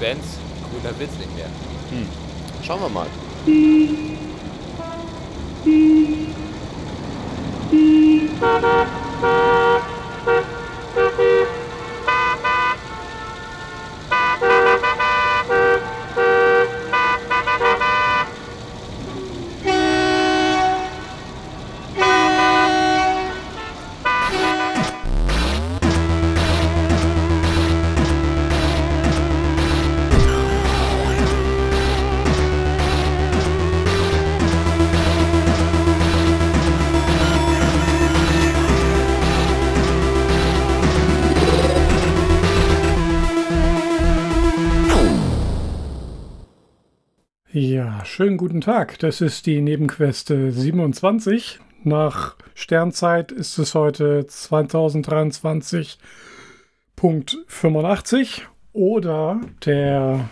Band cooler wird's nicht mehr. Hm. Schauen wir mal. Ja, schönen guten Tag. Das ist die Nebenquest 27. Nach Sternzeit ist es heute 2023.85 oder der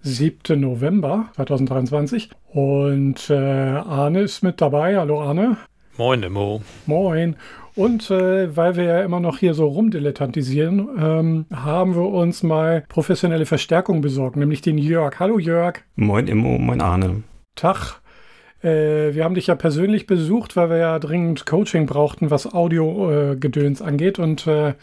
7. November 2023. Und äh, Arne ist mit dabei. Hallo Arne. Moin, Demo. Moin. Und äh, weil wir ja immer noch hier so rumdilettantisieren, ähm, haben wir uns mal professionelle Verstärkung besorgt, nämlich den Jörg. Hallo Jörg. Moin Immo, moin Arne. Tag. Äh, wir haben dich ja persönlich besucht, weil wir ja dringend Coaching brauchten, was Audio-Gedöns angeht. Und äh,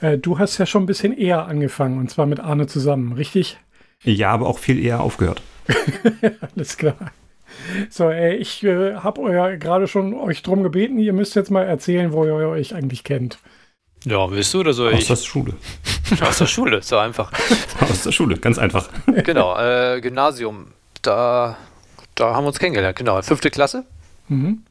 äh, du hast ja schon ein bisschen eher angefangen, und zwar mit Arne zusammen, richtig? Ja, aber auch viel eher aufgehört. Alles klar. So, ey, ich äh, habe euer gerade schon euch drum gebeten, ihr müsst jetzt mal erzählen, wo ihr euch eigentlich kennt. Ja, willst du oder soll Aus ich? der Schule. Aus der Schule, so einfach. Aus der Schule, ganz einfach. genau, äh, Gymnasium, da, da haben wir uns kennengelernt, genau, fünfte Klasse. Mhm.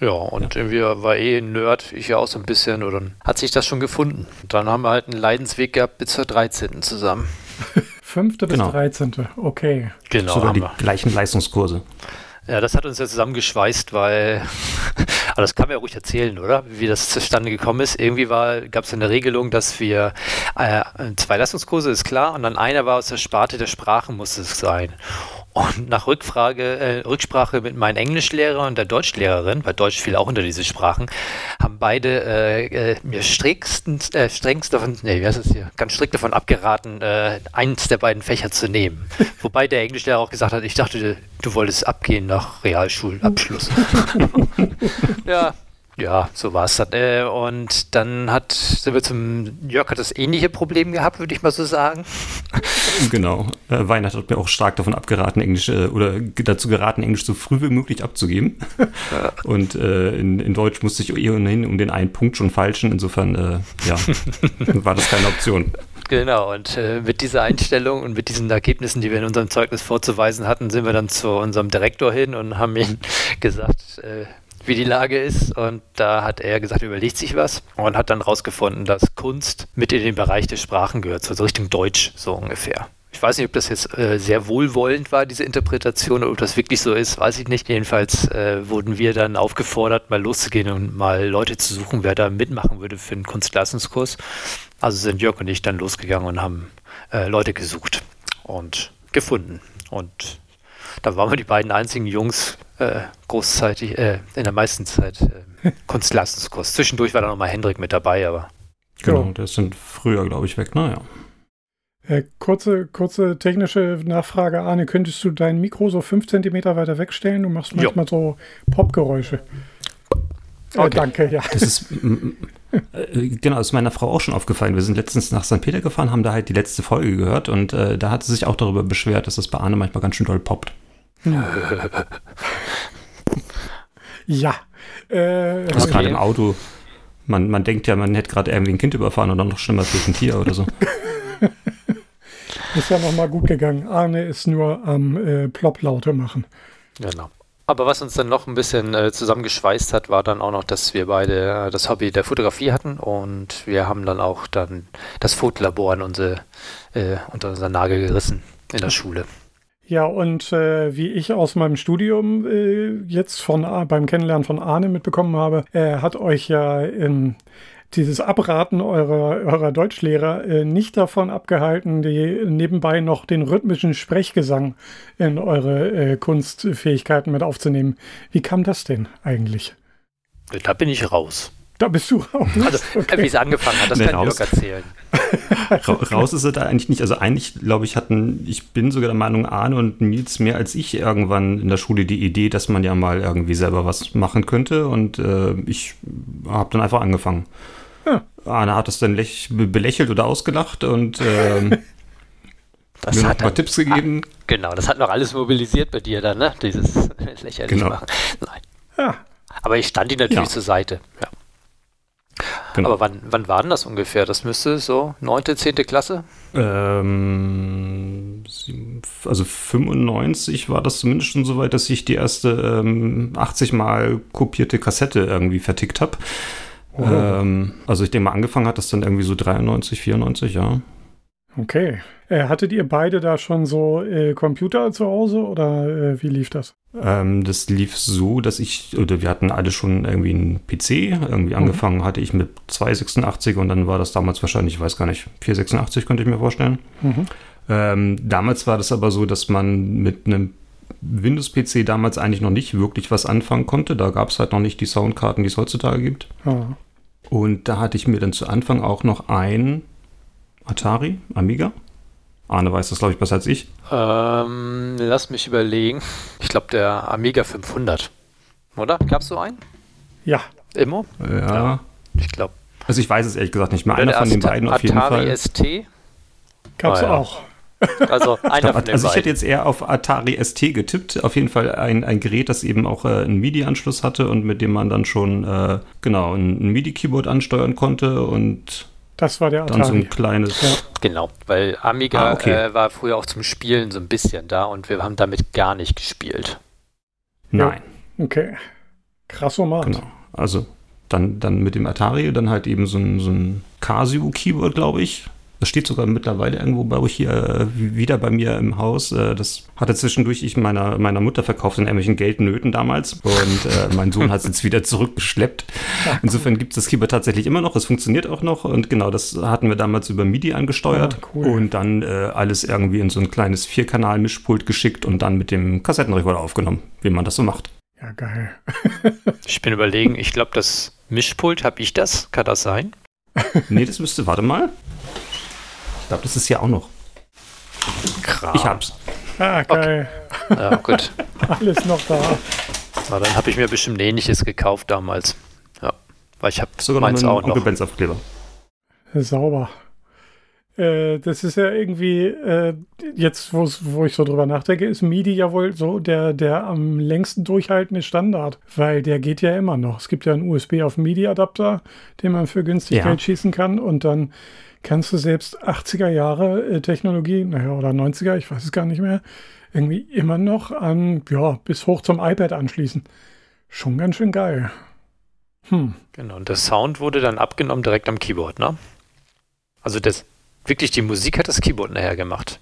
Ja, und irgendwie war eh ein Nerd, ich ja auch so ein bisschen, und dann hat sich das schon gefunden. Und dann haben wir halt einen Leidensweg gehabt bis zur 13. zusammen. Fünfte bis Genau. 13. Okay. Genau, Sogar die wir. gleichen Leistungskurse. Ja, das hat uns ja zusammengeschweißt, weil, aber das kann man ja ruhig erzählen, oder? Wie das zustande gekommen ist. Irgendwie gab es eine Regelung, dass wir äh, zwei Leistungskurse, ist klar, und dann einer war aus der Sparte der Sprachen, musste es sein. Und nach Rückfrage, äh, Rücksprache mit meinem Englischlehrer und der Deutschlehrerin, weil Deutsch fiel auch unter diese Sprachen, haben beide äh, äh, mir strengstens, äh, strengst davon, nee, wie heißt es hier, ganz strikt davon abgeraten, äh, eins der beiden Fächer zu nehmen. Wobei der Englischlehrer auch gesagt hat, ich dachte, du wolltest abgehen nach Realschulabschluss. ja. Ja, so war es dann. Äh, und dann hat, sind wir zum, Jörg hat das ähnliche Problem gehabt, würde ich mal so sagen. Genau. Äh, Weihnacht hat mir auch stark davon abgeraten, Englisch äh, oder dazu geraten, Englisch so früh wie möglich abzugeben. Und äh, in, in Deutsch musste ich ohnehin um den einen Punkt schon falschen. Insofern, äh, ja, war das keine Option. Genau, und äh, mit dieser Einstellung und mit diesen Ergebnissen, die wir in unserem Zeugnis vorzuweisen hatten, sind wir dann zu unserem Direktor hin und haben ihm gesagt, äh, wie die Lage ist. Und da hat er gesagt, er überlegt sich was und hat dann rausgefunden, dass Kunst mit in den Bereich der Sprachen gehört, so Richtung Deutsch, so ungefähr. Ich weiß nicht, ob das jetzt äh, sehr wohlwollend war, diese Interpretation, oder ob das wirklich so ist, weiß ich nicht. Jedenfalls äh, wurden wir dann aufgefordert, mal loszugehen und mal Leute zu suchen, wer da mitmachen würde für einen Kunstleistungskurs. Also sind Jörg und ich dann losgegangen und haben äh, Leute gesucht und gefunden. Und da waren wir die beiden einzigen Jungs äh, großzeitig, äh, in der meisten Zeit äh, Kunstleistungskurs. Zwischendurch war da nochmal Hendrik mit dabei, aber Genau, Ja. das sind früher, glaube ich, weg. Naja. Äh, kurze, kurze technische Nachfrage, Arne. Könntest du dein Mikro so fünf Zentimeter weiter wegstellen? Du machst Jo. manchmal so Popgeräusche. Äh, Okay. danke, ja. Das ist, äh, genau, das ist meiner Frau auch schon aufgefallen. Wir sind letztens nach St. Peter gefahren, haben da halt die letzte Folge gehört und äh, da hat sie sich auch darüber beschwert, dass das bei Arne manchmal ganz schön doll poppt. Ja. Äh, Das ist Okay. gerade im Auto. Man, man denkt ja, man hätte gerade irgendwie ein Kind überfahren oder noch schlimmer, durch ein Tier oder so. ist ja nochmal gut gegangen. Arne ist nur am äh, Plopplaute machen. Genau. Aber was uns dann noch ein bisschen äh, zusammengeschweißt hat, war dann auch noch, dass wir beide äh, das Hobby der Fotografie hatten und wir haben dann auch dann das Fotolabor an unsere, äh, unter unseren Nagel gerissen in der Schule. Ja, und äh, wie ich aus meinem Studium äh, jetzt von beim Kennenlernen von Arne mitbekommen habe, äh, hat euch ja ähm, dieses Abraten eurer, eurer Deutschlehrer äh, nicht davon abgehalten, die nebenbei noch den rhythmischen Sprechgesang in eure äh, Kunstfähigkeiten mit aufzunehmen. Wie kam das denn eigentlich? Da bin ich raus. Da bist du raus. Also, wie es angefangen hat, das Nee, kann raus. Jörg erzählen. Ra raus ist er da eigentlich nicht. Also eigentlich, glaube ich, hatten, ich bin sogar der Meinung, Arne und Nils mehr als ich irgendwann in der Schule die Idee, dass man ja mal irgendwie selber was machen könnte. Und äh, ich habe dann einfach angefangen. Ja. Arne hat es dann belächelt oder ausgelacht und ähm, Das mir noch hat ein paar dann, Tipps gegeben. genau, das hat noch alles mobilisiert bei dir dann, ne? Dieses lächerlich Genau. machen. Nein. Ja, Aber ich stand ihm natürlich Ja. zur Seite. Ja. Genau. Aber wann, wann war denn das ungefähr? Das müsste so 9., 10. Klasse? Ähm, also 95 war das zumindest schon so weit, dass ich die erste ähm, 80 Mal kopierte Kassette irgendwie vertickt habe. Ähm, also ich denke mal, angefangen hat das dann irgendwie so 93, 94, ja. Okay. Äh, hattet ihr beide da schon so äh, Computer zu Hause oder äh, wie lief das? Ähm, das lief so, dass ich, oder wir hatten alle schon irgendwie einen PC. Irgendwie angefangen hatte ich mit 286 und dann war das damals wahrscheinlich, ich weiß gar nicht, 486 könnte ich mir vorstellen. Mhm. Ähm, damals war das aber so, dass man mit einem Windows-PC damals eigentlich noch nicht wirklich was anfangen konnte. Da gab es halt noch nicht die Soundkarten, die es heutzutage gibt. Ah, Und da hatte ich mir dann zu Anfang auch noch ein Atari, Amiga. Arne weiß das, glaube ich, besser als ich. Ähm, lass mich überlegen. Ich glaube, der Amiga 500. Oder? Gab's so einen? ja, Immo? Ja. Ja. Ich glaube. Also ich weiß es ehrlich gesagt nicht mehr. Einer von den beiden auf jeden Atari Fall. ST. gab's Ah, ja. auch. Also einer von den Also ich hätte jetzt eher auf Atari ST getippt. Auf jeden Fall ein, ein Gerät, das eben auch äh, einen MIDI-Anschluss hatte und mit dem man dann schon äh, genau ein, ein MIDI-Keyboard ansteuern konnte und Das war der dann so Atari. ein kleines. Ja. Genau, weil Amiga Ah, okay. äh, war früher auch zum Spielen so ein bisschen da und wir haben damit gar nicht gespielt. Nein, Okay. Krassomat. genau. Also dann, dann mit dem Atari, dann halt eben so ein, so ein Casio-Keyboard, glaube ich. Das steht sogar mittlerweile irgendwo bei euch hier äh, wieder bei mir im Haus. Äh, das hatte zwischendurch ich meiner, meiner Mutter verkauft in irgendwelchen Geldnöten damals. Und äh, mein Sohn hat es jetzt wieder zurückgeschleppt. Insofern gibt es das Keyboard tatsächlich immer noch. Es funktioniert auch noch. Und genau, das hatten wir damals über MIDI angesteuert. Ah, cool. Und dann äh, alles irgendwie in so ein kleines Vierkanal-Mischpult geschickt und dann mit dem Kassettenrekorder aufgenommen, wie man das so macht. Ja, geil. Ich bin überlegen, ich glaube, das Mischpult, habe ich das? Kann das sein? Nee, das müsste, warte mal. Ich glaube, das ist ja auch noch. Kram. Ich hab's. Ah, geil. Ja, gut. Alles noch da. Na, dann habe ich mir bestimmt ähnliches gekauft damals. Ja, weil ich habe Sogar noch meins einen auch noch. Benz Aufkleber. Sauber. Äh, das ist ja irgendwie, äh, jetzt wo ich so drüber nachdenke, ist MIDI ja wohl so der, der am längsten durchhaltende Standard, weil der geht ja immer noch. Es gibt ja einen USB auf MIDI-Adapter, den man für günstig Ja. Geld schießen kann und dann kannst du selbst 80er Jahre äh, Technologie, naja, oder 90er, ich weiß es gar nicht mehr, irgendwie immer noch an, ja, bis hoch zum iPad anschließen. Schon ganz schön geil. Hm. Genau, und der Sound wurde dann abgenommen direkt am Keyboard, ne? Also das, wirklich die Musik hat das Keyboard nachher gemacht.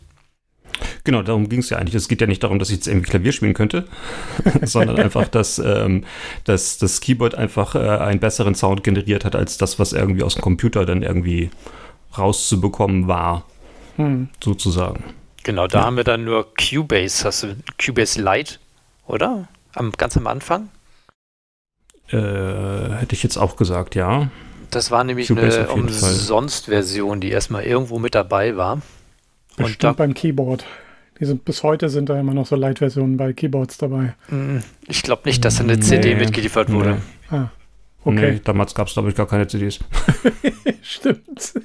Genau, darum ging es ja eigentlich. Es geht ja nicht darum, dass ich jetzt irgendwie Klavier spielen könnte, sondern einfach, dass, ähm, dass das Keyboard einfach äh, einen besseren Sound generiert hat, als das, was irgendwie aus dem Computer dann irgendwie rauszubekommen war, Hm. sozusagen. Genau, da Ja. haben wir dann nur Cubase, hast du Cubase Lite, oder? Am, ganz am Anfang? Äh, hätte ich jetzt auch gesagt, ja. Das war nämlich Cubase eine. Umsonst-Version, die erstmal irgendwo mit dabei war. Bestimmt da- beim Keyboard. Die sind, bis heute sind da immer noch so Light-Versionen bei Keyboards dabei. Mm, Ich glaube nicht, dass da eine CD Nee. mitgeliefert wurde. Nee. Ah, okay. Nee, damals gab es, glaube ich, gar keine CDs. Stimmt.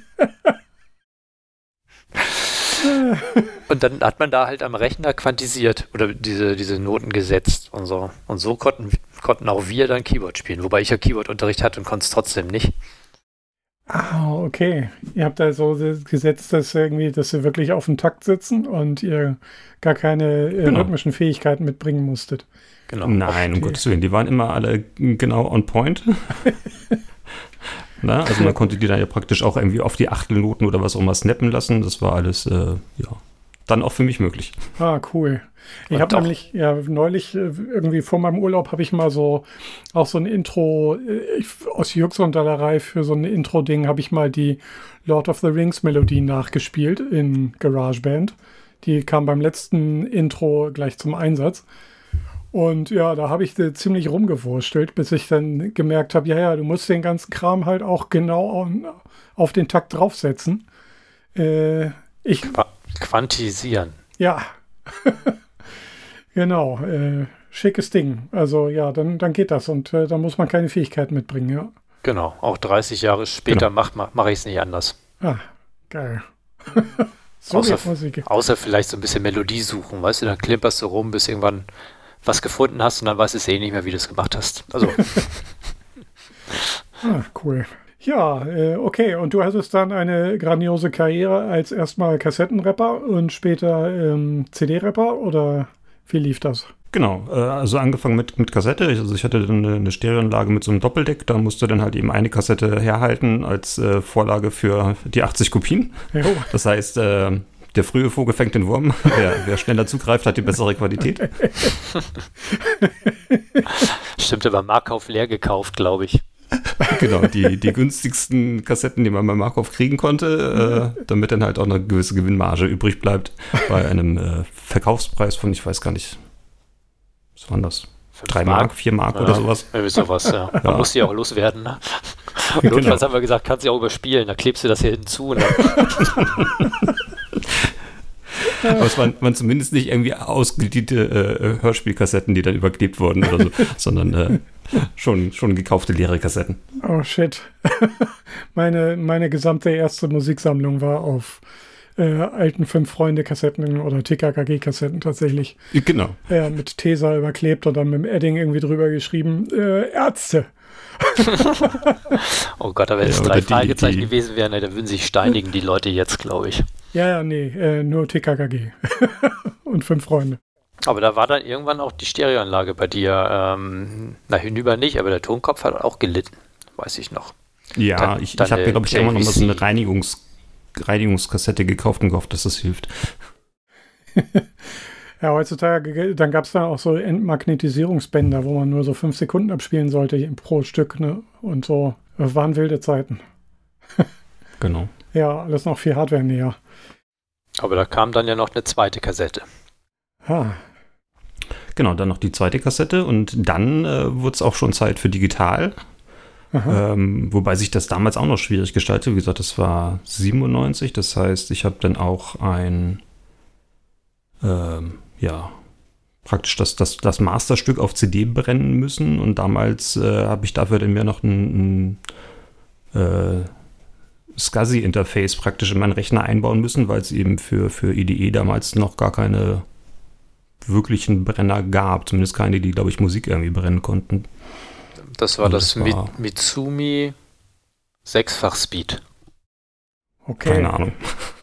Und dann hat man da halt am Rechner quantisiert oder diese, diese Noten gesetzt und so. Und so konnten, konnten auch wir dann Keyboard spielen, wobei ich ja Keyboard-Unterricht hatte und konnte es trotzdem nicht. Ah, okay. Ihr habt da so gesetzt, dass irgendwie, dass sie wirklich auf dem Takt sitzen und ihr gar keine äh, Genau. rhythmischen Fähigkeiten mitbringen musstet. Genau. Nein, um Gottes Willen, die waren immer alle genau on point. Na, also man konnte die dann ja praktisch auch irgendwie auf die Achtelnoten oder was auch immer snappen lassen. Das war alles, äh, ja, dann auch für mich möglich. Ah, cool. Ich habe nämlich, ja, neulich äh, irgendwie vor meinem Urlaub habe ich mal so auch so ein Intro äh, ich, aus Jux und Dallerei für so ein Intro-Ding habe ich mal die Lord of the Rings Melodie nachgespielt in GarageBand. Die kam beim letzten Intro gleich zum Einsatz. Und ja, da habe ich äh, ziemlich rumgewurstelt, bis ich dann gemerkt habe, ja, ja, du musst den ganzen Kram halt auch genau auf, auf den Takt draufsetzen. Äh, ich, Qua quantisieren. ja, genau, äh, schickes Ding. Also ja, dann, dann geht das und äh, da muss man keine Fähigkeiten mitbringen, ja. Genau, auch 30 Jahre später Genau. mache mach ich es nicht anders. Ah, geil. so Außer-. Außer vielleicht so ein bisschen Melodie suchen, weißt du, dann klimperst du rum, bis irgendwann was gefunden hast und dann weißt du es eh nicht mehr, wie du es gemacht hast. Also, Ah, cool. Ja, äh, okay. Und du hattest dann eine grandiose Karriere als erstmal Kassettenrapper und später ähm, CD-Rapper oder wie lief das? Genau, äh, also angefangen mit, mit Kassette. Ich, also ich hatte dann eine, eine Stereoanlage mit so einem Doppeldeck. Da musste dann halt eben eine Kassette herhalten als äh, Vorlage für die 80 Kopien. Jo, Das heißt, der frühe Vogel fängt den Wurm. Wer, wer schneller zugreift, hat die bessere Qualität. stimmt, aber Markauf leer gekauft, glaube ich. genau, die, die günstigsten Kassetten, die man bei Markov kriegen konnte, äh, damit dann halt auch eine gewisse Gewinnmarge übrig bleibt bei einem äh, Verkaufspreis von, ich weiß gar nicht, was waren das? Fünf Drei Mark, vier Mark oder sowas. Irgendwie sowas, ja. Man Ja. muss die auch loswerden. Ne? Und Genau. notfalls haben wir gesagt, kannst du auch überspielen, da klebst du das hier hinten zu. Und dann, Aber es waren, waren zumindest nicht irgendwie ausgediente äh, Hörspielkassetten, die dann überklebt wurden oder so, sondern äh, schon, schon gekaufte leere Kassetten. oh shit. meine, meine gesamte erste Musiksammlung war auf äh, alten Fünf-Freunde-Kassetten oder TKKG-Kassetten tatsächlich. Genau. Ja, mit Tesa überklebt und dann mit dem Edding irgendwie drüber geschrieben, äh, Ärzte. oh Gott, da wären es Ja, drei die- Fragezeichen die- gewesen wären, ne, da würden sich steinigen die Leute jetzt, glaube ich. Ja, ja, nee, äh, nur TKKG. und fünf Freunde. Aber da war dann irgendwann auch die Stereoanlage bei dir, ähm, na hinüber nicht, aber der Tonkopf hat auch gelitten, weiß ich noch. Ja, Dann- ich, ich habe glaube ich, irgendwann noch mal so eine. Reinigungs, Reinigungskassette gekauft und gehofft, dass das hilft. Ja, heutzutage, dann gab es da auch so Entmagnetisierungsbänder, wo man nur so fünf Sekunden abspielen sollte pro Stück, ne? Und so. Das waren wilde Zeiten. Genau. Ja, alles noch viel Hardware näher. Aber da kam dann ja noch eine zweite Kassette. Ha. Genau, dann noch die zweite Kassette und dann äh, wurde es auch schon Zeit für digital. Ähm, wobei sich das damals auch noch schwierig gestaltet. Wie gesagt, das war 97. Das heißt, ich habe dann auch ein, ähm, ja, praktisch das, das, das Masterstück auf CD brennen müssen. Und damals äh, habe ich dafür dann mir noch ein, ein äh, SCSI-Interface praktisch in meinen Rechner einbauen müssen, weil es eben für, für IDE damals noch gar keine wirklichen Brenner gab. Zumindest keine, die, glaube ich, Musik irgendwie brennen konnten. Das war Und das, das war- Mitsumi Sechsfach-Speed, Okay. Keine Ahnung.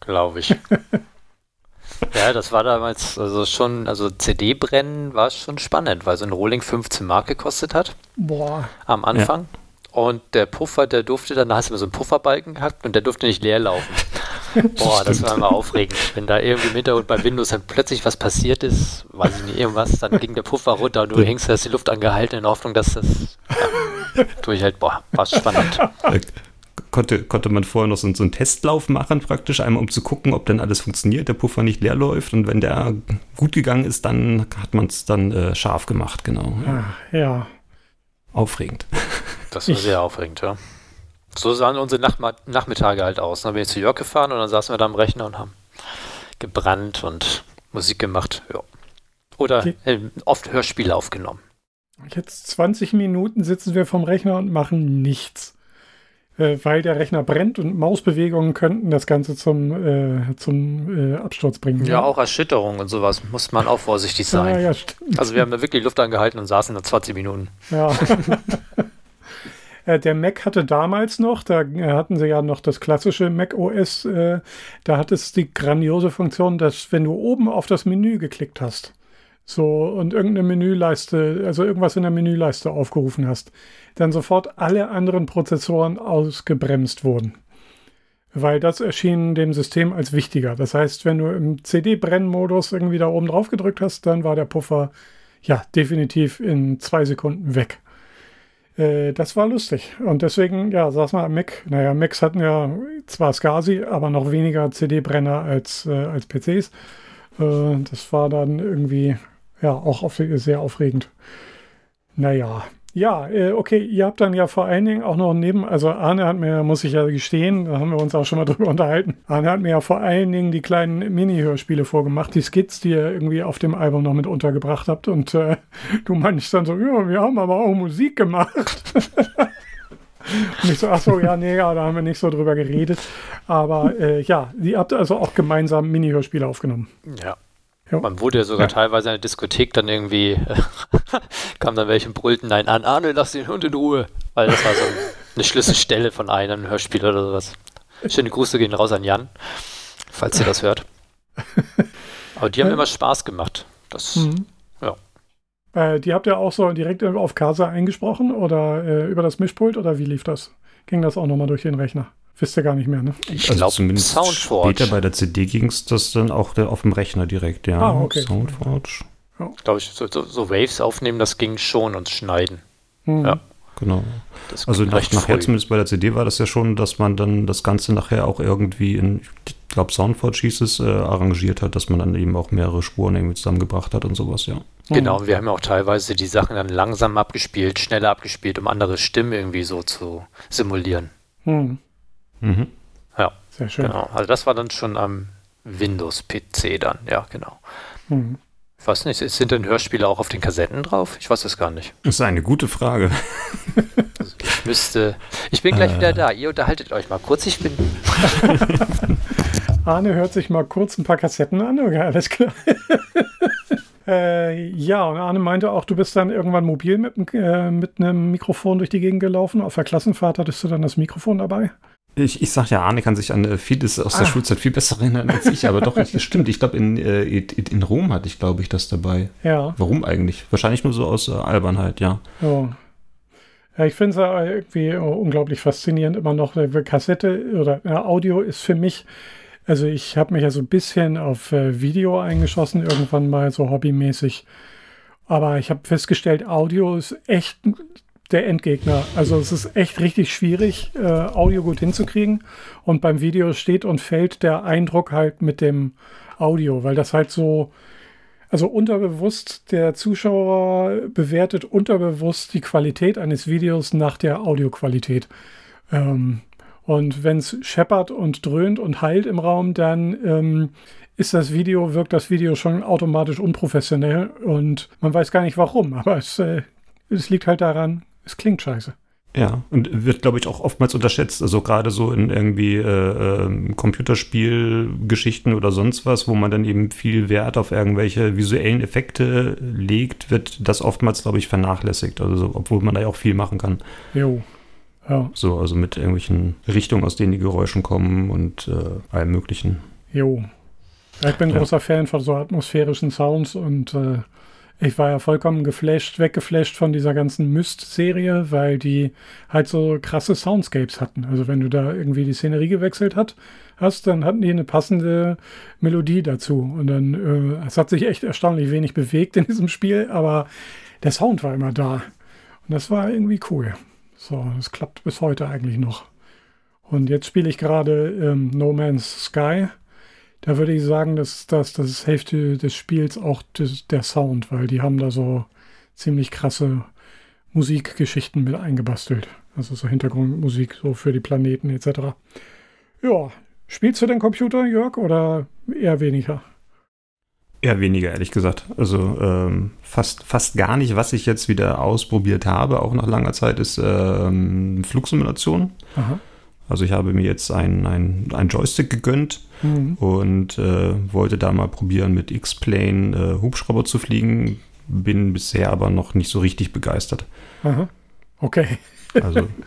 glaube ich. ja, das war damals also schon, also CD-Brennen war schon spannend, weil so ein Rohling 15 Mark gekostet hat Boah. am Anfang. Und der Puffer, der durfte dann, da hast du immer so einen Pufferbalken gehabt und der durfte nicht leer laufen. Boah, das war immer aufregend. Wenn da irgendwie im Hintergrund bei Windows dann plötzlich was passiert ist, weiß ich nicht, irgendwas, dann ging der Puffer runter und du hängst da die Luft angehalten in der Hoffnung, dass das ja, durch halt, boah, war spannend. Äh, konnte, konnte man vorher noch so, so einen Testlauf machen, praktisch, einmal um zu gucken, ob dann alles funktioniert, der Puffer nicht leer läuft. Und wenn der gut gegangen ist, dann hat man es dann äh, scharf gemacht, genau. Ah, ja. Aufregend. Das war Ich- sehr aufregend, ja. So sahen unsere Nachma Nachmittage halt aus. Dann bin ich zu Jörg gefahren und dann saßen wir da am Rechner und haben gebrannt und Musik gemacht. Ja. Oder Okay. äh, oft Hörspiele aufgenommen. Jetzt 20 Minuten sitzen wir vom Rechner und machen nichts. Äh, weil der Rechner brennt und Mausbewegungen könnten das Ganze zum, äh, zum äh, Absturz bringen. Ja, auch Erschütterung und sowas muss man auch vorsichtig Ja, sein. ja, stimmt. Also wir haben da wirklich Luft angehalten und saßen da 20 Minuten. Ja. Äh, Der Mac hatte damals noch, da äh, hatten sie ja noch das klassische Mac OS, äh, da hat es die grandiose Funktion, dass wenn du oben auf das Menü geklickt hast, so und irgendeine Menüleiste, also irgendwas in der Menüleiste aufgerufen hast, dann sofort alle anderen Prozessoren ausgebremst wurden. Weil das erschien dem System als wichtiger. Das heißt, wenn du im CD-Brennmodus irgendwie da oben drauf gedrückt hast, dann war der Puffer ja definitiv in zwei Sekunden weg. Äh, das war lustig. Und deswegen, ja, saß mal am Mac. Naja, Macs hatten ja zwar SCSI, aber noch weniger CD-Brenner als, äh, als PCs. Äh, das war dann irgendwie, ja, auch auf, sehr aufregend. Naja, ja, äh, okay, ihr habt dann ja vor allen Dingen auch noch neben, also Arne hat mir, muss ich ja gestehen, da haben wir uns auch schon mal drüber unterhalten, Arne hat mir ja vor allen Dingen die kleinen Mini-Hörspiele vorgemacht, die Skits, die ihr irgendwie auf dem Album noch mit untergebracht habt und äh, du meinst dann so, ja, wir haben aber auch Musik gemacht. Und ich so, ach so, ja, nee, ja, da haben wir nicht so drüber geredet. Aber äh, ja, ihr habt also auch gemeinsam Mini-Hörspiele aufgenommen. Ja. Ja. Man wurde ja sogar ja. teilweise in der Diskothek dann irgendwie, kam dann welche und brüllten, nein, an Arne, lass den Hund in Ruhe. Weil das war so eine Schlüsselstelle von einem Hörspiel oder sowas. Schöne Grüße gehen raus an Jan, falls ihr das hört. Aber die haben ja. immer Spaß gemacht. Das, mhm. ja. Äh, die habt ihr auch so direkt auf Casa eingesprochen oder äh, über das Mischpult oder wie lief das? Ging das auch nochmal durch den Rechner? Wisst ihr gar nicht mehr, ne? Ich also glaube, zumindest Soundforge. später bei der CD ging es das dann auch auf dem Rechner direkt, ja. Ah, okay. Soundforge. Ja. Glaube ich, so, so, Waves aufnehmen, das ging schon und schneiden. Mhm. Ja. Genau. also nach, nachher zumindest bei der CD war das ja schon, dass man dann das Ganze nachher auch irgendwie in, ich glaube Soundforge hieß es, äh, arrangiert hat, dass man dann eben auch mehrere Spuren irgendwie zusammengebracht hat und sowas, ja. Genau, und wir haben ja auch teilweise die Sachen dann langsam abgespielt, schneller abgespielt, um andere Stimmen irgendwie so zu simulieren. Mhm. Mhm. Ja. Sehr schön. Genau. Also das war dann schon am Windows-PC dann, ja, genau. Mhm. Ich weiß nicht, sind denn Hörspiele auch auf den Kassetten drauf? Ich weiß es gar nicht. Das ist eine gute Frage. Also ich müsste. Ich bin gleich äh. wieder da. Ihr unterhaltet euch mal kurz. Ich bin. Arne hört sich mal kurz ein paar Kassetten an. Okay, alles klar. äh, ja, und Arne meinte auch, du bist dann irgendwann mobil mit, äh, mit einem Mikrofon durch die Gegend gelaufen. Auf der Klassenfahrt hattest du dann das Mikrofon dabei? Ich, ich sag ja, Arne kann sich an äh, vieles aus der ah. Schulzeit viel besser erinnern als ich, aber doch, das stimmt. Ich glaube, in, äh, in Rom hatte ich, glaube ich, das dabei. Ja. Warum eigentlich? Wahrscheinlich nur so aus äh, Albernheit, ja. Oh. Ja, ich finde es irgendwie unglaublich faszinierend immer noch. Kassette oder ja, Audio ist für mich, also ich habe mich ja so ein bisschen auf äh, Video eingeschossen, irgendwann mal so hobbymäßig. Aber ich habe festgestellt, Audio ist echt der Endgegner. Also es ist echt richtig schwierig, äh, Audio gut hinzukriegen. Und beim Video steht und fällt der Eindruck halt mit dem Audio, weil das halt so, also unterbewusst, der Zuschauer bewertet unterbewusst die Qualität eines Videos nach der Audioqualität. Ähm, und wenn es scheppert und dröhnt und heilt im Raum, dann ähm, ist das Video, wirkt das Video schon automatisch unprofessionell und man weiß gar nicht warum, aber es, äh, es liegt halt daran, es klingt scheiße. Ja, und wird, glaube ich, auch oftmals unterschätzt. Also gerade so in irgendwie äh, äh, Computerspielgeschichten oder sonst was, wo man dann eben viel Wert auf irgendwelche visuellen Effekte legt, wird das oftmals, glaube ich, vernachlässigt. Also obwohl man da ja auch viel machen kann. Jo. Ja. So, also mit irgendwelchen Richtungen, aus denen die Geräusche kommen und äh, allem möglichen. Jo. Ich bin ja. großer Fan von so atmosphärischen Sounds und äh, ich war ja vollkommen geflasht, weggeflasht von dieser ganzen Myst-Serie, weil die halt so krasse Soundscapes hatten. Also wenn du da irgendwie die Szenerie gewechselt hat, hast, dann hatten die eine passende Melodie dazu. Und dann, äh, es hat sich echt erstaunlich wenig bewegt in diesem Spiel, aber der Sound war immer da. Und das war irgendwie cool. So, das klappt bis heute eigentlich noch. Und jetzt spiele ich gerade ähm, No Man's Sky da würde ich sagen, dass, dass das ist Hälfte des Spiels auch des, der Sound, weil die haben da so ziemlich krasse Musikgeschichten mit eingebastelt. Also so Hintergrundmusik so für die Planeten etc. Ja, spielst du den Computer, Jörg, oder eher weniger? Eher weniger, ehrlich gesagt. Also ähm, fast, fast gar nicht. Was ich jetzt wieder ausprobiert habe, auch nach langer Zeit, ist ähm, Flugsimulation. Aha. Also ich habe mir jetzt einen ein Joystick gegönnt mhm. und äh, wollte da mal probieren, mit X-Plane äh, Hubschrauber zu fliegen. Bin bisher aber noch nicht so richtig begeistert. Aha. Okay. Also.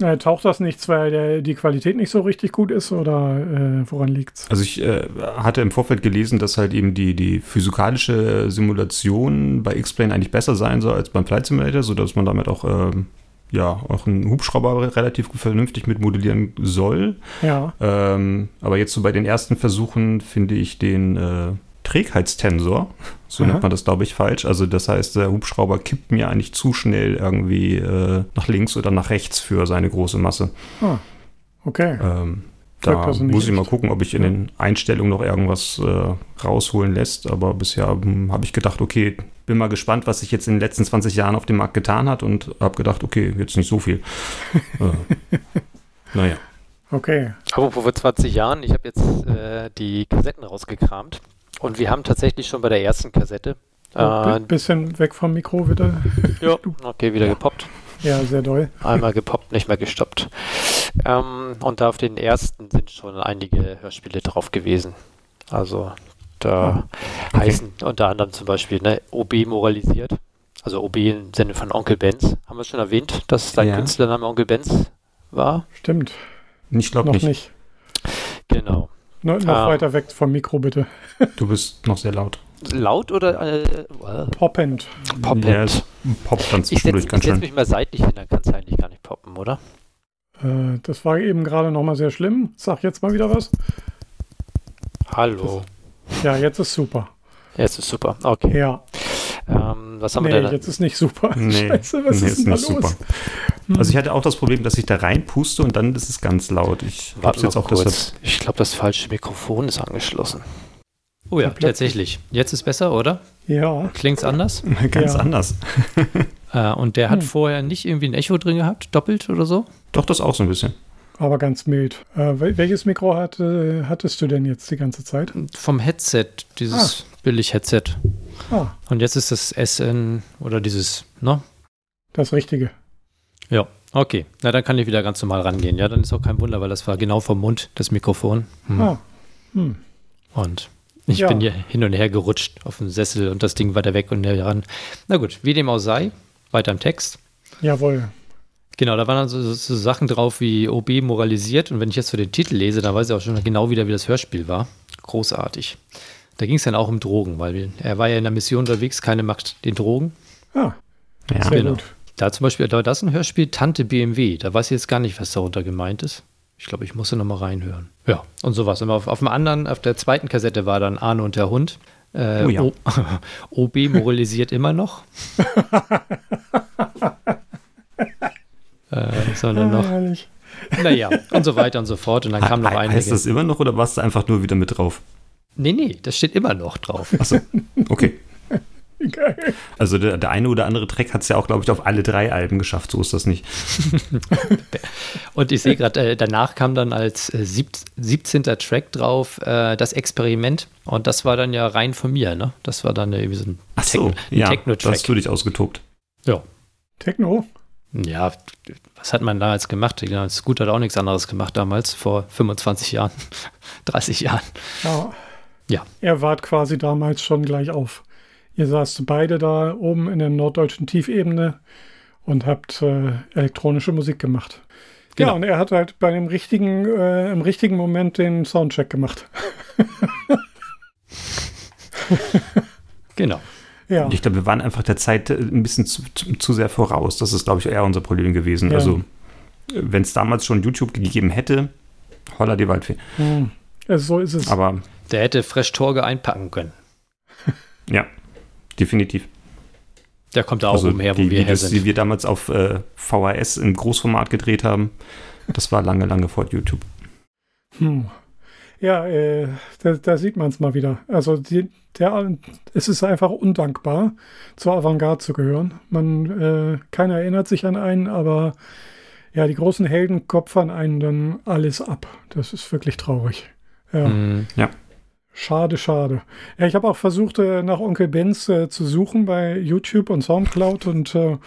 Äh, taucht das nichts, weil der, die Qualität nicht so richtig gut ist oder äh, woran liegt's? Also ich äh, hatte im Vorfeld gelesen, dass halt eben die, die physikalische Simulation bei X-Plane eigentlich besser sein soll als beim Flight Simulator, sodass man damit auch ähm, ja auch einen Hubschrauber relativ vernünftig mit modellieren soll. Ja. Ähm, aber jetzt so bei den ersten Versuchen finde ich den äh, Trägheitstensor, so Aha. nennt man das, glaube ich, falsch. Also das heißt, der Hubschrauber kippt mir eigentlich zu schnell irgendwie äh, nach links oder nach rechts für seine große Masse. Ah, okay. Ähm, da also muss ich mal gucken, ob ich in den Einstellungen noch irgendwas äh, rausholen lässt. Aber bisher hm, habe ich gedacht, okay, bin mal gespannt, was sich jetzt in den letzten 20 Jahren auf dem Markt getan hat und habe gedacht, okay, jetzt nicht so viel. äh, naja. Okay. Apropos vor 20 Jahren, ich habe jetzt äh, die Kassetten rausgekramt und wir haben tatsächlich schon bei der ersten Kassette. Ein Äh, bisschen weg vom Mikro wieder. ja, okay, wieder gepoppt. Ja, sehr doll. Einmal gepoppt, nicht mehr gestoppt. Ähm, und da auf den ersten sind schon einige Hörspiele drauf gewesen. Also da okay. heißen unter anderem zum Beispiel ne, OB moralisiert. Also OB im Sinne von Onkel Benz. Haben wir schon erwähnt, dass sein Ja. Künstlername Onkel Benz war? Stimmt. Ich glaube Noch nicht. nicht. Genau. No, noch Ah. weiter weg vom Mikro, bitte. Du bist noch sehr laut. Laut oder äh, äh, Poppend. poppend? Ja, es poppt dann ich setze ganz setz mich mal seitlich hin, dann kann es eigentlich gar nicht poppen, oder? Äh, das war eben gerade nochmal sehr schlimm. Sag jetzt mal wieder was. Hallo. Ja, jetzt ist super. Jetzt ist super. Okay. Ja. Ähm, was haben Nee, wir denn? jetzt ist nicht super. Nee, Scheiße, was nee, ist denn da nicht los? super. Also ich hatte auch das Problem, dass ich da reinpuste und dann ist es ganz laut. Ich habe jetzt auch das kurz. Ich glaube, das falsche Mikrofon ist angeschlossen. Oh ja, tatsächlich. Jetzt ist besser, oder? Ja. Klingt's anders? ganz Ja. anders. Äh, und der hat Hm. vorher nicht irgendwie ein Echo drin gehabt, doppelt oder so? Doch, das auch so ein bisschen. Aber ganz mild. Äh, wel- welches Mikro hatte, hattest du denn jetzt die ganze Zeit? Vom Headset, dieses Billig-Headset. Ah, Und jetzt ist das SN oder dieses, ne? das Richtige. Ja, okay. Na, dann kann ich wieder ganz normal rangehen. Ja, dann ist auch kein Wunder, weil das war genau vom Mund, das Mikrofon. Hm. Ah, hm. Und ich Ja. bin hier hin und her gerutscht auf dem Sessel und das Ding weiter weg und näher ran. Na gut, wie dem auch sei, weiter im Text. Jawohl. Genau, da waren dann so, so, Sachen drauf wie OB moralisiert und wenn ich jetzt so den Titel lese, dann weiß ich auch schon genau wieder, wie das Hörspiel war. Großartig. Da ging es dann auch um Drogen, weil er war ja in der Mission unterwegs, keine Macht den Drogen. Ah, Ja. sehr genau. gut. Da zum Beispiel, da war das ein Hörspiel Tante BMW. Da weiß ich jetzt gar nicht, was darunter gemeint ist. Ich glaube, ich musste noch mal reinhören. Ja, und sowas. Und auf, auf dem anderen, auf der zweiten Kassette war dann Arne und der Hund. Äh, Oh ja. O- OB moralisiert immer noch. äh, sondern Ah, noch, naja, und so weiter und so fort. Und dann kam noch He- einige. heißt das immer noch oder warst du einfach nur wieder mit drauf? Nee, nee, das steht immer noch drauf. Achso, okay. Geil. Also der, der eine oder andere Track hat es ja auch, glaube ich, auf alle drei Alben geschafft. So ist das nicht. Und ich sehe gerade, äh, danach kam dann als äh, sieb 17. Track drauf äh, das Experiment. Und das war dann ja rein von mir, ne? Das war dann irgendwie so ein Ach so, Techno- ja, Techno-Track. da hast du dich ausgetobt. Ja. Techno? Ja, was hat man damals gemacht? Ja, Scooter hat auch nichts anderes gemacht damals, vor 25 Jahren, 30 Jahren. Ja. Ja. Er wart quasi damals schon gleich auf. Ihr saßt beide da oben in der norddeutschen Tiefebene und habt äh, elektronische Musik gemacht. Ja, Genau. und er hat halt bei dem richtigen, äh, im richtigen Moment den Soundcheck gemacht. Genau. Ja, Ich glaube, wir waren einfach der Zeit äh, ein bisschen zu, zu, sehr voraus. Das ist, glaube ich, eher unser Problem gewesen. Ja. Also, wenn es damals schon YouTube gegeben hätte, holla die Waldfee. hm. also so ist es. Aber Der hätte Fresh Torge einpacken können. ja, definitiv. Der kommt da auch also umher, wo die wir her Videos, die sind. wir damals auf äh, VHS im Großformat gedreht haben, das war lange, lange vor YouTube. Hm. Ja, äh, da, da sieht man es mal wieder. Also die, der, es ist einfach undankbar, zur Avantgarde zu gehören. Man, äh, keiner erinnert sich an einen, aber ja, die großen Helden kopfern einen dann alles ab. Das ist wirklich traurig. Ja, Hm, schade, schade. Ja, ich habe auch versucht, äh, nach Onkel Benz äh, zu suchen bei YouTube und Soundcloud und äh,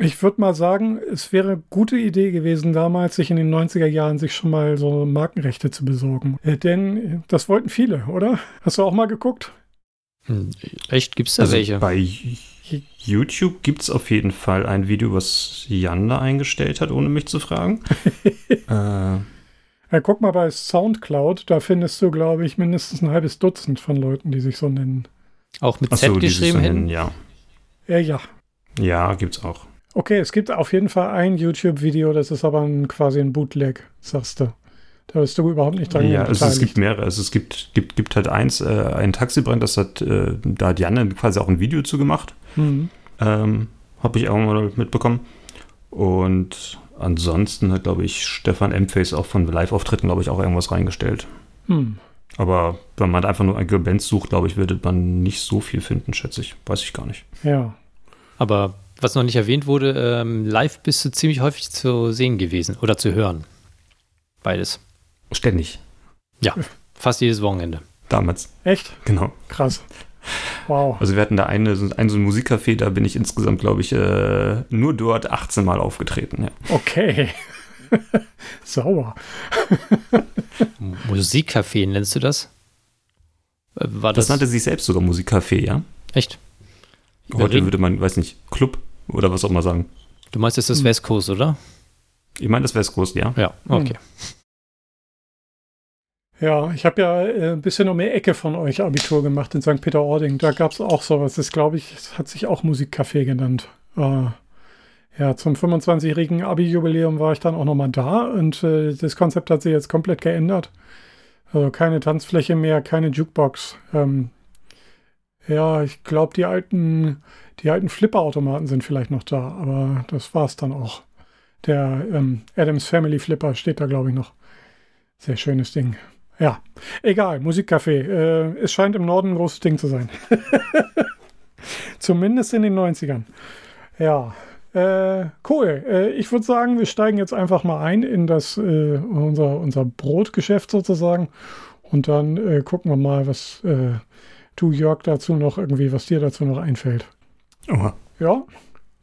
ich würde mal sagen, es wäre eine gute Idee gewesen, damals sich in den 90er Jahren sich schon mal so Markenrechte zu besorgen. Äh, denn äh, das wollten viele, oder? Hast du auch mal geguckt? hm, echt, gibt es da Also welche? bei YouTube gibt es auf jeden Fall ein Video, was Jan da eingestellt hat, ohne mich zu fragen. äh, Ja, guck mal bei Soundcloud, da findest du, glaube ich, mindestens ein halbes Dutzend von Leuten, die sich so nennen. Auch mit Z dieses geschrieben so hin? nennen, Ja, Äh, ja. ja gibt's auch. Okay, es gibt auf jeden Fall ein YouTube-Video, das ist aber ein, quasi ein Bootleg, sagst du. Da bist du überhaupt nicht dran Ja, also es gibt mehrere. Also es gibt, gibt, gibt halt eins, äh, ein Taxibrand, das hat, äh, da hat Jan dann quasi auch ein Video zu gemacht. Hm. Ähm, Habe ich auch mal mitbekommen. Und ansonsten hat, glaube ich, Stefan Emface auch von Live-Auftritten, glaube ich, auch irgendwas reingestellt. Hm. Aber wenn man einfach nur Angel Bands sucht, glaube ich, würde man nicht so viel finden, schätze ich. Weiß ich gar nicht. Ja. Aber was noch nicht erwähnt wurde, ähm, live bist du ziemlich häufig zu sehen gewesen oder zu hören. Beides. Ständig. Ja, fast jedes Wochenende. Damals. Echt? Genau. Krass. Wow. Also wir hatten da eine, ein so ein Musikcafé, da bin ich insgesamt, glaube ich, äh, nur dort 18 Mal aufgetreten. Ja. Okay. Sauer. Musikcafé nennst du das? Äh, War Das, das, nannte sich selbst sogar Musikcafé, ja. echt? Heute würde man, weiß nicht, Club oder was auch immer sagen. Du meinst, das ist Hm. West Coast, oder? Ich meine, das wäre groß, ja. Ja, okay. Ja, ich habe ja äh, ein bisschen um die Ecke von euch Abitur gemacht in St. Peter-Ording. Da gab es auch sowas. Das glaube ich, das hat sich auch Musikcafé genannt. Äh, ja, zum 25-jährigen Abi-Jubiläum war ich dann auch nochmal da und äh, das Konzept hat sich jetzt komplett geändert. Also keine Tanzfläche mehr, keine Jukebox. Ähm, ja, ich glaube, die alten, die alten Flipper-Automaten sind vielleicht noch da, aber das war's dann auch. Der ähm, Adams Family Flipper steht da, glaube ich, noch. Sehr schönes Ding. Ja, egal, Musikcafé. Äh, es scheint im Norden ein großes Ding zu sein. Zumindest in den 90ern. Ja, äh, cool. Äh, ich würde sagen, wir steigen jetzt einfach mal ein in das äh, unser, unser Brotgeschäft sozusagen. Und dann äh, gucken wir mal, was äh, du, Jörg, dazu noch irgendwie, was dir dazu noch einfällt. Oha. Ja,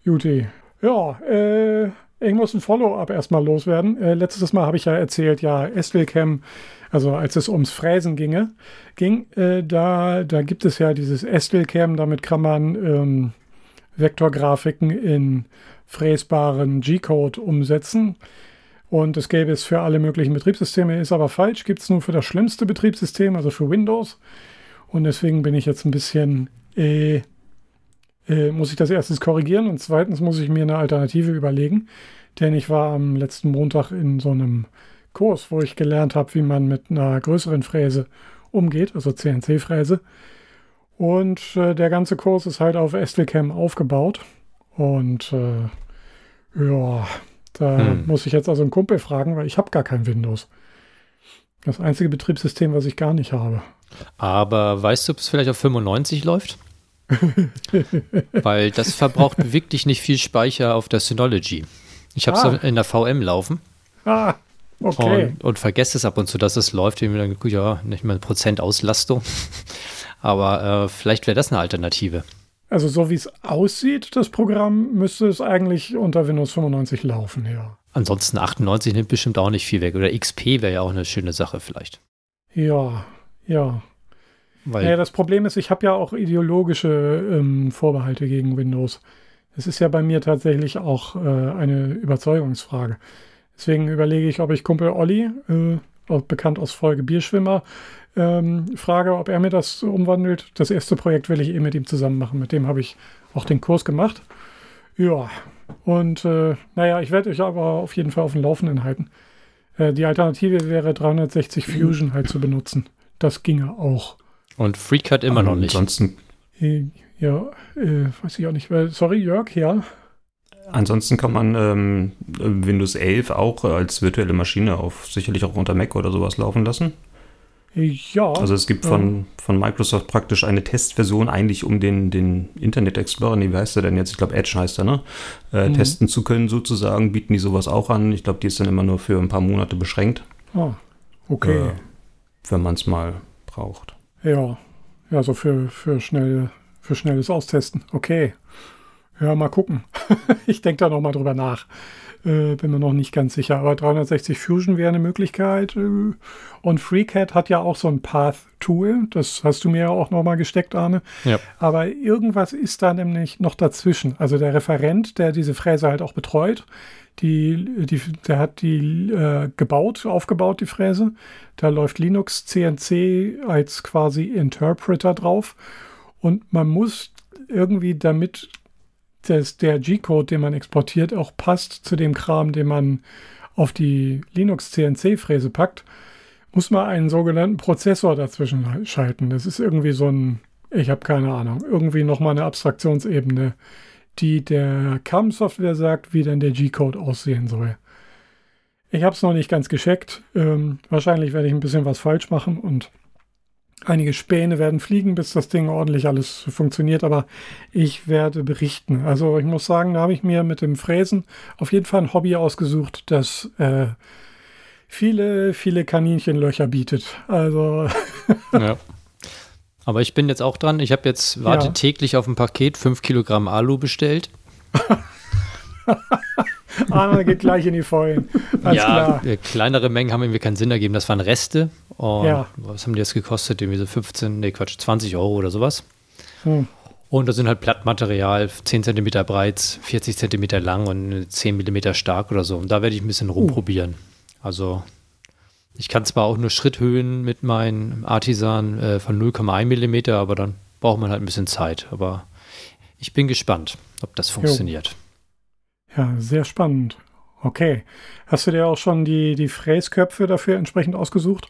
Juti. Ja, äh, ich muss ein Follow-up erstmal loswerden. Äh, letztes Mal habe ich ja erzählt, ja, Estelcam, also als es ums Fräsen ginge, ging, äh, da, da gibt es ja dieses Estelcam, damit kann man ähm, Vektorgrafiken in fräsbaren G-Code umsetzen. Und es gäbe es für alle möglichen Betriebssysteme, ist aber falsch, gibt es nur für das schlimmste Betriebssystem, also für Windows. Und deswegen bin ich jetzt ein bisschen äh, äh, muss ich das erstens korrigieren und zweitens muss ich mir eine Alternative überlegen. Denn ich war am letzten Montag in so einem Kurs, wo ich gelernt habe, wie man mit einer größeren Fräse umgeht, also CNC-Fräse. Und äh, der ganze Kurs ist halt auf Estelcam aufgebaut. Und äh, ja, da Hm. muss ich jetzt also einen Kumpel fragen, weil ich habe gar kein Windows. Das einzige Betriebssystem, was ich gar nicht habe. Aber weißt du, ob es vielleicht auf 95 läuft? Weil das verbraucht wirklich nicht viel Speicher auf der Synology. Ich habe es Ah. in der VM laufen Ah, okay. und, und vergesse es ab und zu, dass es läuft. Ich mir dann, gut, ja, nicht mal Prozent Auslastung. Aber äh, vielleicht wäre das eine Alternative. Also so wie es aussieht, das Programm, müsste es eigentlich unter Windows 95 laufen, ja. Ansonsten 98 nimmt bestimmt auch nicht viel weg. Oder XP wäre ja auch eine schöne Sache vielleicht. Ja, ja. Weil Naja, das Problem ist, ich habe ja auch ideologische ähm, Vorbehalte gegen Windows. Es ist ja bei mir tatsächlich auch äh, eine Überzeugungsfrage. Deswegen überlege ich, ob ich Kumpel Olli, äh, auch bekannt aus Folge Bierschwimmer, ähm, frage, ob er mir das umwandelt. Das erste Projekt will ich eh mit ihm zusammen machen. Mit dem habe ich auch den Kurs gemacht. Ja, und äh, naja, ich werde euch aber auf jeden Fall auf dem Laufenden halten. Äh, die Alternative wäre 360 Fusion halt zu benutzen. Das ginge auch. und FreeCut immer noch nicht. Ansonsten, Äh, Ja, äh, weiß ich auch nicht. Weil- Sorry, Jörg, ja. ansonsten kann man ähm, Windows 11 auch als virtuelle Maschine auf sicherlich auch unter Mac oder sowas laufen lassen. Äh, Ja. Also es gibt von, von Microsoft praktisch eine Testversion eigentlich, um den, den Internet Explorer, nee, wie heißt der denn jetzt? Ich glaube Edge heißt er, ne? Äh, Mhm. Testen zu können sozusagen, bieten die sowas auch an. Ich glaube, die ist dann immer nur für ein paar Monate beschränkt, ah, okay. äh, wenn man es mal braucht. Ja. Ja, so für, für, schnell, für schnelles Austesten. Okay. Ja, mal gucken. ich denke da noch mal drüber nach. Äh, bin mir noch nicht ganz sicher. Aber 360 Fusion wäre eine Möglichkeit. Äh, und FreeCAD hat ja auch so ein Path-Tool. Das hast du mir ja auch noch mal gesteckt, Arne. Ja. Aber irgendwas ist da nämlich noch dazwischen. Also der Referent, der diese Fräse halt auch betreut, die, die, der hat die äh, gebaut, aufgebaut, die Fräse. Da läuft Linux CNC als quasi Interpreter drauf. Und man muss irgendwie, damit das, der G-Code, den man exportiert, auch passt zu dem Kram, den man auf die Linux CNC-Fräse packt, muss man einen sogenannten Prozessor dazwischen schalten. Das ist irgendwie so ein, ich habe keine Ahnung, irgendwie nochmal eine Abstraktionsebene, die der CAM-Software sagt, wie denn der G-Code aussehen soll. Ich habe es noch nicht ganz gescheckt. Ähm, wahrscheinlich werde ich ein bisschen was falsch machen und Einige Späne werden fliegen, bis das Ding ordentlich alles funktioniert, aber ich werde berichten. Also ich muss sagen, da habe ich mir mit dem Fräsen auf jeden Fall ein Hobby ausgesucht, das äh, viele, viele Kaninchenlöcher bietet. Also. ja. Aber ich bin jetzt auch dran. Ich habe jetzt, warte ja. täglich auf ein Paket 5 Kilogramm Alu bestellt. Arne geht gleich in die Vollen. Alles ja, klar. kleinere Mengen haben irgendwie keinen Sinn ergeben. Das waren Reste. Und ja. was haben die jetzt gekostet? Irgendwie so 15, nee, Quatsch, 20 Euro oder sowas. Hm. Und da sind halt Plattmaterial, 10 cm breit, 40 cm lang und 10 mm stark oder so. Und da werde ich ein bisschen rumprobieren. Uh. Also ich kann zwar auch nur Schritthöhen mit meinen Artisan äh, von 0,1 mm, aber dann braucht man halt ein bisschen Zeit. Aber ich bin gespannt, ob das funktioniert. Jo. Ja, sehr spannend. Okay. Hast du dir auch schon die, die Fräsköpfe dafür entsprechend ausgesucht?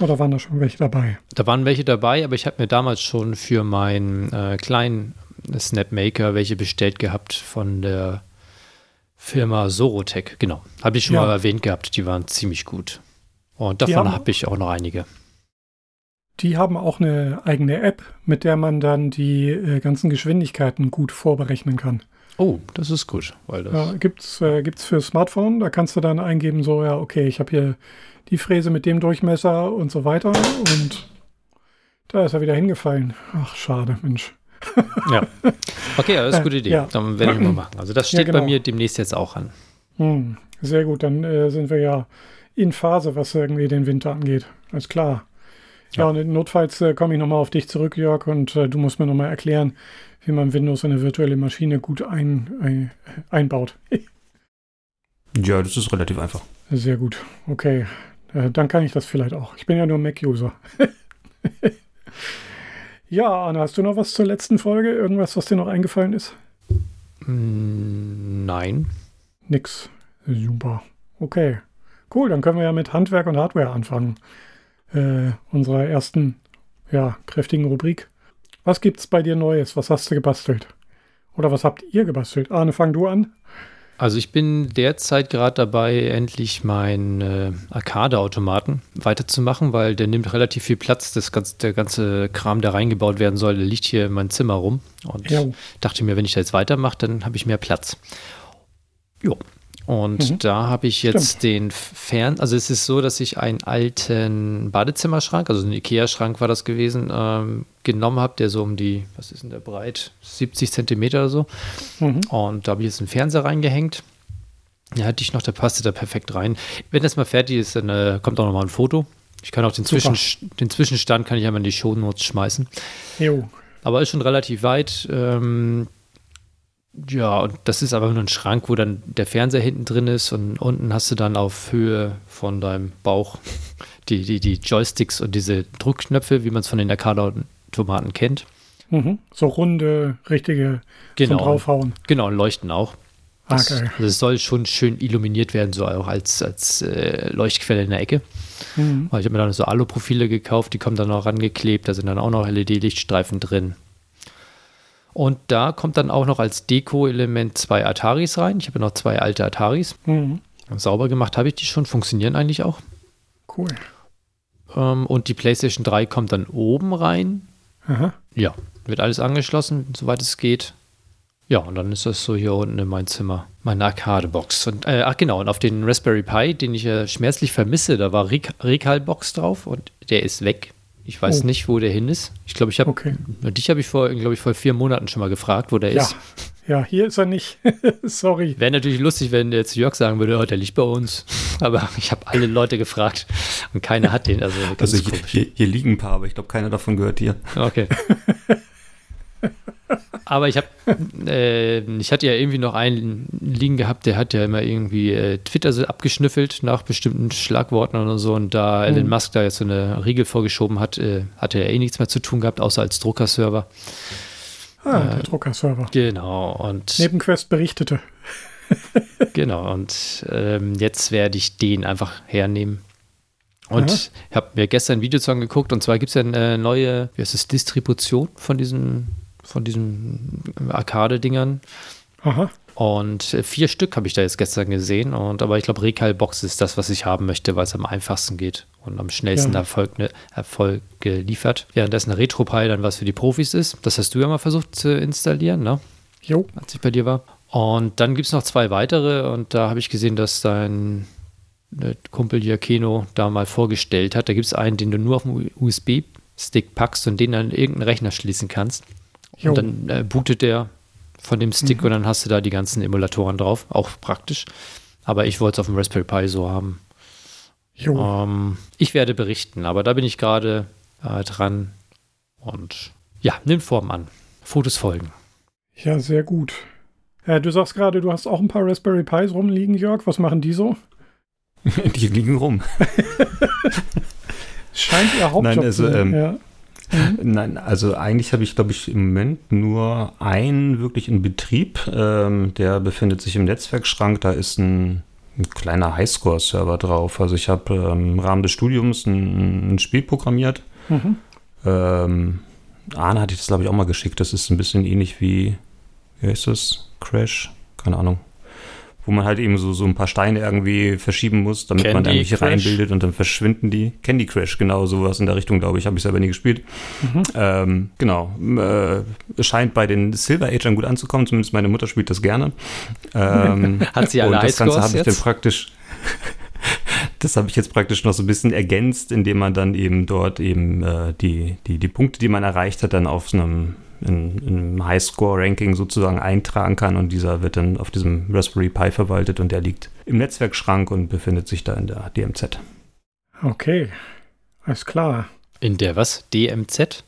Oder waren da schon welche dabei? Da waren welche dabei, aber ich habe mir damals schon für meinen äh, kleinen Snapmaker welche bestellt gehabt von der Firma Sorotech. Genau. Habe ich schon ja. mal erwähnt gehabt. Die waren ziemlich gut. Und davon habe ich auch noch einige. Die haben auch eine eigene App, mit der man dann die äh, ganzen Geschwindigkeiten gut vorberechnen kann. Oh, das ist gut. Weil das ja, gibt's, äh, gibt's für Smartphone, da kannst du dann eingeben, so, ja, okay, ich habe hier die Fräse mit dem Durchmesser und so weiter und da ist er wieder hingefallen. Ach, schade, Mensch. ja. Okay, das ist eine gute Idee. Ja. Dann werde ich mal machen. Also das steht ja, genau. bei mir demnächst jetzt auch an. Hm, sehr gut, dann äh, sind wir ja in Phase, was irgendwie den Winter angeht. Alles klar. Ja, ja und notfalls äh, komme ich nochmal auf dich zurück, Jörg, und äh, du musst mir nochmal erklären, wie man Windows in eine virtuelle Maschine gut ein, ein, einbaut. ja, das ist relativ einfach. Sehr gut. Okay. Äh, dann kann ich das vielleicht auch. Ich bin ja nur Mac-User. ja, Anna, hast du noch was zur letzten Folge? Irgendwas, was dir noch eingefallen ist? Mm, nein. Nix. Super. Okay. Cool, dann können wir ja mit Handwerk und Hardware anfangen. Äh, unserer ersten, ja, kräftigen Rubrik. Was gibt's bei dir Neues? Was hast du gebastelt? Oder was habt ihr gebastelt? Arne, fang du an. Also ich bin derzeit gerade dabei, endlich meinen äh, Arcade-Automaten weiterzumachen, weil der nimmt relativ viel Platz. Das ganze, der ganze Kram, der reingebaut werden soll, der liegt hier in meinem Zimmer rum. Und ja. dachte mir, wenn ich da jetzt weitermache, dann habe ich mehr Platz. Jo, und mhm. da habe ich jetzt Stimmt. den Fern, also es ist so, dass ich einen alten Badezimmerschrank, also ein Ikea-Schrank war das gewesen, ähm, genommen habe, der so um die, was ist denn der breit, 70 Zentimeter oder so. Mhm. Und da habe ich jetzt einen Fernseher reingehängt. Ja, hatte ich noch, der passte da perfekt rein. Wenn das mal fertig ist, dann äh, kommt auch noch mal ein Foto. Ich kann auch den, Zwischen, den Zwischenstand kann ich einmal in die Shownotes schmeißen. Jo. Aber ist schon relativ weit. Ähm, ja, und das ist aber nur ein Schrank, wo dann der Fernseher hinten drin ist und unten hast du dann auf Höhe von deinem Bauch die, die, die Joysticks und diese Druckknöpfe, wie man es von den Arcade-Automaten kennt. Mhm. So runde, richtige genau, zum draufhauen. Genau, und leuchten auch. Ah, das, okay. also es soll schon schön illuminiert werden, so auch als, als äh, Leuchtquelle in der Ecke. Mhm. Ich habe mir dann so Aluprofile gekauft, die kommen dann auch rangeklebt, da sind dann auch noch LED-Lichtstreifen drin. Und da kommt dann auch noch als Deko-Element zwei Ataris rein. Ich habe noch zwei alte Ataris. Mhm. Sauber gemacht habe ich die schon, funktionieren eigentlich auch. Cool. Ähm, und die PlayStation 3 kommt dann oben rein. Aha. Ja, wird alles angeschlossen, soweit es geht. Ja, und dann ist das so hier unten in mein Zimmer, meine Arcade-Box. Und, äh, ach genau, und auf den Raspberry Pi, den ich äh, schmerzlich vermisse, da war Recal-Box drauf und der ist weg. Ich weiß oh. nicht, wo der hin ist. Ich glaube, ich habe okay. dich habe ich vor, glaube ich, vor vier Monaten schon mal gefragt, wo der ja. ist. Ja, hier ist er nicht. Sorry. Wäre natürlich lustig, wenn jetzt Jörg sagen würde, oh, der liegt bei uns. Aber ich habe alle Leute gefragt und keiner hat den. Also, also hier, hier, liegen ein paar, aber ich glaube, keiner davon gehört hier. Okay. Aber ich habe, äh, ich hatte ja irgendwie noch einen liegen gehabt, der hat ja immer irgendwie äh, Twitter so abgeschnüffelt nach bestimmten Schlagworten oder so. Und da mhm. Elon Musk da jetzt so eine Riegel vorgeschoben hat, äh, hatte er eh nichts mehr zu tun gehabt, außer als Druckerserver. Ah, der äh, Druckerserver. Genau. Und Nebenquest berichtete. genau. Und ähm, jetzt werde ich den einfach hernehmen. Und Aha. ich habe mir gestern ein Video zu angeguckt und zwar gibt es ja eine neue, wie heißt es, Distribution von diesem von diesen Arcade-Dingern. Aha. Und äh, vier Stück habe ich da jetzt gestern gesehen. Und aber ich glaube, Recalbox ist das, was ich haben möchte, weil es am einfachsten geht und am schnellsten Ja. Erfolg, ne, Erfolg liefert. Währenddessen eine RetroPie dann was für die Profis ist. Das hast du ja mal versucht zu installieren, ne? Jo. als ich bei dir war. Und dann gibt es noch zwei weitere und da habe ich gesehen, dass dein äh, Kumpel hier Keno da mal vorgestellt hat. Da gibt es einen, den du nur auf dem USB-Stick packst und den dann in irgendeinen Rechner schließen kannst. Jo. Und dann äh, bootet der von dem Stick und dann hast du da die ganzen Emulatoren drauf. Auch praktisch. Aber ich wollte es auf dem Raspberry Pi so haben. Jo. Ähm, ich werde berichten, aber da bin ich gerade äh, dran. Und ja, nimm Form an. Fotos folgen. Ja, sehr gut. Äh, du sagst gerade, du hast auch ein paar Raspberry Pis rumliegen, Jörg. Was machen die so? Die liegen rum. Scheint ihr Hauptjob Nein, also, zu sein. ähm, ja. Nein, also eigentlich habe ich, glaube ich, im Moment nur einen wirklich in Betrieb. Ähm, der befindet sich im Netzwerkschrank. Da ist ein, ein kleiner Highscore-Server drauf. Also ich habe ähm, im Rahmen des Studiums ein, ein Spiel programmiert. Mhm. Ähm, Arne hatte ich das, glaube ich, auch mal geschickt. Das ist ein bisschen ähnlich wie, wie heißt das? Crash? Keine Ahnung. Wo man halt eben so, so ein paar Steine irgendwie verschieben muss, damit man Candy irgendwelche Crash? reinbildet und dann verschwinden die. Candy Crash, genau, sowas in der Richtung, glaube ich, habe ich selber nie gespielt. Ähm, genau. Äh, scheint bei den Silver Agern gut anzukommen, zumindest meine Mutter spielt das gerne. Ähm, Hat sie alle und das Ganze habe ich dann jetzt? praktisch. Das habe ich jetzt praktisch noch so ein bisschen ergänzt, indem man dann eben dort eben äh, die, die, die Punkte, die man erreicht hat, dann auf so einem, in, in einem Highscore-Ranking sozusagen eintragen kann und dieser wird dann auf diesem Raspberry Pi verwaltet und der liegt im Netzwerkschrank und befindet sich da in der DMZ. Okay. Alles klar. In der was? DMZ?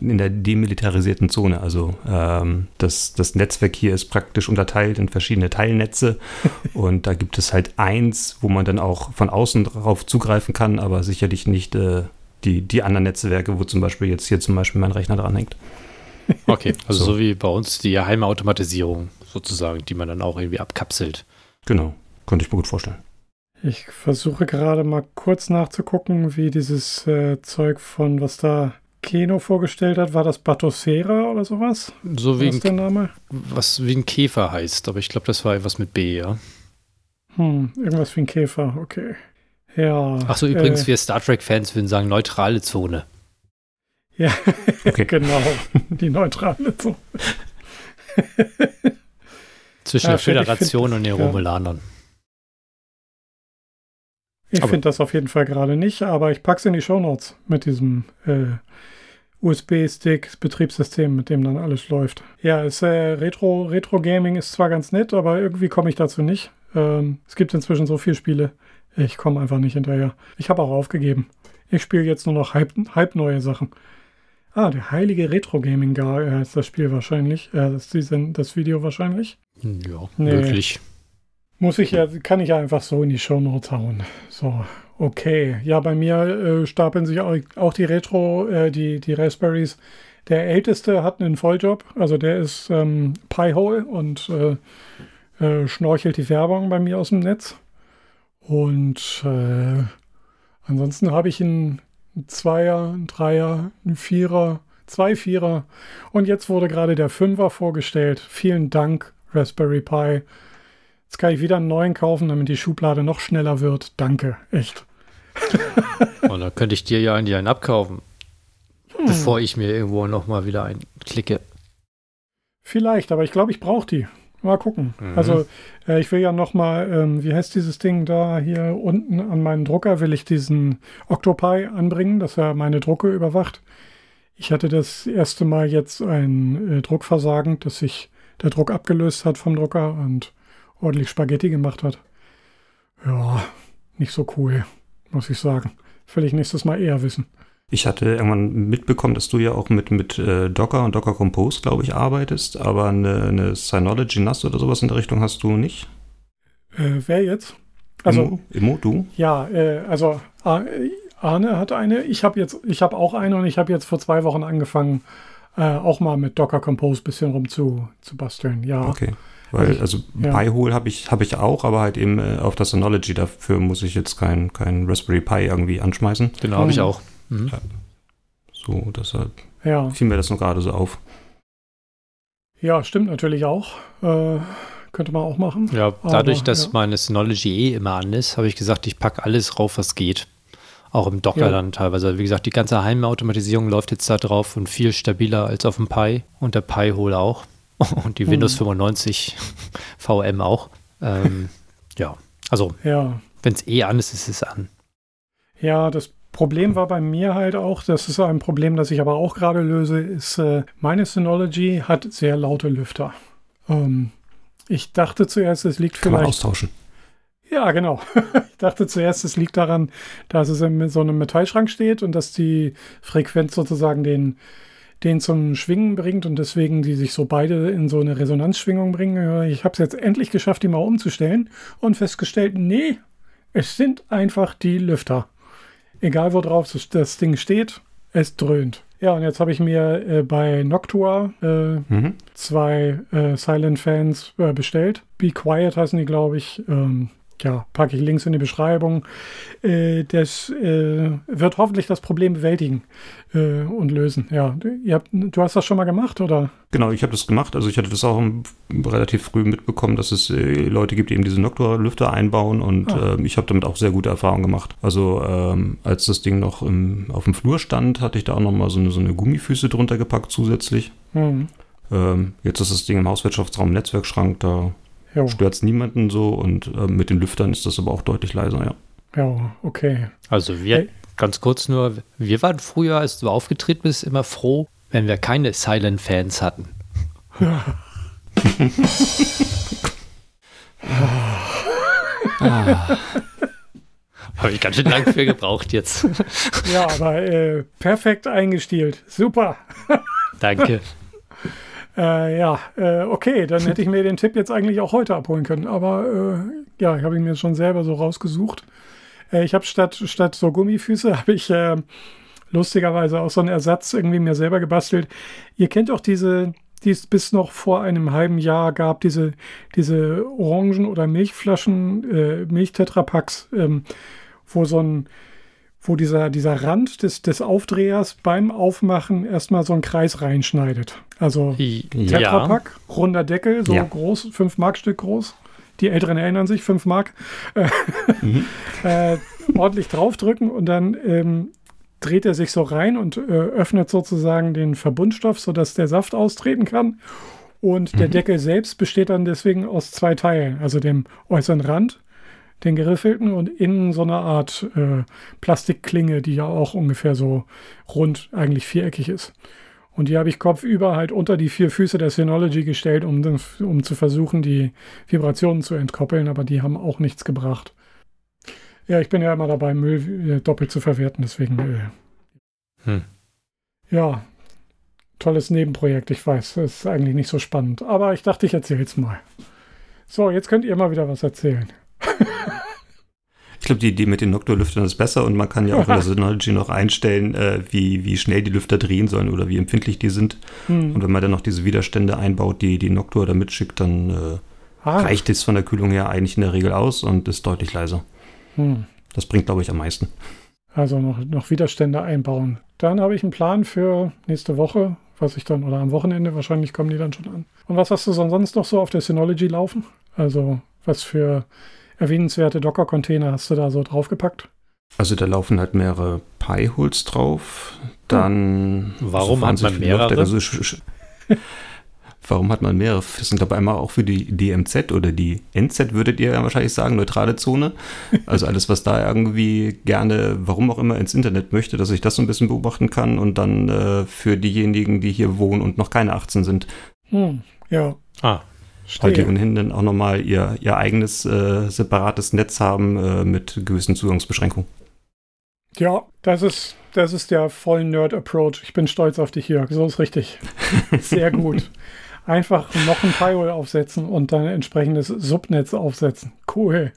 In der demilitarisierten Zone. Also ähm, das, das Netzwerk hier ist praktisch unterteilt in verschiedene Teilnetze und da gibt es halt eins, wo man dann auch von außen drauf zugreifen kann, aber sicherlich nicht äh, die, die anderen Netzwerke, wo zum Beispiel jetzt hier zum Beispiel mein Rechner dran hängt. Okay, also so. So. wie bei uns die Heimautomatisierung sozusagen, die man dann auch irgendwie abkapselt. Genau, könnte ich mir gut vorstellen. Ich versuche gerade mal kurz nachzugucken, wie dieses äh, Zeug von, was da Keno vorgestellt hat, war das Batocera oder sowas? So wie Was ist der ein, Name? was wie ein Käfer heißt, aber ich glaube, das war etwas mit B, ja. Hm, irgendwas wie ein Käfer, okay. Ja. Ach so, übrigens, Äh, wir Star Trek-Fans würden sagen neutrale Zone. Ja, Okay. genau. Die neutrale Zone. Zwischen Ja, der Föderation und den ja. Romulanern. Ich finde das auf jeden Fall gerade nicht, aber ich pack's in die Shownotes mit diesem äh, USB-Stick, Betriebssystem, mit dem dann alles läuft. Ja, ist, äh, Retro, Retro-Gaming ist zwar ganz nett, aber irgendwie komme ich dazu nicht. Ähm, es gibt inzwischen so viele Spiele. Ich komme einfach nicht hinterher. Ich habe auch aufgegeben. Ich spiele jetzt nur noch halb, halb neue Sachen. Ah, der heilige Retro-Gaming Guy heißt das Spiel wahrscheinlich. Äh, das, diesen, das Video wahrscheinlich. Ja, Nee. möglich. Muss ich ja, kann ich ja einfach so in die Shownotes hauen. So, okay. Ja, bei mir äh, stapeln sich auch, auch die Retro, äh, die, die Raspberries. Der älteste hat einen Volljob, also der ist ähm, Pi-Hole und äh, äh, schnorchelt die Werbung bei mir aus dem Netz. Und äh, ansonsten habe ich einen Zweier, einen Dreier, einen Vierer, zwei Vierer und jetzt wurde gerade der Fünfer vorgestellt. Vielen Dank, Raspberry Pi. Jetzt kann ich wieder einen neuen kaufen, damit die Schublade noch schneller wird. Danke, echt. Und dann könnte ich dir ja einen, einen abkaufen, bevor ich mir irgendwo nochmal wieder einen klicke. Vielleicht, aber ich glaube, ich brauche die. Mal gucken. Mhm. Also äh, ich will ja noch mal, ähm, wie heißt dieses Ding da hier unten an meinen Drucker, will ich diesen Octopi anbringen, dass er meine Drucke überwacht. Ich hatte das erste Mal jetzt ein äh, Druckversagen, dass sich der Druck abgelöst hat vom Drucker und ordentlich Spaghetti gemacht hat. Ja, nicht so cool, muss ich sagen. Will ich nächstes Mal eher wissen. Ich hatte irgendwann mitbekommen, dass du ja auch mit, mit äh, Docker und Docker Compose, glaube ich, arbeitest, aber eine, eine Synology NAS oder sowas in der Richtung hast du nicht. Äh, wer jetzt? Also Immo, Immo du? Ja, äh, also Ar- Arne hat eine. Ich habe jetzt, ich habe auch eine und ich habe jetzt vor zwei Wochen angefangen, äh, auch mal mit Docker Compose ein bisschen rum zu, zu basteln. Ja, Okay. Weil, Also ja. Pi-Hole habe ich, hab ich auch, aber halt eben äh, auf der Synology, dafür muss ich jetzt kein, kein Raspberry Pi irgendwie anschmeißen. Genau, habe ich Mhm. auch. Mhm. So, deshalb ja. fiel mir das nur gerade so auf. Ja, stimmt natürlich auch. Äh, könnte man auch machen. Ja, dadurch, Aber, dass ja. meine Synology eh immer an ist, habe ich gesagt, ich packe alles rauf, was geht. Auch im Docker Ja. dann teilweise. Wie gesagt, die ganze Heimautomatisierung läuft jetzt da drauf und viel stabiler als auf dem Pi und der Pi-Hole auch. Und die Mhm. Windows 95 VM auch. Ähm, ja, also Ja. wenn es eh an ist, ist es an. Ja, das Problem war bei mir halt auch, das ist ein Problem, das ich aber auch gerade löse, ist, äh, meine Synology hat sehr laute Lüfter. Ähm, ich dachte zuerst, es liegt Kann man vielleicht. austauschen. Ja, genau. ich dachte zuerst, es liegt daran, dass es in so einem Metallschrank steht und dass die Frequenz sozusagen den, den zum Schwingen bringt und deswegen die sich so beide in so eine Resonanzschwingung bringen. Äh, Ich habe es jetzt endlich geschafft, die mal umzustellen und festgestellt, nee, es sind einfach die Lüfter. Egal wo drauf das- das Ding steht, es dröhnt. Ja, und jetzt habe ich mir äh, bei Noctua äh, Mhm. zwei äh, Silent Fans äh, bestellt. Be Quiet heißen die, glaube ich. Ähm, ja, packe ich Links in die Beschreibung. Äh, das äh, wird hoffentlich das Problem bewältigen äh, und lösen. Ja, du, habt, du hast das schon mal gemacht, oder? Genau, ich habe das gemacht. Also ich hatte das auch relativ früh mitbekommen, dass es äh, Leute gibt, die eben diese Noctua-Lüfter einbauen und Ah. ähm, ich habe damit auch sehr gute Erfahrungen gemacht. Also ähm, als das Ding noch im, auf dem Flur stand, hatte ich da auch noch mal so eine, so eine Gummifüße drunter gepackt zusätzlich. Hm. Ähm, jetzt ist das Ding im Hauswirtschaftsraum Netzwerkschrank, da stört es niemanden so und ähm, mit den Lüftern ist das aber auch deutlich leiser, ja. ja, okay. Also wir, Hey. ganz kurz nur, wir waren früher, als du aufgetreten bist, immer froh, wenn wir keine Silent Fans hatten. ah. Habe ich ganz schön lang für gebraucht jetzt. Ja, aber äh, perfekt eingestielt. Super. Danke. Äh, ja, äh, okay, dann hätte ich mir den Tipp jetzt eigentlich auch heute abholen können. Aber äh, ja, ich habe ihn mir schon selber so rausgesucht. Äh, ich habe statt, statt so Gummifüße, habe ich äh, lustigerweise auch so einen Ersatz irgendwie mir selber gebastelt. Ihr kennt auch diese, die es bis noch vor einem halben Jahr gab, diese, diese Orangen- oder Milchflaschen, äh, Milchtetrapacks, ähm, wo so ein wo dieser, dieser Rand des, des Aufdrehers beim Aufmachen erstmal so einen Kreis reinschneidet. Also Ja. Tetrapack, runder Deckel, so Ja. groß, 5 Mark Stück groß. Die Älteren erinnern sich, 5 Mark. Äh, äh, ordentlich draufdrücken und dann ähm, dreht er sich so rein und äh, öffnet sozusagen den Verbundstoff, sodass der Saft austreten kann. Und der Deckel selbst besteht dann deswegen aus zwei Teilen, also dem äußeren Rand, den geriffelten und innen so eine Art äh, Plastikklinge, die ja auch ungefähr so rund, eigentlich viereckig ist. Und die habe ich kopfüber halt unter die vier Füße der Synology gestellt, um, um zu versuchen, die Vibrationen zu entkoppeln, aber die haben auch nichts gebracht. Ja, ich bin ja immer dabei, Müll äh, doppelt zu verwerten, deswegen. Äh, Hm. Ja, tolles Nebenprojekt, ich weiß, das ist eigentlich nicht so spannend, aber ich dachte, ich erzähle es mal. So, jetzt könnt ihr mal wieder was erzählen. Ich glaube, die Idee mit den Noctua-Lüftern ist besser und man kann ja auch in der Synology noch einstellen, äh, wie, wie schnell die Lüfter drehen sollen oder wie empfindlich die sind. Hm. Und wenn man dann noch diese Widerstände einbaut, die die Noctua da mitschickt, dann äh, Ah, reicht es von der Kühlung her eigentlich in der Regel aus und ist deutlich leiser. hm. Das bringt, glaube ich, am meisten. Also noch, noch Widerstände einbauen. Dann habe ich einen Plan für nächste Woche, was ich dann, oder am Wochenende, wahrscheinlich kommen die dann schon an. Und was hast du so- sonst noch so auf der Synology laufen? Also, was für erwähnenswerte Docker-Container hast du da so draufgepackt? Also da laufen halt mehrere Pi-Holes drauf. Dann. Warum so hat man mehrere? Sch- Warum hat man mehrere? Das sind glaube ich einmal auch für die DMZ oder die NZ, würdet ihr ja wahrscheinlich sagen, neutrale Zone. Also alles, was da irgendwie gerne, warum auch immer, ins Internet möchte, dass ich das so ein bisschen beobachten kann. Und dann äh, für diejenigen, die hier wohnen und noch keine 18 sind, Hm, ja, Ah, weil die stehe. ohnehin dann auch nochmal ihr, ihr eigenes äh, separates Netz haben äh, mit gewissen Zugangsbeschränkungen. Ja, das ist, das ist der voll Nerd-Approach. Ich bin stolz auf dich, Jörg. So ist richtig. Sehr gut. Einfach noch ein Firewall aufsetzen und dann ein entsprechendes Subnetz aufsetzen. Cool.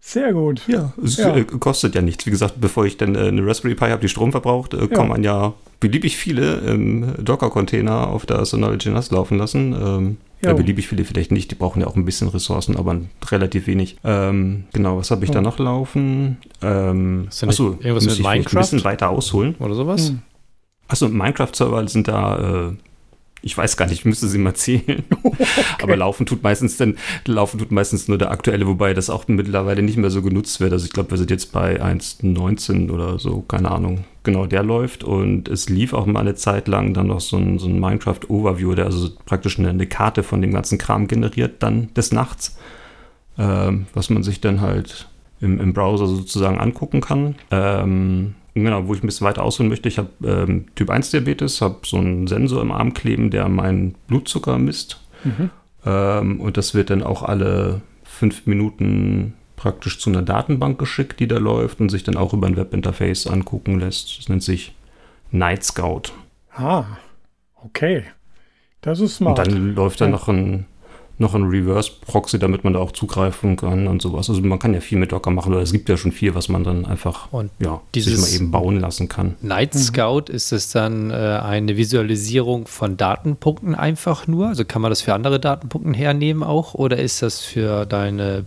Sehr gut. Ja, es Ja. äh, kostet ja nichts. Wie gesagt, bevor ich dann äh, eine Raspberry Pi habe, die Strom verbraucht, äh, kann man ja beliebig viele ähm, Docker-Container auf der Synology NAS laufen lassen. Ja, beliebig viele vielleicht nicht. Die brauchen ja auch ein bisschen Ressourcen, aber relativ wenig. Ähm, genau, was habe ich da Hm. noch laufen? Ähm, Ist da nicht achso, irgendwas muss mit Minecraft? ein bisschen weiter ausholen. oder sowas? Hm. Achso, Minecraft-Server sind da äh, Ich weiß gar nicht, ich müsste sie mal zählen. Okay. Aber laufen tut meistens dann, laufen tut meistens nur der aktuelle, wobei das auch mittlerweile nicht mehr so genutzt wird. Also ich glaube, wir sind jetzt bei 1.19 oder so, keine Ahnung. Genau, der läuft und es lief auch mal eine Zeit lang dann noch so ein, so ein Minecraft-Overview, der also praktisch eine, eine, Karte von dem ganzen Kram generiert, dann des Nachts, ähm, was man sich dann halt im, im Browser sozusagen angucken kann. Ähm, Genau, wo ich ein bisschen weiter ausholen möchte. Ich habe ähm, Typ 1 Diabetes, habe so einen Sensor im Arm kleben, der meinen Blutzucker misst. Mhm. Ähm, und das wird dann auch alle fünf Minuten praktisch zu einer Datenbank geschickt, die da läuft und sich dann auch über ein Webinterface angucken lässt. Das nennt sich Night Scout. Ah, okay. Das ist smart. Und dann läuft da ja. noch ein noch ein Reverse-Proxy, damit man da auch zugreifen kann und sowas. Also man kann ja viel mit Docker machen, oder es gibt ja schon viel, was man dann einfach und ja, sich mal eben bauen lassen kann. Night mhm. Scout, mhm. ist es dann äh, eine Visualisierung von Datenpunkten einfach nur? Also kann man das für andere Datenpunkte hernehmen auch, oder ist das für deine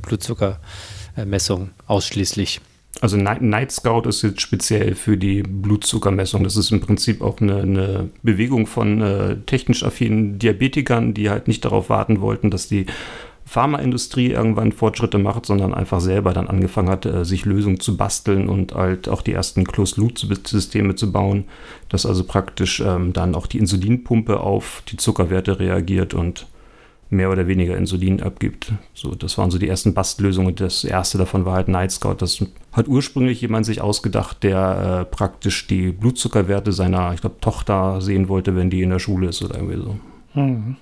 Blutzuckermessung ausschließlich? Also Night Scout ist jetzt speziell für die Blutzuckermessung. Das ist im Prinzip auch eine, eine Bewegung von äh, technisch affinen Diabetikern, die halt nicht darauf warten wollten, dass die Pharmaindustrie irgendwann Fortschritte macht, sondern einfach selber dann angefangen hat, äh, sich Lösungen zu basteln und halt auch die ersten Closed-Loop-Systeme zu bauen, dass also praktisch ähm, dann auch die Insulinpumpe auf die Zuckerwerte reagiert und mehr oder weniger Insulin abgibt. So, das waren so die ersten Bastlösungen. Das erste davon war halt Night Scout. Das hat ursprünglich jemand sich ausgedacht, der äh, praktisch die Blutzuckerwerte seiner, ich glaube, Tochter sehen wollte, wenn die in der Schule ist oder irgendwie so. Mhm.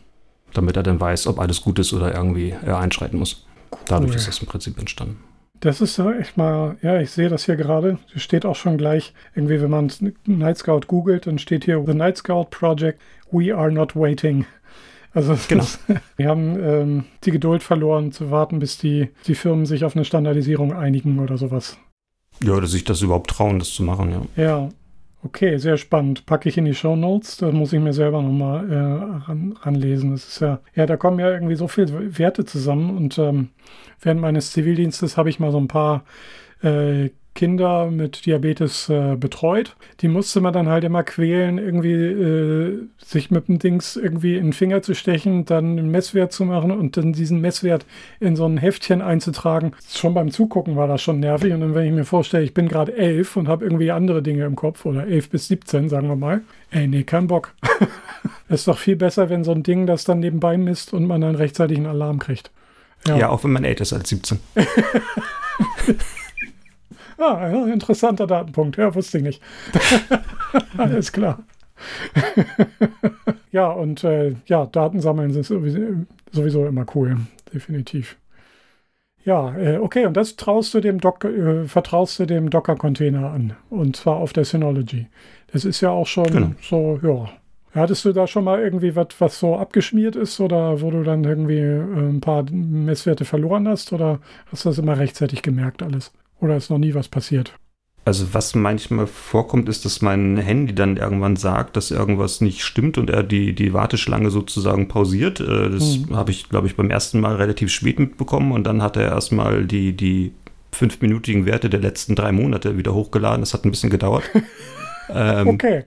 Damit er dann weiß, ob alles gut ist oder irgendwie er einschreiten muss. Dadurch cool. ist das im Prinzip entstanden. Das ist so echt mal, ja, ich sehe das hier gerade. Es steht auch schon gleich, irgendwie, wenn man Night Scout googelt, dann steht hier The Night Scout Project, We Are Not Waiting. Also genau. Ist, wir haben ähm, die Geduld verloren zu warten, bis die, die Firmen sich auf eine Standardisierung einigen oder sowas. Ja, oder sich das überhaupt trauen, das zu machen, ja. Ja, okay, sehr spannend. Packe ich in die Show Notes, da muss ich mir selber nochmal äh, ran, ranlesen. Das ist ja, ja, da kommen ja irgendwie so viele Werte zusammen und ähm, während meines Zivildienstes habe ich mal so ein paar äh, Kinder mit Diabetes äh, betreut. Die musste man dann halt immer quälen, irgendwie äh, sich mit dem Dings irgendwie in den Finger zu stechen, dann einen Messwert zu machen und dann diesen Messwert in so ein Heftchen einzutragen. Schon beim Zugucken war das schon nervig. Und dann, wenn ich mir vorstelle, ich bin gerade elf und habe irgendwie andere Dinge im Kopf oder elf bis 17, sagen wir mal. Ey, nee, kein Bock. Ist doch viel besser, wenn so ein Ding das dann nebenbei misst und man dann rechtzeitig einen Alarm kriegt. Ja, ja auch wenn man älter ist als 17. Ah, ja, interessanter Datenpunkt. Ja, wusste ich nicht. Alles klar. ja, und äh, ja, Daten sammeln ist sowieso, sowieso, immer cool. Definitiv. Ja, äh, okay, und das traust du dem Docker, äh, vertraust du dem Docker-Container an. Und zwar auf der Synology. Das ist ja auch schon genau. so, ja. Hattest du da schon mal irgendwie was, was so abgeschmiert ist oder wo du dann irgendwie äh, ein paar Messwerte verloren hast? Oder hast du das immer rechtzeitig gemerkt alles? Oder ist noch nie was passiert? Also was manchmal vorkommt, ist, dass mein Handy dann irgendwann sagt, dass irgendwas nicht stimmt und er die, die Warteschlange sozusagen pausiert. Äh, das mhm. habe ich, glaube ich, beim ersten Mal relativ spät mitbekommen und dann hat er erstmal die, die fünfminütigen Werte der letzten drei Monate wieder hochgeladen. Das hat ein bisschen gedauert. ähm, okay.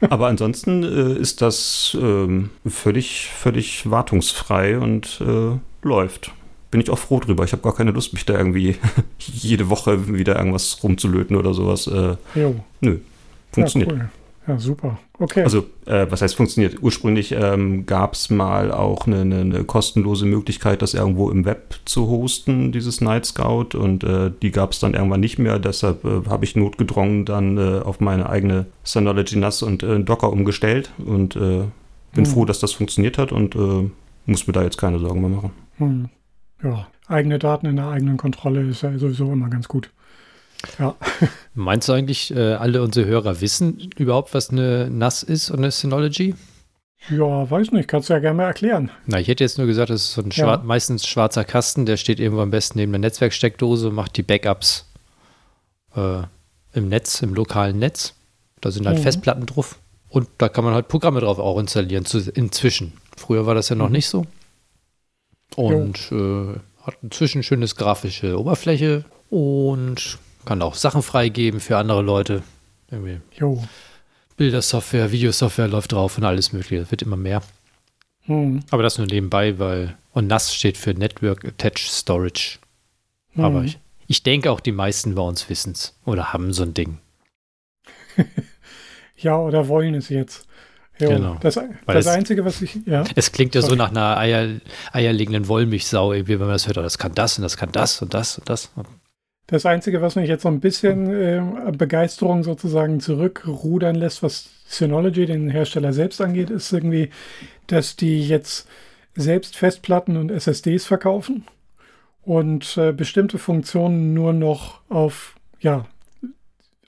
aber ansonsten äh, ist das ähm, völlig, völlig wartungsfrei und äh, läuft bin ich auch froh drüber. Ich habe gar keine Lust, mich da irgendwie jede Woche wieder irgendwas rumzulöten oder sowas. Äh, jo. Nö, funktioniert. Ja, cool. ja, super. Okay. Also, äh, was heißt funktioniert? Ursprünglich ähm, gab es mal auch eine, eine, eine, kostenlose Möglichkeit, das irgendwo im Web zu hosten, dieses Night Scout. Und äh, die gab es dann irgendwann nicht mehr. Deshalb äh, habe ich notgedrungen dann äh, auf meine eigene Synology NAS und äh, Docker umgestellt und bin hm. froh, dass das funktioniert hat und muss mir da jetzt keine Sorgen mehr machen. Hm ja, eigene Daten in der eigenen Kontrolle ist ja sowieso immer ganz gut. Ja. Meinst du eigentlich, äh, alle unsere Hörer wissen überhaupt, was eine NAS ist und eine Synology? Ja, weiß nicht, kannst du ja gerne mal erklären. Na, ich hätte jetzt nur gesagt, das ist so ein schwar ja. meistens schwarzer Kasten, der steht irgendwo am besten neben der Netzwerksteckdose und macht die Backups äh, im Netz, im lokalen Netz. Da sind halt mhm. Festplatten drauf und da kann man halt Programme drauf auch installieren, zu, inzwischen. Früher war das ja noch mhm. nicht so. Und äh, hat inzwischen schönes grafische Oberfläche und kann auch Sachen freigeben für andere Leute. Irgendwie. Jo. Bildersoftware, Videosoftware läuft drauf und alles mögliche. Das wird immer mehr. Hm. Aber das nur nebenbei, weil und NAS steht für Network Attached Storage. Hm. Aber ich, ich denke auch die meisten bei uns wissen es oder haben so ein Ding. ja, oder wollen es jetzt. Jo, genau. Das, das Einzige, was ich. Ja. Es klingt ja Sorry. so nach einer Eier, eierlegenden Wollmilchsau, wenn man das hört, oh, das kann das und das kann das und das und das. Das Einzige, was mich jetzt so ein bisschen äh, Begeisterung sozusagen zurückrudern lässt, was Synology, den Hersteller selbst angeht, ist irgendwie, dass die jetzt selbst Festplatten und SSDs verkaufen und äh, bestimmte Funktionen nur noch auf ja,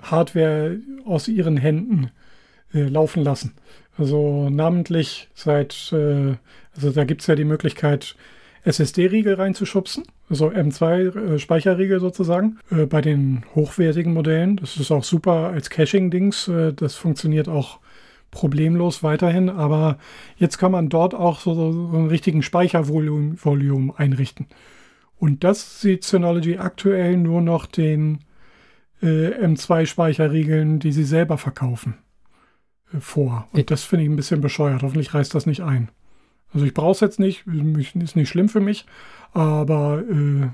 Hardware aus ihren Händen äh, laufen lassen. Also namentlich seit, äh, also da gibt es ja die Möglichkeit, SSD-Riegel reinzuschubsen, also M2-Speicherriegel äh, sozusagen, äh, bei den hochwertigen Modellen. Das ist auch super als Caching-Dings. Äh, das funktioniert auch problemlos weiterhin, aber jetzt kann man dort auch so, so einen richtigen Speichervolumen einrichten. Und das sieht Synology aktuell nur noch den äh, M2-Speicherriegeln, die sie selber verkaufen, vor. Und das finde ich ein bisschen bescheuert. Hoffentlich reißt das nicht ein. Also ich brauche es jetzt nicht, ist nicht schlimm für mich, aber äh,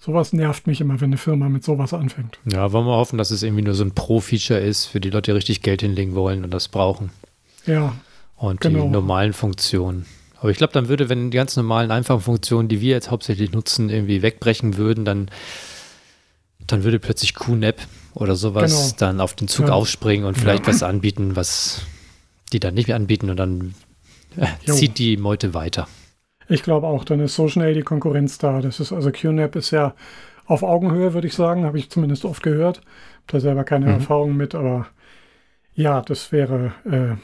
sowas nervt mich immer, wenn eine Firma mit sowas anfängt. Ja, wollen wir hoffen, dass es irgendwie nur so ein Pro-Feature ist, für die Leute, die richtig Geld hinlegen wollen und das brauchen. Ja. Und genau. die normalen Funktionen. Aber ich glaube, dann würde, wenn die ganz normalen, einfachen Funktionen, die wir jetzt hauptsächlich nutzen, irgendwie wegbrechen würden, dann, dann würde plötzlich QNAP oder sowas genau. dann auf den Zug ja. aufspringen und vielleicht ja. was anbieten, was die dann nicht mehr anbieten und dann äh, zieht die Meute weiter. Ich glaube auch, dann ist so schnell die Konkurrenz da. Das ist also QNAP ist ja auf Augenhöhe, würde ich sagen, habe ich zumindest oft gehört. Habe da selber keine mhm. Erfahrung mit, aber ja, das wäre. Äh,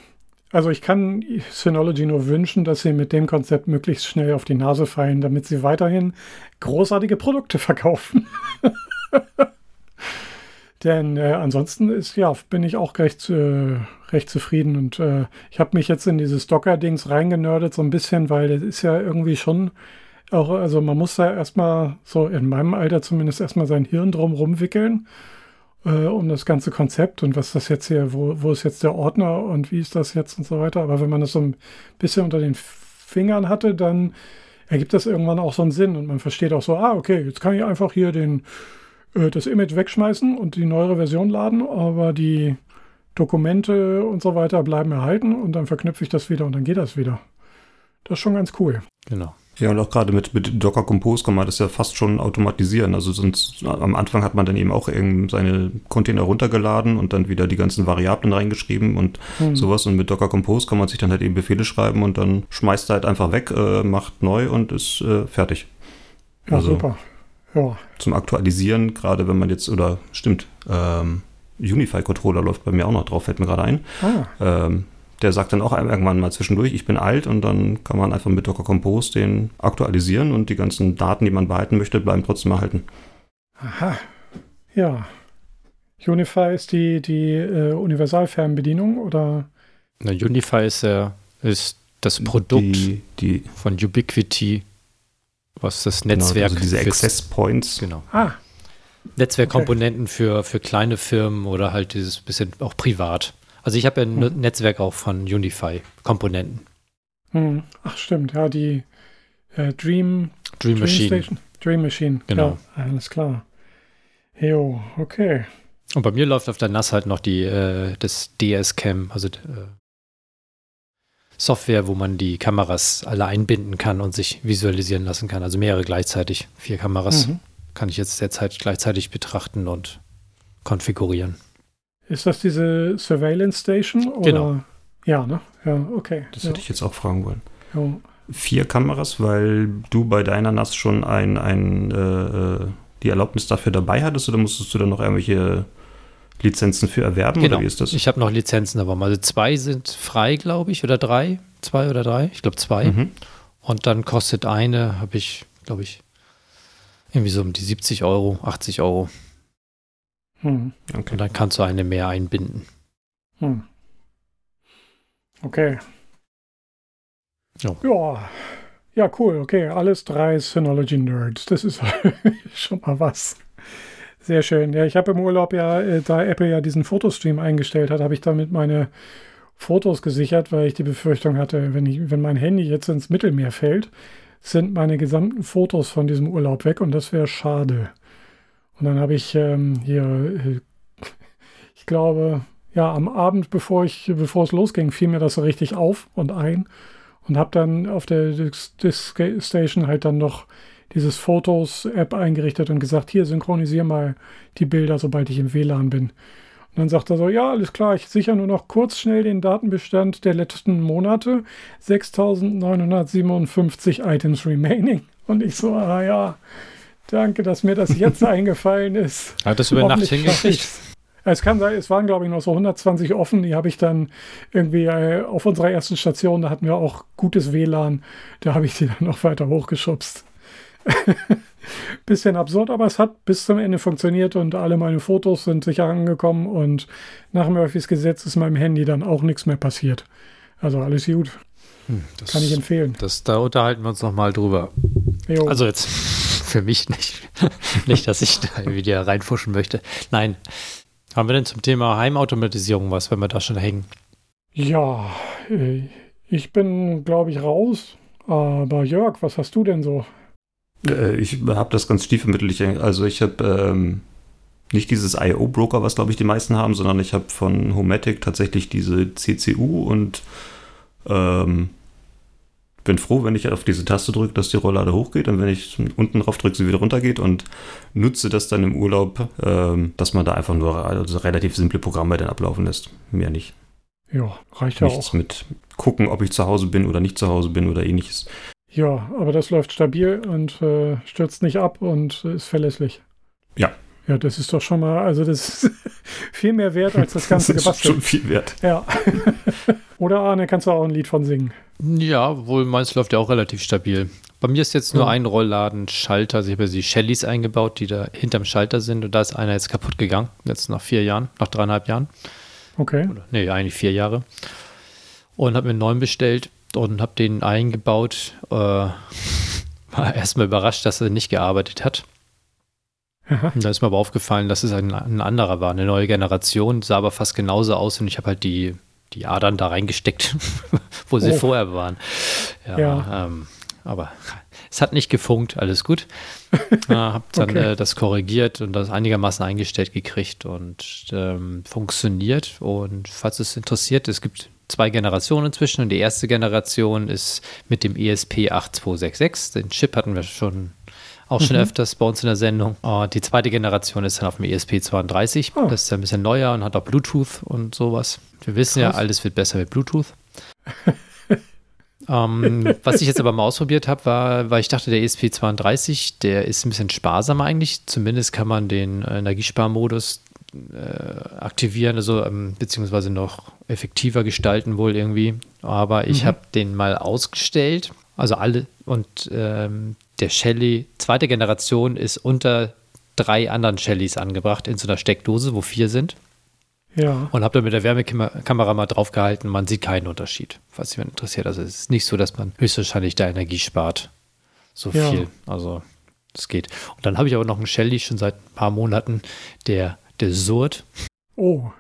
also ich kann Synology nur wünschen, dass sie mit dem Konzept möglichst schnell auf die Nase fallen, damit sie weiterhin großartige Produkte verkaufen. Denn äh, ansonsten ist ja, bin ich auch recht, äh, recht zufrieden und äh, ich habe mich jetzt in dieses Docker-Dings reingenördet so ein bisschen, weil das ist ja irgendwie schon auch, also man muss da erstmal so in meinem Alter zumindest erstmal sein Hirn drum rumwickeln äh, um das ganze Konzept und was das jetzt hier, wo, wo ist jetzt der Ordner und wie ist das jetzt und so weiter. Aber wenn man das so ein bisschen unter den Fingern hatte, dann ergibt das irgendwann auch so einen Sinn und man versteht auch so, ah, okay, jetzt kann ich einfach hier den äh, das Image wegschmeißen und die neuere Version laden, aber die Dokumente und so weiter bleiben erhalten und dann verknüpfe ich das wieder und dann geht das wieder. Das ist schon ganz cool. Genau. Ja, und auch gerade mit, mit Docker Compose kann man das ja fast schon automatisieren. Also sonst am Anfang hat man dann eben auch seine Container runtergeladen und dann wieder die ganzen Variablen reingeschrieben und mhm. sowas. Und mit Docker Compose kann man sich dann halt eben Befehle schreiben und dann schmeißt er halt einfach weg, äh, macht neu und ist äh, fertig. Ja, also, super. Ja. Zum Aktualisieren, gerade wenn man jetzt, oder stimmt, ähm, Unify-Controller läuft bei mir auch noch drauf, fällt mir gerade ein. Ah. Ähm, der sagt dann auch irgendwann mal zwischendurch, ich bin alt und dann kann man einfach mit Docker Compose den aktualisieren und die ganzen Daten, die man behalten möchte, bleiben trotzdem erhalten. Aha, ja. Unify ist die, die äh, Universalfernbedienung oder? Na, Unify ist, äh, ist das Produkt die, die, von Ubiquity was das Netzwerk. Genau, also diese Access Points. Genau. Ah. Netzwerkkomponenten okay. für, für kleine Firmen oder halt dieses bisschen auch privat. Also ich habe ja ein hm. Netzwerk auch von Unify-Komponenten. Hm. Ach stimmt, ja, die äh, Dream, Dream, Dream Machine. Station. Dream Machine, genau. Ja, alles klar. Jo, okay. Und bei mir läuft auf der NAS halt noch die äh, das DS-Cam, also äh, Software, wo man die Kameras alle einbinden kann und sich visualisieren lassen kann. Also mehrere gleichzeitig. Vier Kameras mhm. kann ich jetzt derzeit gleichzeitig betrachten und konfigurieren. Ist das diese Surveillance Station? Oder? Genau. Ja, ne? Ja, okay. Das ja. hätte ich jetzt auch fragen wollen. Ja. Vier Kameras, weil du bei deiner NAS schon ein, ein, äh, äh, die Erlaubnis dafür dabei hattest oder musstest du dann noch irgendwelche Lizenzen für erwerben genau. oder wie ist das? Ich habe noch Lizenzen aber Also zwei sind frei, glaube ich, oder drei. Zwei oder drei. Ich glaube zwei. Mhm. Und dann kostet eine, habe ich, glaube ich, irgendwie so um die 70 Euro, 80 Euro. Hm. Okay. Und dann kannst du eine mehr einbinden. Hm. Okay. Ja. ja. Ja, cool. Okay, alles drei Synology Nerds. Das ist schon mal was. Sehr schön. Ja, ich habe im Urlaub ja, äh, da Apple ja diesen Fotostream eingestellt hat, habe ich damit meine Fotos gesichert, weil ich die Befürchtung hatte, wenn, ich, wenn mein Handy jetzt ins Mittelmeer fällt, sind meine gesamten Fotos von diesem Urlaub weg und das wäre schade. Und dann habe ich ähm, hier, äh, ich glaube, ja, am Abend, bevor ich, bevor es losging, fiel mir das so richtig auf und ein und habe dann auf der Disk Station halt dann noch dieses Fotos-App eingerichtet und gesagt, hier synchronisiere mal die Bilder, sobald ich im WLAN bin. Und dann sagt er so, ja, alles klar, ich sichere nur noch kurz schnell den Datenbestand der letzten Monate. 6957 Items remaining. Und ich so, ah ja, danke, dass mir das jetzt eingefallen ist. Hat das über Nacht hingekriegt? Es kann sein, es waren, glaube ich, noch so 120 offen. Die habe ich dann irgendwie äh, auf unserer ersten Station, da hatten wir auch gutes WLAN, da habe ich die dann noch weiter hochgeschubst. Bisschen absurd, aber es hat bis zum Ende funktioniert und alle meine Fotos sind sicher angekommen und nach Murphys Gesetz ist meinem Handy dann auch nichts mehr passiert. Also alles gut. Hm, das, Kann ich empfehlen. Das, da unterhalten wir uns nochmal drüber. Jo. Also jetzt für mich nicht. nicht, dass ich da wieder reinfuschen möchte. Nein. Haben wir denn zum Thema Heimautomatisierung was, wenn wir da schon hängen? Ja, äh, ich bin, glaube ich, raus. Aber Jörg, was hast du denn so? Äh, ich habe das ganz stiefmütterlich. Also ich habe ähm, nicht dieses IO-Broker, was glaube ich die meisten haben, sondern ich habe von Homatic tatsächlich diese CCU und ähm, bin froh, wenn ich auf diese Taste drücke, dass die Rolllade hochgeht und wenn ich unten drauf drücke, sie wieder runtergeht und nutze das dann im Urlaub, ähm, dass man da einfach nur also relativ simple Programme dann ablaufen lässt. Mehr nicht. Ja, reicht ja Nichts auch. mit gucken, ob ich zu Hause bin oder nicht zu Hause bin oder ähnliches. Ja, aber das läuft stabil und äh, stürzt nicht ab und ist verlässlich. Ja. Ja, das ist doch schon mal, also das ist viel mehr wert als das ganze das ist Gebastel. schon viel wert. Ja. Oder Arne, kannst du auch ein Lied von singen? Ja, wohl meins läuft ja auch relativ stabil. Bei mir ist jetzt nur ja. ein Rollladen-Schalter. Also ich habe ja die Shellys eingebaut, die da hinterm Schalter sind. Und da ist einer jetzt kaputt gegangen. Jetzt nach vier Jahren, nach dreieinhalb Jahren. Okay. Oder, nee, eigentlich vier Jahre. Und habe mir einen neuen bestellt und habe den eingebaut. Äh, war erstmal überrascht, dass er nicht gearbeitet hat. Da ist mir aber aufgefallen, dass es ein, ein, anderer war, eine neue Generation, sah aber fast genauso aus und ich habe halt die, die Adern da reingesteckt, wo sie oh. vorher waren. Ja, ja. Ähm, aber es hat nicht gefunkt, alles gut. äh, hab dann okay. äh, das korrigiert und das einigermaßen eingestellt gekriegt und ähm, funktioniert. Und falls es interessiert, es gibt zwei Generationen inzwischen und die erste Generation ist mit dem ESP8266. Den Chip hatten wir schon auch schon mhm. öfters bei uns in der Sendung. Und die zweite Generation ist dann auf dem ESP32. Oh. Das ist ein bisschen neuer und hat auch Bluetooth und sowas. Wir wissen Krass. ja, alles wird besser mit Bluetooth. ähm, was ich jetzt aber mal ausprobiert habe, war, weil ich dachte, der ESP32, der ist ein bisschen sparsamer eigentlich. Zumindest kann man den Energiesparmodus äh, aktivieren, also ähm, beziehungsweise noch effektiver gestalten wohl irgendwie. Aber ich mhm. habe den mal ausgestellt, also alle und ähm, der Shelly zweite Generation ist unter drei anderen Shellys angebracht in so einer Steckdose, wo vier sind. Ja. Und habe da mit der Wärmekamera mal drauf gehalten. Man sieht keinen Unterschied, was sich interessiert. Also es ist nicht so, dass man höchstwahrscheinlich da Energie spart. So ja. viel. Also es geht. Und dann habe ich aber noch einen Shelly schon seit ein paar Monaten, der der Surd. Oh.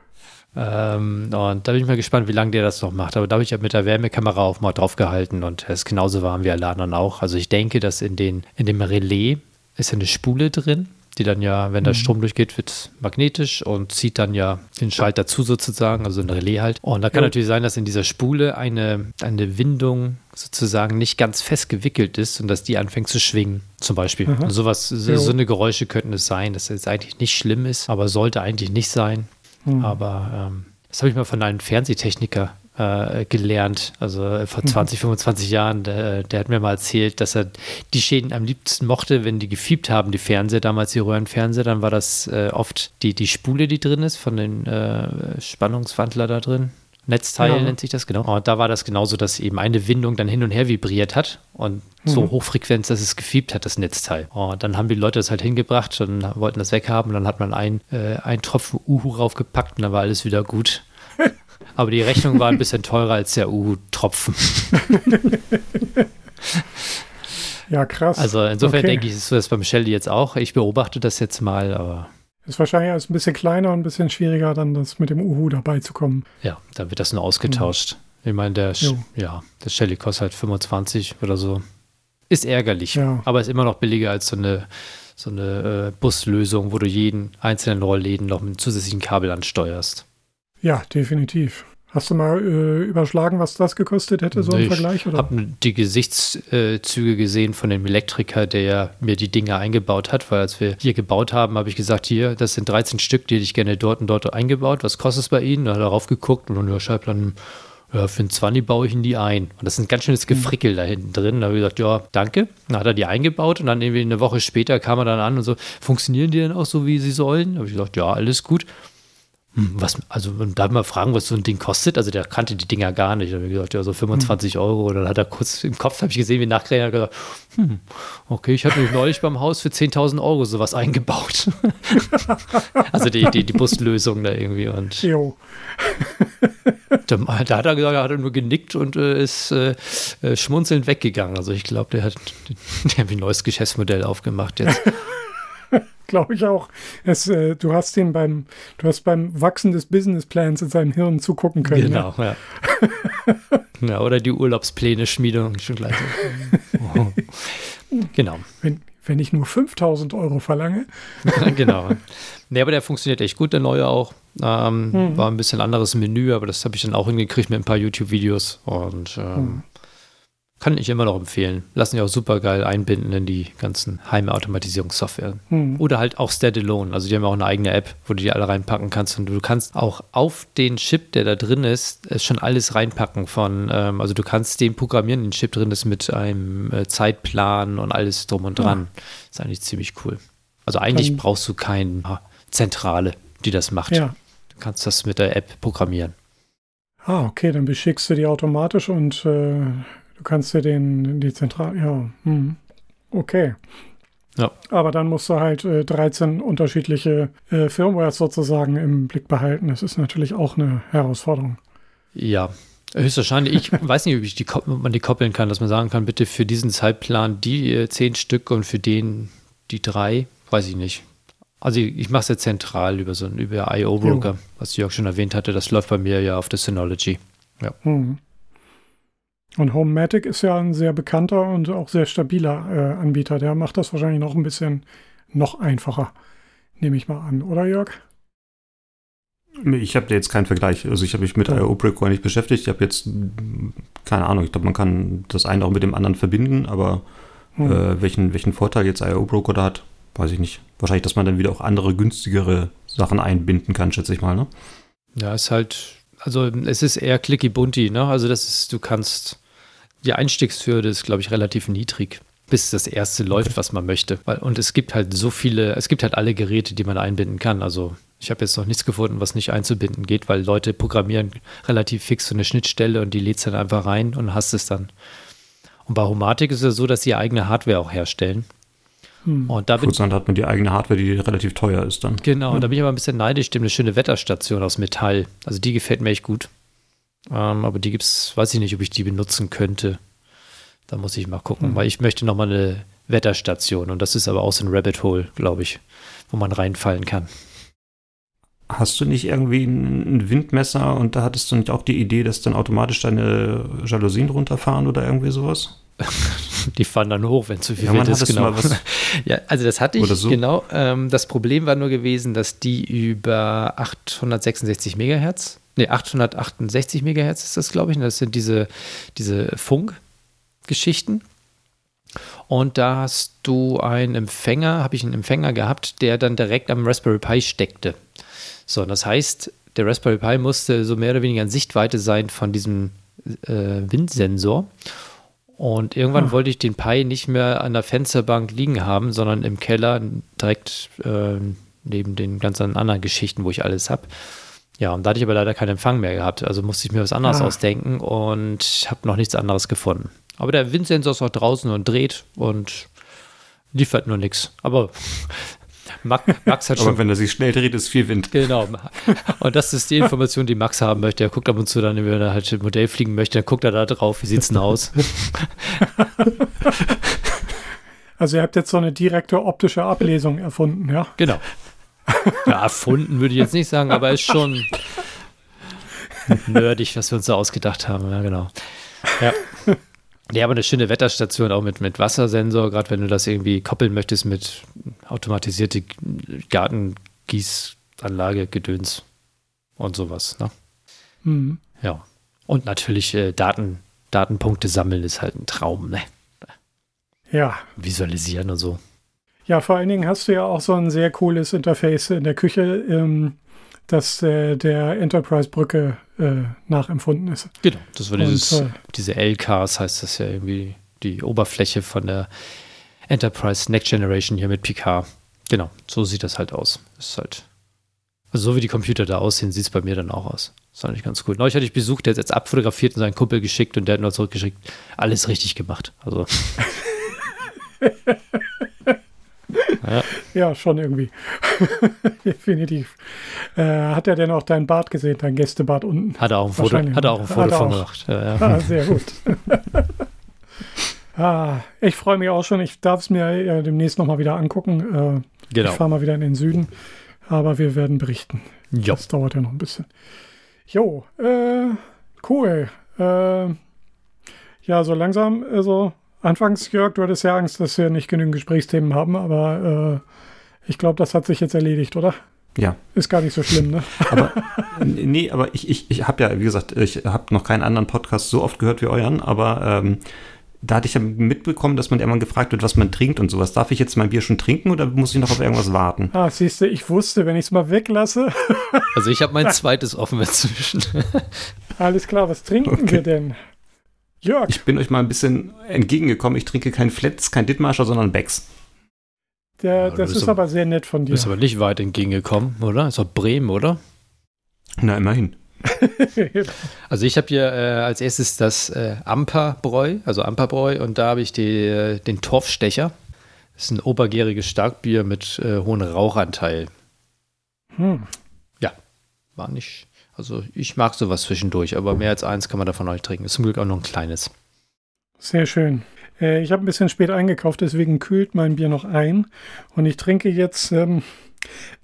Ähm, und da bin ich mal gespannt, wie lange der das noch macht. Aber da habe ich ja mit der Wärmekamera auch mal drauf gehalten und es ist genauso warm wie alle anderen auch. Also ich denke, dass in, den, in dem Relais ist ja eine Spule drin, die dann ja, wenn der mhm. Strom durchgeht, wird magnetisch und zieht dann ja den Schalter zu sozusagen, also ein Relais halt. Und da kann ja. natürlich sein, dass in dieser Spule eine, eine Windung sozusagen nicht ganz fest gewickelt ist und dass die anfängt zu schwingen, zum Beispiel. Und sowas, so, so, eine Geräusche könnten es sein, dass es eigentlich nicht schlimm ist, aber sollte eigentlich nicht sein. Mhm. Aber ähm, das habe ich mal von einem Fernsehtechniker äh, gelernt, also äh, vor 20, mhm. 25 Jahren. Der, der, hat mir mal erzählt, dass er die Schäden am liebsten mochte, wenn die gefiebt haben, die Fernseher, damals die Röhrenfernseher, dann war das äh, oft die, die Spule, die drin ist, von den äh, Spannungswandler da drin. Netzteil ja. nennt sich das, genau. Und da war das genauso, dass eben eine Windung dann hin und her vibriert hat und mhm. so hochfrequenz, dass es gefiebt hat, das Netzteil. Und dann haben die Leute das halt hingebracht und wollten das weghaben. Und dann hat man ein, äh, einen Tropfen Uhu raufgepackt und dann war alles wieder gut. Aber die Rechnung war ein bisschen teurer als der Uhu-Tropfen. ja, krass. Also insofern okay. denke ich, ist das beim Shelly jetzt auch. Ich beobachte das jetzt mal, aber Ist wahrscheinlich alles ein bisschen kleiner und ein bisschen schwieriger, dann das mit dem Uhu dabei zu kommen. Ja, dann wird das nur ausgetauscht. Mhm. Ich meine, der, jo. ja, der Shelly kostet halt 25 oder so. Ist ärgerlich, ja. aber ist immer noch billiger als so eine, so eine äh, Buslösung, wo du jeden einzelnen Rollläden noch mit einem zusätzlichen Kabel ansteuerst. Ja, definitiv. Hast du mal äh, überschlagen, was das gekostet hätte, so im Vergleich? Ich habe die Gesichtszüge gesehen von dem Elektriker, der mir die Dinge eingebaut hat, weil als wir hier gebaut haben, habe ich gesagt, hier, das sind 13 Stück, die hätte ich gerne dort und dort eingebaut. Was kostet es bei Ihnen? Dann hat er darauf geguckt und der Schallplan, ja, für einen 20 baue ich ihn die ein. Und das ist ein ganz schönes Gefrickel mhm. da hinten drin. Da habe ich gesagt, ja, danke. Dann hat er die eingebaut und dann irgendwie eine Woche später kam er dann an und so, funktionieren die denn auch so, wie sie sollen? Da habe ich gesagt, ja, alles gut. Hm, was, also darf mal fragen, was so ein Ding kostet? Also der kannte die Dinger gar nicht. Da habe ich gesagt, ja, so 25 hm. Euro. Und dann hat er kurz im Kopf, habe ich gesehen, wie nachgerechnet hat, gesagt, hm, okay, ich habe mich neulich beim Haus für 10.000 Euro sowas eingebaut. also die, die, die Buslösung da irgendwie. Und jo. da, da, hat er gesagt, er hat nur genickt und äh, ist äh, äh, schmunzelnd weggegangen. Also ich glaube, der hat, der hat ein neues Geschäftsmodell aufgemacht jetzt. Glaube ich auch. Es, äh, du hast ihn beim, du hast beim Wachsen des Businessplans in seinem Hirn zugucken können. Genau, ja. ja. ja oder die Urlaubspläne-Schmiedung schon gleich. oh. Genau. Wenn, wenn ich nur 5000 Euro verlange. genau. Nee, aber der funktioniert echt gut, der neue auch. Ähm, hm. War ein bisschen anderes Menü, aber das habe ich dann auch hingekriegt mit ein paar YouTube-Videos. Und ähm, hm. Kann ich immer noch empfehlen. Lassen ja auch super geil einbinden in die ganzen Heimautomatisierungssoftware. Hm. Oder halt auch Standalone. Also die haben auch eine eigene App, wo du die alle reinpacken kannst. Und du kannst auch auf den Chip, der da drin ist, schon alles reinpacken von, ähm, also du kannst den programmieren, den Chip drin ist mit einem äh, Zeitplan und alles drum und dran. Ja. Ist eigentlich ziemlich cool. Also eigentlich Dann, brauchst du keine Zentrale, die das macht. Ja. Du kannst das mit der App programmieren. Ah, okay, dann beschickst du die automatisch und äh, Du kannst dir den, die Zentral, ja, hm. okay. Ja. Aber dann musst du halt äh, 13 unterschiedliche äh, Firmwares sozusagen im Blick behalten. Das ist natürlich auch eine Herausforderung. Ja, höchstwahrscheinlich. Ich weiß nicht, ob, ich die, ob man die koppeln kann, dass man sagen kann, bitte für diesen Zeitplan die äh, zehn Stück und für den die drei. Weiß ich nicht. Also ich, ich mache es ja zentral über so einen über IO-Broker, was Jörg schon erwähnt hatte. Das läuft bei mir ja auf der Synology. Ja. Mhm. Und Homematic ist ja ein sehr bekannter und auch sehr stabiler äh, Anbieter. Der macht das wahrscheinlich noch ein bisschen noch einfacher, nehme ich mal an, oder Jörg? Ich habe jetzt keinen Vergleich. Also ich habe mich mit ja. IO Breakcore nicht beschäftigt. Ich habe jetzt keine Ahnung. Ich glaube, man kann das eine auch mit dem anderen verbinden, aber hm. äh, welchen, welchen Vorteil jetzt IO Broker da hat, weiß ich nicht. Wahrscheinlich, dass man dann wieder auch andere günstigere Sachen einbinden kann, schätze ich mal. Ne? Ja, ist halt, also es ist eher clicky bunty. Ne? Also das ist, du kannst die Einstiegshürde ist, glaube ich, relativ niedrig, bis das erste läuft, was man möchte. Und es gibt halt so viele, es gibt halt alle Geräte, die man einbinden kann. Also ich habe jetzt noch nichts gefunden, was nicht einzubinden geht, weil Leute programmieren relativ fix so eine Schnittstelle und die lädt dann einfach rein und hast es dann. Und bei Homatic ist es so, dass sie ihre eigene Hardware auch herstellen. Hm. Und da dann hat man die eigene Hardware, die relativ teuer ist dann. Genau, hm. und da bin ich aber ein bisschen neidisch. Die haben eine schöne Wetterstation aus Metall. Also die gefällt mir echt gut. Ähm, aber die gibt es, weiß ich nicht, ob ich die benutzen könnte. Da muss ich mal gucken, mhm. weil ich möchte nochmal eine Wetterstation und das ist aber auch so ein Rabbit Hole, glaube ich, wo man reinfallen kann. Hast du nicht irgendwie ein Windmesser und da hattest du nicht auch die Idee, dass dann automatisch deine Jalousien runterfahren oder irgendwie sowas? die fahren dann hoch, wenn zu viel ja, Wind ist. Genau. ja, also das hatte ich, so. genau. Ähm, das Problem war nur gewesen, dass die über 866 Megahertz nee, 868 Megahertz ist das, glaube ich. Das sind diese, diese Funkgeschichten. Und da hast du einen Empfänger, habe ich einen Empfänger gehabt, der dann direkt am Raspberry Pi steckte. So, das heißt, der Raspberry Pi musste so mehr oder weniger in Sichtweite sein von diesem äh, Windsensor. Und irgendwann hm. wollte ich den Pi nicht mehr an der Fensterbank liegen haben, sondern im Keller direkt äh, neben den ganzen anderen Geschichten, wo ich alles habe. Ja, und da hatte ich aber leider keinen Empfang mehr gehabt. Also musste ich mir was anderes ah. ausdenken und habe noch nichts anderes gefunden. Aber der Windsensor ist auch draußen und dreht und liefert nur nichts. Aber Max hat schon. Aber wenn er sich schnell dreht, ist viel Wind. Genau. Und das ist die Information, die Max haben möchte. Er guckt ab und zu dann, wenn er halt ein Modell fliegen möchte, dann guckt er da drauf, wie sieht es denn aus? Also ihr habt jetzt so eine direkte optische Ablesung erfunden, ja? Genau. Ja, erfunden würde ich jetzt nicht sagen, aber ist schon nerdig, was wir uns da ausgedacht haben. Ja, genau. Ja. Ja, aber eine schöne Wetterstation auch mit, mit Wassersensor, gerade wenn du das irgendwie koppeln möchtest mit automatisierte Gartengießanlage, Gedöns und sowas. Ne? Mhm. Ja. Und natürlich äh, Daten, Datenpunkte sammeln ist halt ein Traum, ne? Ja. Visualisieren und so. Ja, vor allen Dingen hast du ja auch so ein sehr cooles Interface in der Küche, ähm, das äh, der Enterprise-Brücke äh, nachempfunden ist. Genau, das war Und, dieses, äh, diese LKs, heißt das ja irgendwie, die Oberfläche von der Enterprise Next Generation hier mit Picard. Genau, so sieht das halt aus. Ist halt, also so wie die Computer da aussehen, sieht es bei mir dann auch aus. Das ist eigentlich ganz cool. Neulich hatte ich Besuch, der hat jetzt abfotografiert und seinen Kumpel geschickt und der hat nur zurückgeschickt, alles richtig gemacht. Also. ja, Ja, schon irgendwie. Definitiv. Äh, hat er denn auch dein Bad gesehen, dein Gästebad unten? hat er auch ein Foto, hat er auch ein Foto von gemacht. Ja, ja. Ah, sehr gut. ah, ich freue mich auch schon. Ich darf es mir äh, demnächst nochmal wieder angucken. Äh, Ich Genau. fahre mal wieder in den Süden. Aber wir werden berichten. Ja. Das dauert ja noch ein bisschen. Jo, äh, cool. Äh, ja, so langsam, also anfangs, Jörg, du hattest ja Angst, dass wir nicht genügend Gesprächsthemen haben, aber äh, ich glaube, das hat sich jetzt erledigt, oder? Ja, Ist gar nicht so schlimm, ne? aber nee, aber ich, ich, ich habe ja, wie gesagt, ich habe noch keinen anderen Podcast so oft gehört wie euren, aber ähm, da hatte ich ja mitbekommen, dass man immer gefragt wird, was man trinkt und sowas. Darf ich jetzt mein Bier schon trinken oder muss ich noch auf irgendwas warten? Ah, siehst du, ich wusste, wenn ich es mal weglasse. Also ich habe mein zweites offen inzwischen. Alles klar, was trinken wir denn? Jörg, Ich bin euch mal ein bisschen entgegengekommen. Ich trinke kein Flets, kein Dittmarscher, sondern Becks. der, Ja, das ist aber- aber sehr nett von Du dir. bist aber nicht weit entgegengekommen, oder? Ist doch Bremen, oder? Na, immerhin. Also ich habe hier äh, als erstes das äh, Amperbräu, also Amperbräu, und da habe ich die, äh, den Torfstecher. Das ist ein obergäriges Starkbier mit äh, hohem Rauchanteil. hm. War nicht, also ich mag sowas zwischendurch, aber mehr als eins kann man davon nicht trinken. Ist zum Glück auch noch ein kleines. Sehr schön. Äh, ich habe ein bisschen spät eingekauft, deswegen kühlt mein Bier noch ein. Und ich trinke jetzt ähm,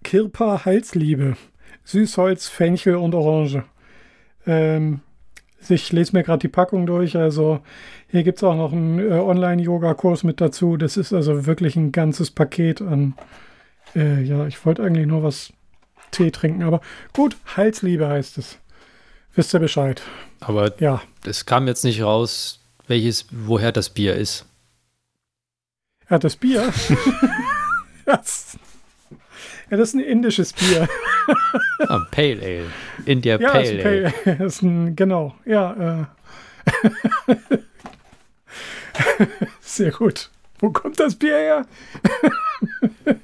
Kirpa Halsliebe. Süßholz, Fenchel und Orange. Ähm, ich lese mir gerade die Packung durch. Also hier gibt es auch noch einen äh, Online-Yoga-Kurs mit dazu. Das ist also wirklich ein ganzes Paket an. Äh, ja, ich wollte eigentlich nur was Tee trinken, aber gut, Halsliebe heißt es. Wisst ihr Bescheid? Aber Ja, es kam jetzt nicht raus, welches, woher das Bier ist. Ja, das Bier. das, ja, das ist ein indisches Bier. Ah, Pale Ale. India Ja, Pale ist, Ale. Pale- das ist ein, genau. Ja, äh. Sehr gut. Wo kommt das Bier her?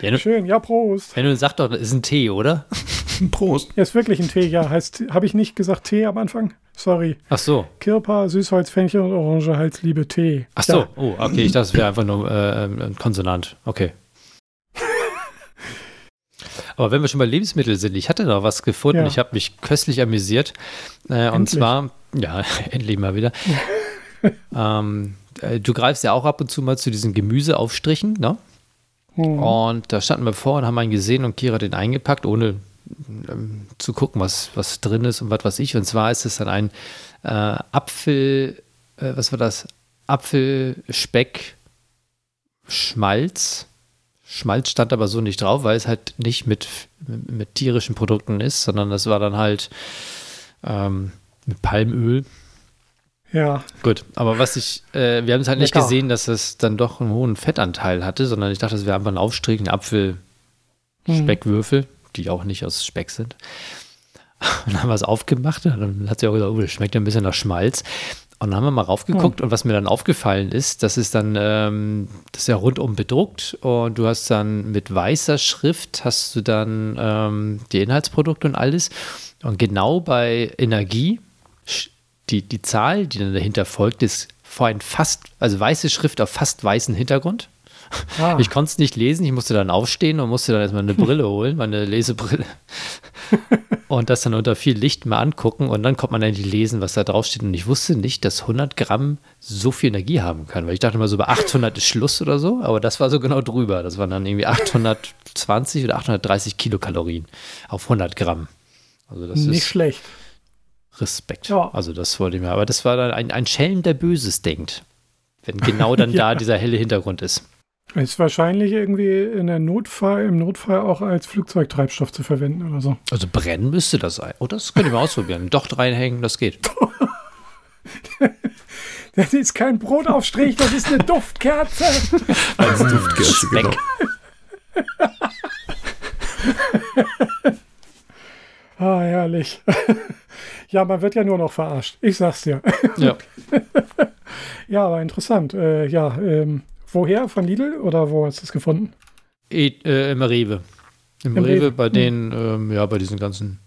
Ja, Schön, ja, Prost. wenn du sagst doch, das ist ein Tee, oder? Prost. Ja, ist wirklich ein Tee, ja. Heißt, habe ich nicht gesagt Tee am Anfang? Sorry. Ach so. Kirpa, Süßholz, Fenchel und Orange, Halsliebe, Tee. Ach so. Ja, Oh, okay. Ich dachte, es wäre einfach nur äh, ein Konsonant. Okay. Aber wenn wir schon bei Lebensmitteln sind, ich hatte noch was gefunden. Ja. Ich habe mich köstlich amüsiert. Äh, und zwar, ja, endlich mal wieder. ähm, äh, du greifst ja auch ab und zu mal zu diesen Gemüseaufstrichen, ne? Hm. Und da standen wir vor und haben einen gesehen und Kira den eingepackt, ohne ähm, zu gucken, was, was drin ist und was weiß ich. Und zwar ist es dann ein äh, Apfel, äh, was war das? Apfelspeck Schmalz. Schmalz stand aber so nicht drauf, weil es halt nicht mit, mit, mit tierischen Produkten ist, sondern das war dann halt ähm, mit Palmöl. Ja, Gut, aber was ich, äh, wir haben es halt nicht Lecker. gesehen, dass es dann doch einen hohen Fettanteil hatte, sondern ich dachte, das wäre einfach ein Aufstrich, ein Apfel-Speckwürfel, die auch nicht aus Speck sind. Und dann haben wir es aufgemacht und dann hat sie auch gesagt, oh, das schmeckt ja ein bisschen nach Schmalz. Und dann haben wir mal raufgeguckt und was mir dann aufgefallen ist, das ist dann, ähm, das ist ja rundum bedruckt und du hast dann mit weißer Schrift hast du dann ähm, die Inhaltsprodukte und alles. Und genau bei Energie, die, die Zahl, die dann dahinter folgt, ist vor ein fast, also weiße Schrift auf fast weißen Hintergrund. ah, Ich konnte es nicht lesen, ich musste dann aufstehen und musste dann erstmal eine Brille holen, meine Lesebrille. und das dann unter viel Licht mal angucken und dann kommt man die lesen, was da draufsteht. Und ich wusste nicht, dass 100 Gramm so viel Energie haben kann, weil ich dachte immer so bei 800 ist Schluss oder so, aber das war so genau drüber. Das waren dann irgendwie 820 oder 830 Kilokalorien auf 100 Gramm. Also das nicht ist schlecht. Respekt. Ja. Also das wollte ich mir. Aber das war dann ein, ein Schelm, der Böses denkt. Wenn genau dann ja. da dieser helle Hintergrund ist. Ist wahrscheinlich irgendwie in der Notfall, im Notfall auch als Flugzeugtreibstoff zu verwenden oder so. Also brennen müsste das sein. Oh, das könnte ich mal ausprobieren. Docht reinhängen, das geht. das ist kein Brotaufstrich, das ist eine Duftkerze. Als Duftkerze, genau. ah, herrlich. Ja, man wird ja nur noch verarscht. Ich sag's dir. Ja. ja, aber interessant. Äh, ja, ähm, Woher? Von Lidl oder wo hast du es gefunden? E äh, Im Rewe. Im, Im Rewe, Rewe, bei hm. den, ähm, ja, bei diesen ganzen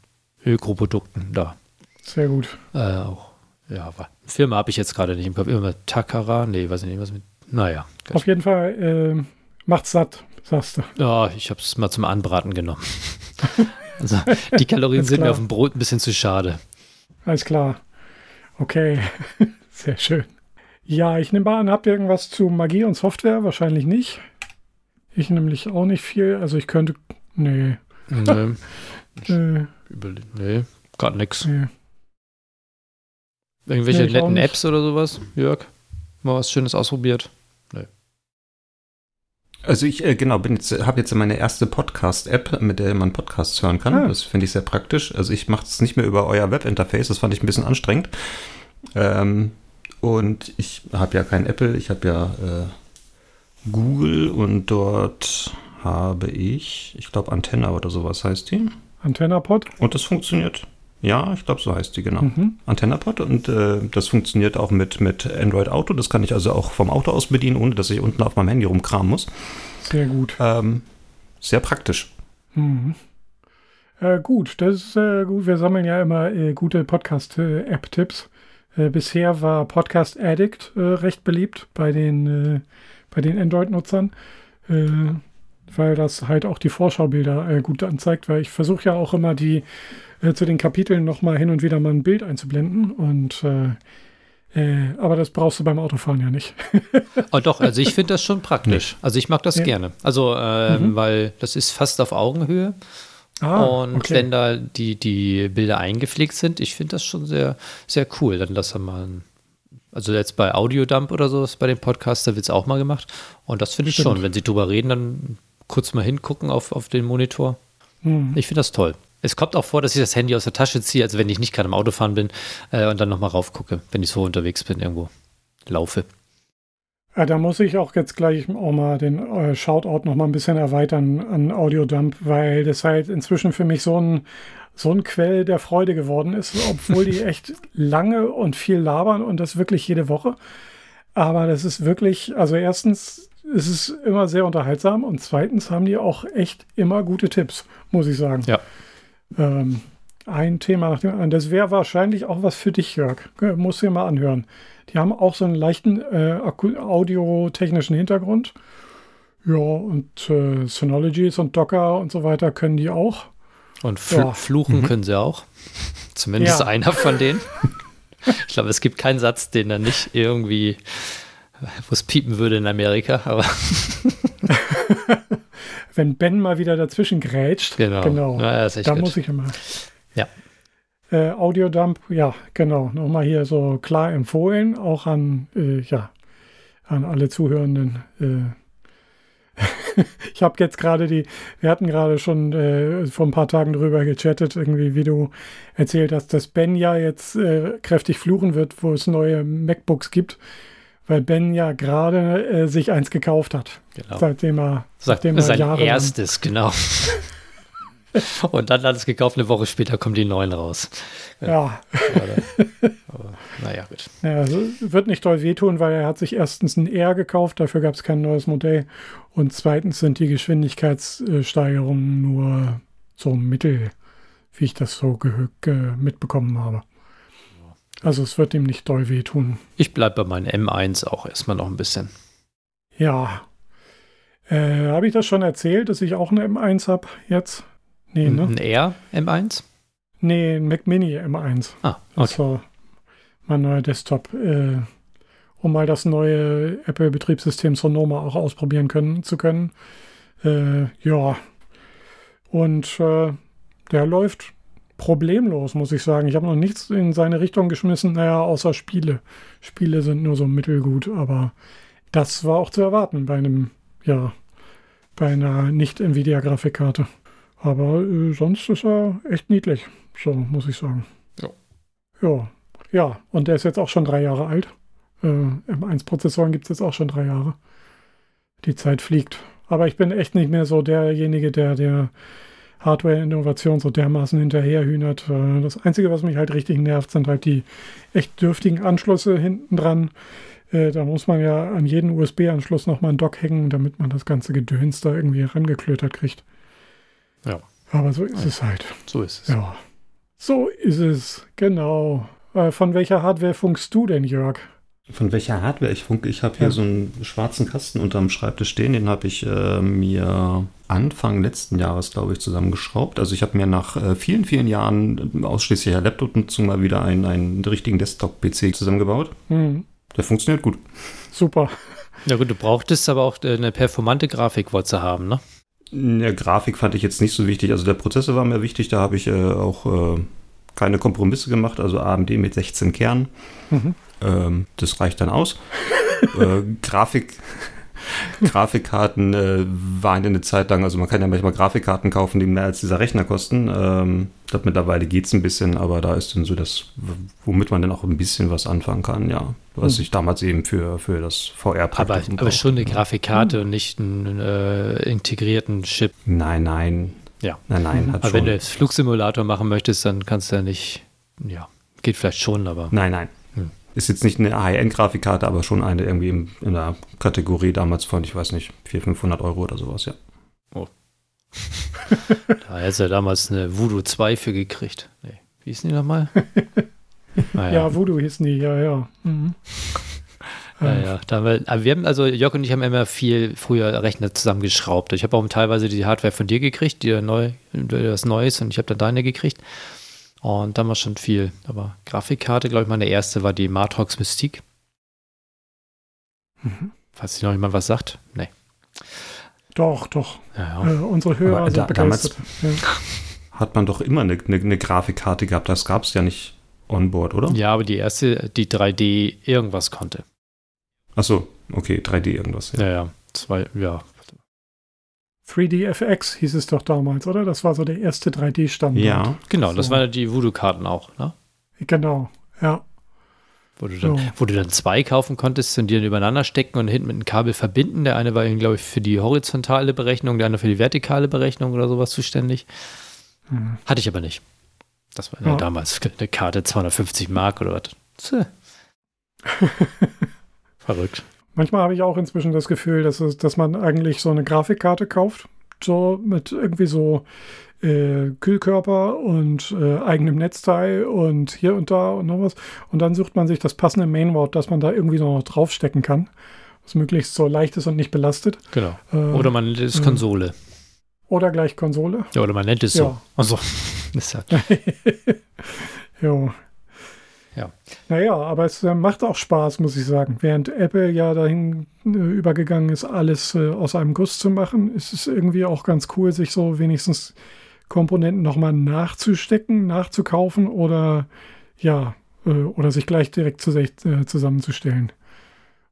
Öko-Produkten da. Sehr gut. Äh, auch, ja, Firma habe ich jetzt gerade nicht im Kopf. Immer Takara, nee, weiß ich nicht, was mit. Naja. Auf jeden Fall äh, macht's satt, sagst du. Ja, ich habe es mal zum Anbraten genommen. also die Kalorien sind mir auf dem Brot ein bisschen zu schade. Alles klar. Okay, sehr schön. Ja, ich nehme an, habt ihr irgendwas zu Magie und Software? Wahrscheinlich nicht. Ich nämlich auch nicht viel. Also ich könnte. Nee. Nee. nee. nee, gerade nix. Nee. Irgendwelche nee, netten Apps oder sowas, Jörg? Mal was Schönes ausprobiert? Also ich, äh, genau, bin jetzt, habe jetzt meine erste Podcast-App, mit der man Podcasts hören kann. Ah. Das finde ich sehr praktisch. Also ich mache es nicht mehr über euer Webinterface, das fand ich ein bisschen anstrengend. Ähm, und ich habe ja kein Apple, ich habe ja äh, Google und dort habe ich, ich glaube Antenna oder sowas heißt die. AntennaPod? Und das funktioniert. Ja, ich glaube, so heißt die, genau. Mhm. AntennaPod und äh, das funktioniert auch mit, mit Android Auto. Das kann ich also auch vom Auto aus bedienen, ohne dass ich unten auf meinem Handy rumkramen muss. Sehr gut. Ähm, sehr praktisch. Mhm. Äh, gut, das ist äh, gut. Wir sammeln ja immer äh, gute Podcast-App-Tipps. Äh, bisher war Podcast Addict äh, recht beliebt bei den, bei den Android-Nutzern, weil das halt auch die Vorschaubilder äh, gut anzeigt, weil ich versuche ja auch immer die zu den Kapiteln nochmal hin und wieder mal ein Bild einzublenden und aber das brauchst du beim Autofahren ja nicht. oh doch, also ich finde das schon praktisch. Also ich mag das ja. gerne. Also, ähm, mhm. weil das ist fast auf Augenhöhe. Ah, und okay. wenn da die, die Bilder eingepflegt sind, ich finde das schon sehr, sehr cool. Dann lass mal, also jetzt bei Audiodump oder so, bei dem Podcast, da wird es auch mal gemacht. Und das finde ich Stimmt. schon. Wenn sie drüber reden, dann kurz mal hingucken auf, auf den Monitor. Mhm. Ich finde das toll. Es kommt auch vor, dass ich das Handy aus der Tasche ziehe, also wenn ich nicht gerade im Auto fahren bin äh, und dann nochmal raufgucke, wenn ich so unterwegs bin, irgendwo laufe. Ja, da muss ich auch jetzt gleich auch mal den äh, Shoutout noch mal ein bisschen erweitern an Audiodump, weil das halt inzwischen für mich so ein, so ein Quell der Freude geworden ist, obwohl die echt lange und viel labern und das wirklich jede Woche. Aber das ist wirklich, also erstens ist es immer sehr unterhaltsam und zweitens haben die auch echt immer gute Tipps, muss ich sagen. Ja. Ähm, ein Thema nach dem anderen. Das wäre wahrscheinlich auch was für dich, Jörg. Musst du dir mal anhören. Die haben auch so einen leichten äh, audiotechnischen Hintergrund. Ja, und äh, Synologies und Docker und so weiter können die auch. Und fl ja. fluchen mhm. können sie auch. Zumindest ja. einer von denen. ich glaube, es gibt keinen Satz, den er nicht irgendwie, wo es piepen würde in Amerika, aber. Wenn Ben mal wieder dazwischen grätscht, genau, genau ja, da gut. muss ich immer. Ja. Äh, Audiodump, ja, genau. Nochmal hier so klar empfohlen, auch an, äh, ja, an alle Zuhörenden. Äh. ich habe jetzt gerade die, wir hatten gerade schon äh, vor ein paar Tagen drüber gechattet, irgendwie, wie du erzählt hast, dass Ben ja jetzt äh, kräftig fluchen wird, wo es neue MacBooks gibt, weil Ben ja gerade äh, sich eins gekauft hat. Genau. Seitdem er, seitdem er sein Jahre erstes, genau. Und dann alles gekauft, eine Woche später kommen die neuen raus. Ja. Aber, naja, gut. Ja, also wird nicht toll wehtun, weil er hat sich erstens ein R gekauft, dafür gab es kein neues Modell. Und zweitens sind die Geschwindigkeitssteigerungen nur so mittel, wie ich das so mitbekommen habe. Also es wird ihm nicht doll wehtun. Ich bleibe bei meinem M1 auch erstmal noch ein bisschen. Ja. Äh, habe ich das schon erzählt, dass ich auch eine M1 habe jetzt? Nee, ne? Ein R M1? Nee, ein Mac Mini M1. Ah, Das okay. war mein neuer Desktop, äh, um mal das neue Apple-Betriebssystem Sonoma auch ausprobieren können, zu können. Äh, ja, und äh, der läuft problemlos, muss ich sagen. Ich habe noch nichts in seine Richtung geschmissen, naja, außer Spiele. Spiele sind nur so mittelgut, aber das war auch zu erwarten bei einem, ja, bei einer nicht-Nvidia-Grafikkarte. Aber äh, sonst ist er echt niedlich, so muss ich sagen. Ja. Ja, ja, und der ist jetzt auch schon drei Jahre alt. Äh, M1-Prozessoren gibt es jetzt auch schon drei Jahre. Die Zeit fliegt. Aber ich bin echt nicht mehr so derjenige, der der Hardware-Innovation so dermaßen hinterherhühnert. Äh, Das Einzige, was mich halt richtig nervt, sind halt die echt dürftigen Anschlüsse hinten dran. Äh, Da muss man ja an jeden USB-Anschluss nochmal einen Dock hängen, damit man das ganze Gedöns da irgendwie herangeklötert kriegt. Ja. Aber so ist es halt. So ist es. Ja. So ist es, genau. Äh, Von welcher Hardware funkst du denn, Jörg? Von welcher Hardware ich funke? Ich habe hier Ja. so einen schwarzen Kasten unterm Schreibtisch stehen. Den habe ich äh, mir Anfang letzten Jahres, glaube ich, zusammengeschraubt. Also ich habe mir nach äh, vielen, vielen Jahren ausschließlicher Laptop-Nutzung mal wieder einen, einen richtigen Desktop-PC zusammengebaut. Hm, Der funktioniert gut. super. Ja gut, du brauchtest aber auch äh, eine performante Grafik wolltest du haben, ne? In der Grafik fand ich jetzt nicht so wichtig. Also der Prozessor war mir wichtig. Da habe ich äh, auch äh, keine Kompromisse gemacht. Also AMD mit 16 Kernen. Mhm. Ähm, das reicht dann aus. äh, Grafik, Grafikkarten äh, waren ja eine Zeit lang, also man kann ja manchmal Grafikkarten kaufen, die mehr als dieser Rechner kosten. Ähm, ich glaube, mittlerweile geht es ein bisschen, aber da ist dann so das, womit man dann auch ein bisschen was anfangen kann, ja. Was Hm. ich damals eben für, für das VR Aber, aber schon eine Grafikkarte und nicht einen äh, integrierten Chip. Nein, nein. Ja. Nein, nein, Aber wenn schon. du jetzt Flugsimulator machen möchtest, dann kannst du ja nicht. Ja, geht vielleicht schon, aber. Nein, nein. Ist jetzt nicht eine High-End-Grafikkarte, aber schon eine irgendwie in, in der Kategorie damals von, ich weiß nicht, 400, 500 Euro oder sowas, ja. Da hättest du ja damals eine Voodoo 2 für gekriegt. Nee. Wie hieß die nochmal? naja. Ja, Voodoo hießen die, ja, ja. Mhm. Ja, ja. Da haben wir, wir haben, also Jörg und ich haben immer viel früher Rechner zusammengeschraubt. Ich habe auch teilweise die Hardware von dir gekriegt, die neu, das Neues und ich habe dann deine gekriegt. Und dann war schon viel. Aber Grafikkarte, glaube ich, meine erste war die Matrox Mystique. Mhm. Falls sich noch jemand was sagt. Nee. Doch, doch. Ja, ja. Äh, unsere Hörer Aber sind da- damals- begeistert. Ja. Hat man doch immer eine, eine, eine Grafikkarte gehabt. Das gab es ja nicht onboard, oder? ja, aber die erste, die 3D irgendwas konnte. Achso, okay, 3D irgendwas. Ja. Ja, ja. Zwei, ja. 3DFX hieß es doch damals, oder? Das war so der erste 3D-Standard. ja. Genau, das So. waren die Voodoo-Karten auch, ne? Genau, ja. Wo du, dann, So. wo du dann zwei kaufen konntest und die dann übereinander stecken und hinten mit einem Kabel verbinden. Der eine war, glaube ich, für die horizontale Berechnung, der andere für die vertikale Berechnung oder sowas zuständig. Mhm. Hatte ich aber nicht. Das war ja. Damals eine Karte 250 Mark oder was. Verrückt. Manchmal habe ich auch inzwischen das Gefühl, dass, es, dass man eigentlich so eine Grafikkarte kauft, so mit irgendwie so äh, Kühlkörper und äh, eigenem Netzteil und hier und da und noch was. Und dann sucht man sich das passende Mainboard, das man da irgendwie noch draufstecken kann, was möglichst so leicht ist und nicht belastet. Genau. Äh, Oder man nennt es Mhm. Konsole. oder gleich Konsole. Ja, oder man nennt es so. Ja. Also, ist ja, jo. Ja. Naja, aber es äh, macht auch Spaß, muss ich sagen. Während Apple ja dahin äh, übergegangen ist, alles äh, aus einem Guss zu machen, ist es irgendwie auch ganz cool, sich so wenigstens Komponenten nochmal nachzustecken, nachzukaufen oder ja, äh, oder sich gleich direkt zu, äh, zusammenzustellen.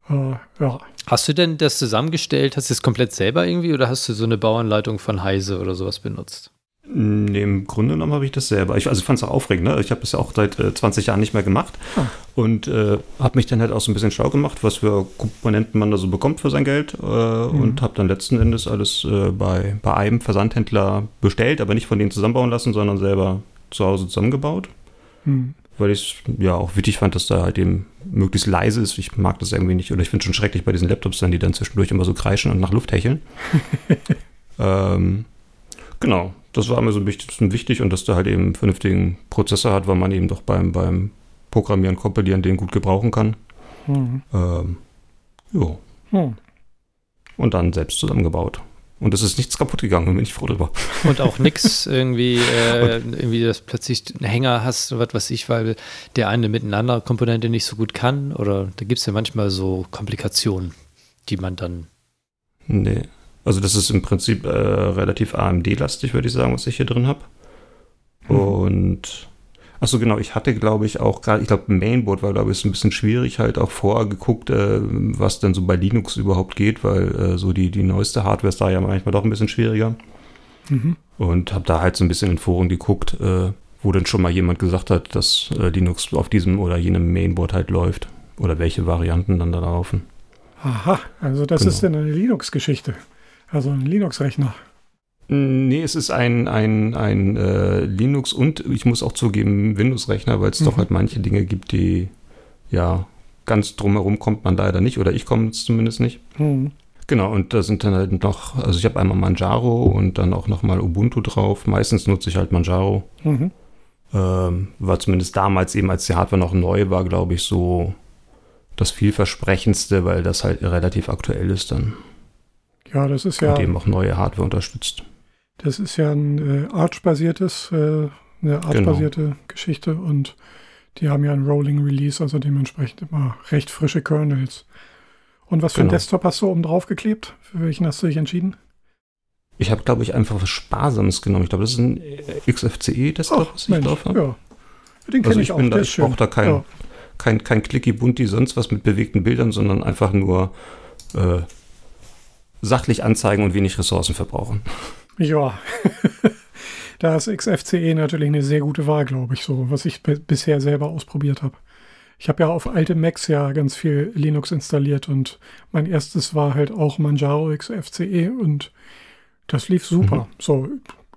Äh, ja. Hast du denn das zusammengestellt? Hast du es komplett selber irgendwie oder hast du so eine Bauanleitung von Heise oder sowas benutzt? Nee, Im Grunde genommen habe ich das selber. Ich, also ich fand es auch aufregend. Ne? Ich habe das ja auch seit äh, 20 Jahren nicht mehr gemacht Ah. und äh, habe mich dann halt auch so ein bisschen schlau gemacht, was für Komponenten man da so bekommt für sein Geld äh, und habe dann letzten Endes alles äh, bei, bei einem Versandhändler bestellt, aber nicht von denen zusammenbauen lassen, sondern selber zu Hause zusammengebaut, Hm. weil ich es ja auch wichtig fand, dass da halt eben möglichst leise ist. Ich mag das irgendwie nicht oder ich finde es schon schrecklich bei diesen Laptops dann, die dann zwischendurch immer so kreischen und nach Luft hecheln. ähm, genau, das war mir so ein bisschen wichtig und dass der halt eben einen vernünftigen Prozessor hat, weil man eben doch beim, beim Programmieren, Kompilieren den gut gebrauchen kann. Hm. Ähm, jo. Hm. Und dann selbst zusammengebaut. Und es ist nichts kaputt gegangen, bin ich froh drüber. Und auch nichts irgendwie, äh, irgendwie, dass plötzlich einen Hänger hast oder was weiß ich, weil der eine mit einer anderen Komponente nicht so gut kann. Oder da gibt es ja manchmal so Komplikationen, die man dann. Nee. Also das ist im Prinzip äh, relativ AMD-lastig, würde ich sagen, was ich hier drin habe. Mhm. Und Achso, genau, ich hatte, glaube ich, auch gerade, ich glaube, Mainboard war, glaube ich, ein bisschen schwierig, halt auch vorher geguckt, äh, was denn so bei Linux überhaupt geht, weil äh, so die, die neueste Hardware ist da ja manchmal doch ein bisschen schwieriger. Mhm. Und habe da halt so ein bisschen in Foren geguckt, äh, wo dann schon mal jemand gesagt hat, dass äh, Linux auf diesem oder jenem Mainboard halt läuft. Oder welche Varianten dann da laufen. Aha, also das genau. ist denn eine Linux-Geschichte. Also ein Linux-Rechner. Nee, es ist ein, ein, ein äh, Linux und ich muss auch zugeben, Windows-Rechner, weil es mhm. doch halt manche Dinge gibt, die ja ganz drumherum kommt man leider nicht oder ich komme es zumindest nicht. Mhm. Genau, und da sind dann halt noch, also ich habe einmal Manjaro und dann auch nochmal Ubuntu drauf. Meistens nutze ich halt Manjaro. Mhm. Ähm, war zumindest damals eben, als die Hardware noch neu war, glaube ich, so das vielversprechendste, weil das halt relativ aktuell ist dann. Ja, das ist ja. Und eben auch neue Hardware unterstützt. Das ist ja ein äh, Arch-basiertes, äh, eine Arch-basierte genau. Geschichte und die haben ja ein Rolling Release, also dementsprechend immer recht frische Kernels. Und was für genau. einen Desktop hast du oben drauf geklebt? Für welchen hast du dich entschieden? Ich habe, glaube ich, einfach was Sparsames genommen. Ich glaube, das ist ein XFCE-Desktop, was ich Mensch, drauf habe. Ja. Den kenne also ich, ich auch. Da, ich brauche da kein, ja. kein, kein Clicky Bunti, sonst was mit bewegten Bildern, sondern einfach nur äh, sachlich anzeigen und wenig Ressourcen verbrauchen. Ja, da ist XFCE natürlich eine sehr gute Wahl, glaube ich, so, was ich bisher selber ausprobiert habe. Ich habe ja auf alte Macs ja ganz viel Linux installiert und mein erstes war halt auch Manjaro XFCE und das lief super. Mhm. So,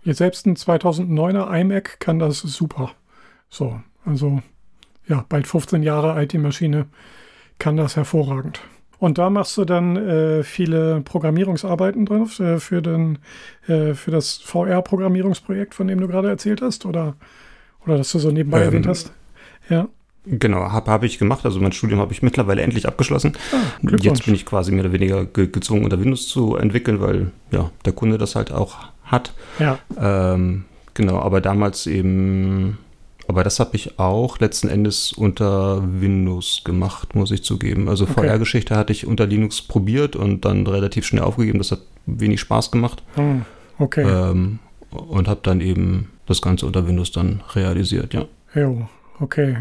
jetzt selbst ein 2009er iMac kann das super. So, also ja, bald 15 Jahre alt die Maschine kann das hervorragend. Und da machst du dann äh, viele Programmierungsarbeiten drauf äh, für, den, äh, für das VR-Programmierungsprojekt, von dem du gerade erzählt hast, oder, oder dass du so nebenbei ähm, erwähnt hast. Ja. Genau, habe hab ich gemacht. Also mein Studium habe ich mittlerweile endlich abgeschlossen. Ah, Jetzt bin ich quasi mehr oder weniger ge gezwungen, unter Windows zu entwickeln, weil ja der Kunde das halt auch hat. Ja. Ähm, genau, aber damals eben aber das habe ich auch letzten Endes unter Windows gemacht, muss ich zugeben. Also okay. VR-Geschichte hatte ich unter Linux probiert und dann relativ schnell aufgegeben. Das hat wenig Spaß gemacht. Hm, okay. Ähm, und habe dann eben das Ganze unter Windows dann realisiert, ja. Jo, okay.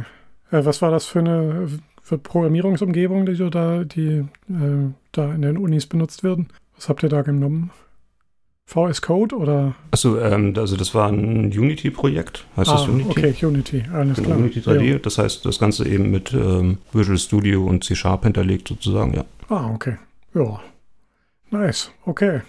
Äh, was war das für eine für Programmierungsumgebung, die da, die äh, da in den Unis benutzt werden? Was habt ihr da genommen? VS Code oder? Achso, ähm, also das war ein Unity-Projekt. Heißt ah, das Unity? Okay, Unity, alles genau, klar. Unity 3D, ja. das heißt das Ganze eben mit ähm, Visual Studio und C-Sharp hinterlegt sozusagen, ja. Ah, okay. Ja. Nice, okay.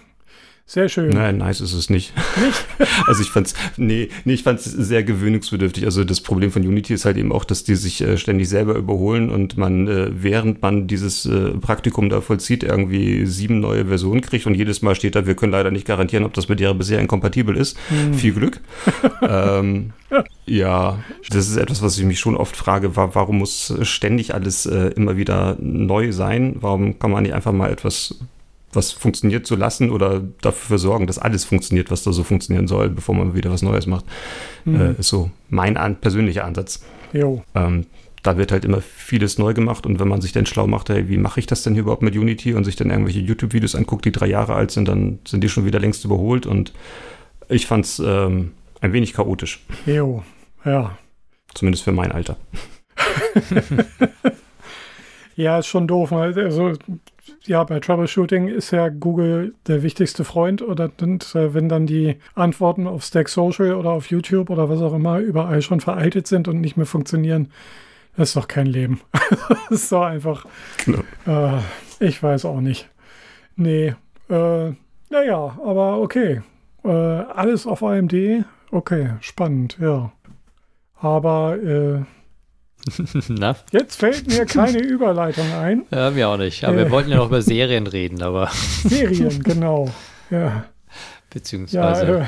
Sehr schön. Nein, nice ist es nicht. Nicht? also ich fand's, nee, nee, ich fand's sehr gewöhnungsbedürftig. Also das Problem von Unity ist halt eben auch, dass die sich äh, ständig selber überholen und man, äh, während man dieses äh, Praktikum da vollzieht, irgendwie sieben neue Versionen kriegt und jedes Mal steht da, wir können leider nicht garantieren, ob das mit ihrer bisher inkompatibel ist. Hm. Viel Glück. ähm, ja, das ist etwas, was ich mich schon oft frage, warum muss ständig alles äh, immer wieder neu sein? Warum kann man nicht einfach mal etwas was funktioniert zu lassen oder dafür sorgen, dass alles funktioniert, was da so funktionieren soll, bevor man wieder was Neues macht. Mhm. Äh, ist so mein an, persönlicher Ansatz. Ähm, da wird halt immer vieles neu gemacht und wenn man sich dann schlau macht, hey, wie mache ich das denn hier überhaupt mit Unity und sich dann irgendwelche YouTube-Videos anguckt, die drei Jahre alt sind, dann sind die schon wieder längst überholt und ich fand es ähm, ein wenig chaotisch. Jo, ja. Zumindest für mein Alter. ja, ist schon doof. Also ja, bei Troubleshooting ist ja Google der wichtigste Freund oder und, äh, wenn dann die Antworten auf Stack Social oder auf YouTube oder was auch immer überall schon veraltet sind und nicht mehr funktionieren, das ist doch kein Leben. das ist doch einfach. Genau. Äh, ich weiß auch nicht. Nee. Äh, naja, aber okay. Äh, alles auf AMD. Okay, spannend, ja. Aber äh, Na? Jetzt fällt mir keine Überleitung ein. Ja, mir auch nicht. Aber äh, wir wollten ja noch über Serien reden, aber. Serien, genau. Ja. Beziehungsweise. Ja, äh,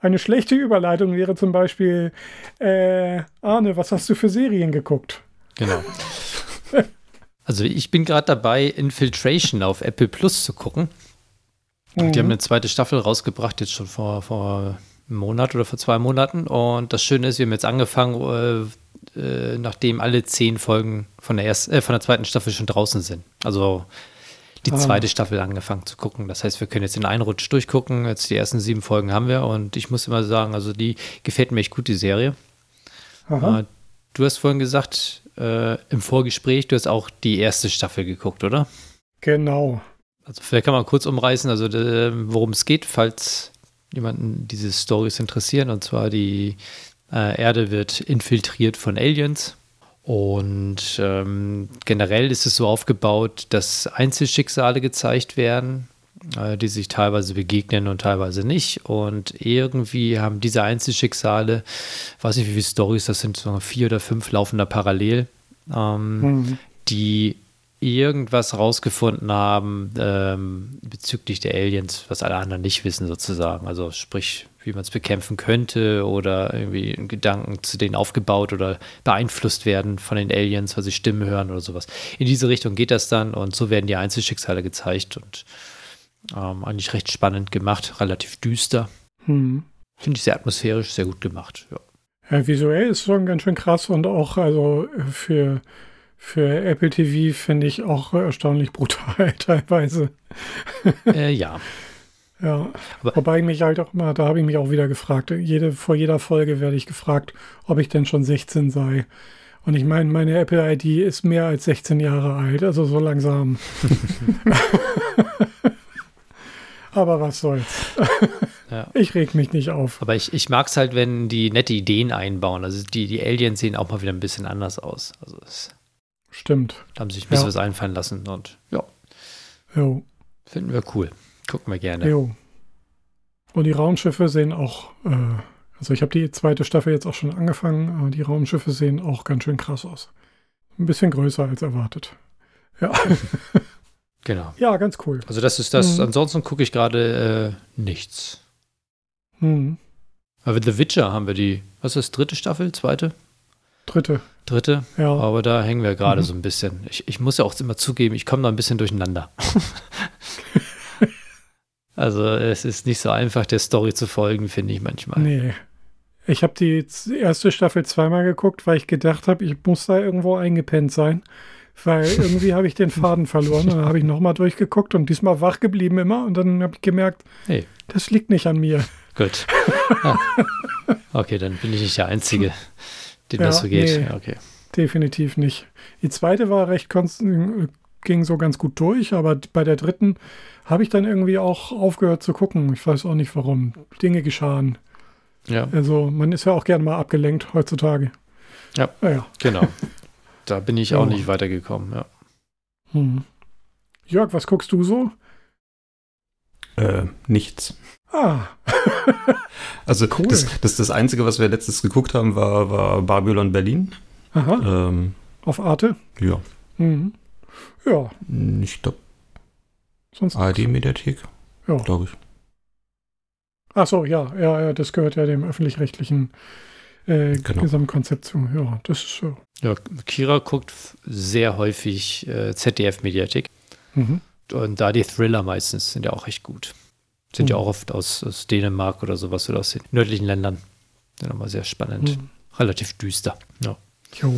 eine schlechte Überleitung wäre zum Beispiel, äh, Arne, was hast du für Serien geguckt? Genau. Also ich bin gerade dabei, Infiltration auf Apple Plus zu gucken. Mhm. Die haben eine zweite Staffel rausgebracht, jetzt schon vor, vor Monat oder vor zwei Monaten. Und das Schöne ist, wir haben jetzt angefangen, äh, äh, nachdem alle zehn Folgen von der, ersten, äh, von der zweiten Staffel schon draußen sind. Also die ah. zweite Staffel angefangen zu gucken. Das heißt, wir können jetzt in einen Rutsch durchgucken. Jetzt die ersten sieben Folgen haben wir und ich muss immer sagen, also die gefällt mir echt gut, die Serie. Äh, du hast vorhin gesagt, äh, im Vorgespräch, du hast auch die erste Staffel geguckt, oder? Genau. Also vielleicht kann man kurz umreißen, also worum es geht, falls jemanden diese Stories interessieren. Und zwar die äh, Erde wird infiltriert von Aliens. Und ähm, generell ist es so aufgebaut, dass Einzelschicksale gezeigt werden, äh, die sich teilweise begegnen und teilweise nicht. Und irgendwie haben diese Einzelschicksale, weiß nicht, wie viele Stories das sind, so vier oder fünf laufender parallel, ähm, mhm. die irgendwas rausgefunden haben ähm, bezüglich der Aliens, was alle anderen nicht wissen, sozusagen. Also sprich, wie man es bekämpfen könnte oder irgendwie Gedanken zu denen aufgebaut oder beeinflusst werden von den Aliens, weil sie Stimmen hören oder sowas. In diese Richtung geht das dann und so werden die Einzelschicksale gezeigt und ähm, eigentlich recht spannend gemacht, relativ düster. Hm. Finde ich sehr atmosphärisch, sehr gut gemacht. Ja. Ja, visuell ist schon ganz schön krass und auch also für für Apple TV finde ich auch erstaunlich brutal teilweise. Äh, ja. Ja, Aber wobei ich mich halt auch mal, da habe ich mich auch wieder gefragt, jede, vor jeder Folge werde ich gefragt, ob ich denn schon 16 sei. Und ich meine, meine Apple ID ist mehr als 16 Jahre alt, also so langsam. Aber was soll's. Ja. Ich reg mich nicht auf. Aber ich, ich mag es halt, wenn die nette Ideen einbauen. Also die, die Aliens sehen auch mal wieder ein bisschen anders aus. Also es Stimmt. Da haben sich ein bisschen ja. was einfallen lassen und ja. Jo. Finden wir cool. Gucken wir gerne. Jo. Und die Raumschiffe sehen auch, äh, also ich habe die zweite Staffel jetzt auch schon angefangen, aber die Raumschiffe sehen auch ganz schön krass aus. Ein bisschen größer als erwartet. Ja. Genau. Ja, ganz cool. Also das ist das. Mhm. Ansonsten gucke ich gerade äh, nichts. Mhm. Aber The Witcher haben wir die, was ist das, dritte Staffel, zweite? Dritte. Dritte? Ja. Aber da hängen wir gerade mhm. so ein bisschen. Ich, ich muss ja auch immer zugeben, ich komme da ein bisschen durcheinander. also es ist nicht so einfach, der Story zu folgen, finde ich manchmal. Nee. Ich habe die erste Staffel zweimal geguckt, weil ich gedacht habe, ich muss da irgendwo eingepennt sein. Weil irgendwie habe ich den Faden verloren. Und dann habe ich nochmal durchgeguckt und diesmal wach geblieben immer. Und dann habe ich gemerkt, hey. das liegt nicht an mir. Gut. Ah. Okay, dann bin ich nicht der Einzige dem ja, das so geht. Nee, okay. Definitiv nicht. Die zweite war recht ging so ganz gut durch, aber bei der dritten habe ich dann irgendwie auch aufgehört zu gucken. Ich weiß auch nicht warum. Dinge geschahen. Ja. Also man ist ja auch gerne mal abgelenkt heutzutage. Ja, ja. genau. Da bin ich ja. auch nicht weitergekommen, ja. Hm. Jörg, was guckst du so? Äh, nichts. Ah. also cool. das, das, das Einzige, was wir letztes geguckt haben, war, war Babylon Berlin. Aha. Ähm, Auf Arte? Ja. Mhm. Ja. Ich glaube. ARD-Mediathek. Ja. Glaube ich. Ach so, ja, ja, ja, das gehört ja dem öffentlich-rechtlichen äh, genau. Gesamtkonzept zu. Ja, das ist so. Ja, Kira guckt sehr häufig äh, ZDF-Mediathek. Mhm. Und da die Thriller meistens sind ja auch recht gut. Sind mhm. ja auch oft aus, aus, Dänemark oder sowas oder aus den nördlichen Ländern. Sind immer sehr spannend. Mhm. Relativ düster. Ja. Jo.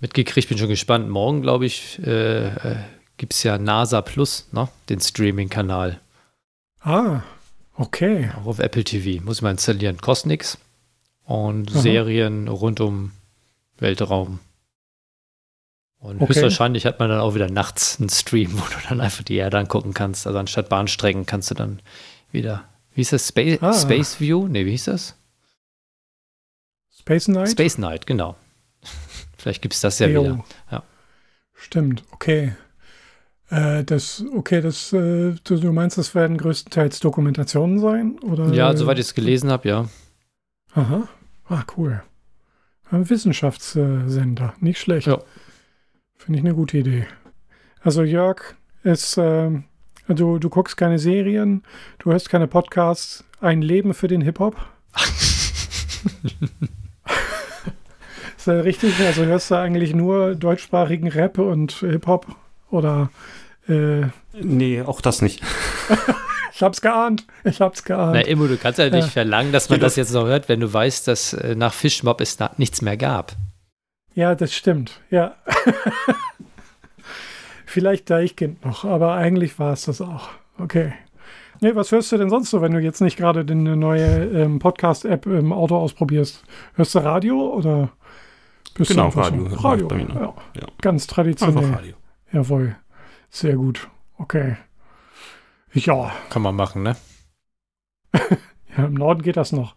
Mitgekriegt, bin schon gespannt. Morgen, glaube ich, äh, äh, gibt es ja NASA Plus, ne? den Streaming-Kanal. Ah, okay. Auch auf Apple TV. Muss man installieren. Kostet nichts. Und Aha. Serien rund um Weltraum. Und okay. höchstwahrscheinlich hat man dann auch wieder nachts einen Stream, wo du dann einfach die Erde angucken kannst. Also anstatt Bahnstrecken kannst du dann wieder. Wie hieß das? Space, ah. Space View? Ne, wie hieß das? Space Night? Space Night, genau. Vielleicht gibt es das ja jo. wieder. Ja. Stimmt, okay. Äh, das, okay, das, äh, du, du, meinst, das werden größtenteils Dokumentationen sein? Oder? Ja, soweit ich es gelesen habe, ja. Aha. Ah, cool. Ein Wissenschaftssender, nicht schlecht. Ja. Finde ich eine gute Idee. Also Jörg ist äh, Du, du guckst keine Serien, du hörst keine Podcasts. Ein Leben für den Hip-Hop? ist das richtig? Also hörst du eigentlich nur deutschsprachigen Rap und Hip-Hop? Oder. Äh, nee, auch das nicht. ich hab's geahnt. Ich hab's geahnt. Na, Immo, du kannst ja nicht verlangen, dass man das jetzt noch hört, wenn du weißt, dass äh, nach Fischmob es nichts mehr gab. Ja, das stimmt. Ja. Vielleicht Deichkind noch, aber eigentlich war es das auch. Okay. Nee, was hörst du denn sonst so, wenn du jetzt nicht gerade eine neue ähm, Podcast-App im Auto ausprobierst? Hörst du Radio oder bist genau, du Radio. So? Radio, ja. ja. Ganz traditionell. Einfach Radio. Jawohl. Sehr gut. Okay. Ja. Kann man machen, ne? ja, im Norden geht das noch.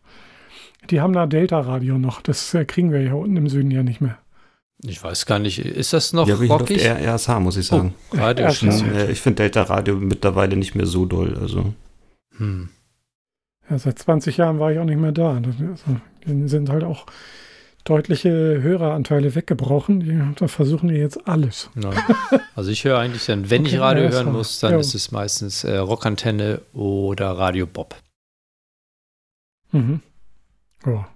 Die haben da Delta-Radio noch. Das äh, kriegen wir hier unten im Süden ja nicht mehr. Ich weiß gar nicht, ist das noch ja, rockig? Ja, RSH, muss ich sagen. Oh, Radio ich, äh, ich finde Delta Radio mittlerweile nicht mehr so doll. Also. Hm. Ja, seit 20 Jahren war ich auch nicht mehr da. Also, sind halt auch deutliche Höreranteile weggebrochen. Die, da versuchen die jetzt alles. Nein. Also ich höre eigentlich dann, wenn okay, ich Radio hören muss, dann ja. ist es meistens äh, Rockantenne oder Radio Bob. Mhm. Ja.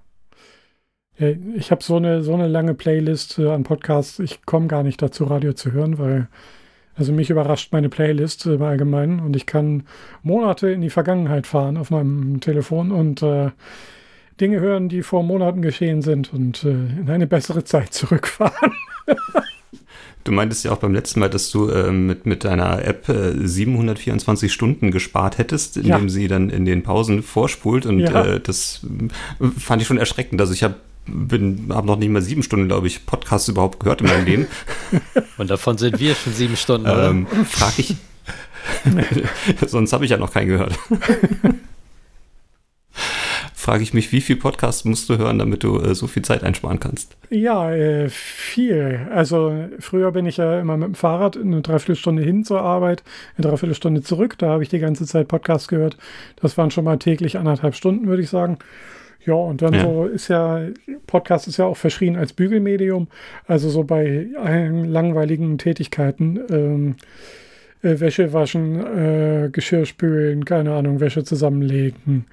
Ich habe so eine, so eine lange Playlist äh, an Podcasts. Ich komme gar nicht dazu, Radio zu hören, weil also mich überrascht meine Playlist im Allgemeinen und ich kann Monate in die Vergangenheit fahren auf meinem Telefon und äh, Dinge hören, die vor Monaten geschehen sind und äh, in eine bessere Zeit zurückfahren. Du meintest ja auch beim letzten Mal, dass du äh, mit, mit deiner App äh, 724 Stunden gespart hättest, indem ja. sie dann in den Pausen vorspult. Und ja. äh, das fand ich schon erschreckend. Also ich habe habe noch nicht mal sieben Stunden, glaube ich, Podcasts überhaupt gehört in meinem Leben. Und davon sind wir schon sieben Stunden, oder? Ähm, frag ich. Sonst habe ich ja noch keinen gehört. frage ich mich, wie viel Podcasts musst du hören, damit du äh, so viel Zeit einsparen kannst? Ja, äh, viel. Also früher bin ich ja immer mit dem Fahrrad eine Dreiviertelstunde hin zur Arbeit, eine Dreiviertelstunde zurück. Da habe ich die ganze Zeit Podcasts gehört. Das waren schon mal täglich anderthalb Stunden, würde ich sagen. Ja, und dann ja. so ist ja, Podcast ist ja auch verschrien als Bügelmedium. Also so bei langweiligen Tätigkeiten. Ähm, äh, Wäsche waschen, äh, Geschirr spülen, keine Ahnung, Wäsche zusammenlegen,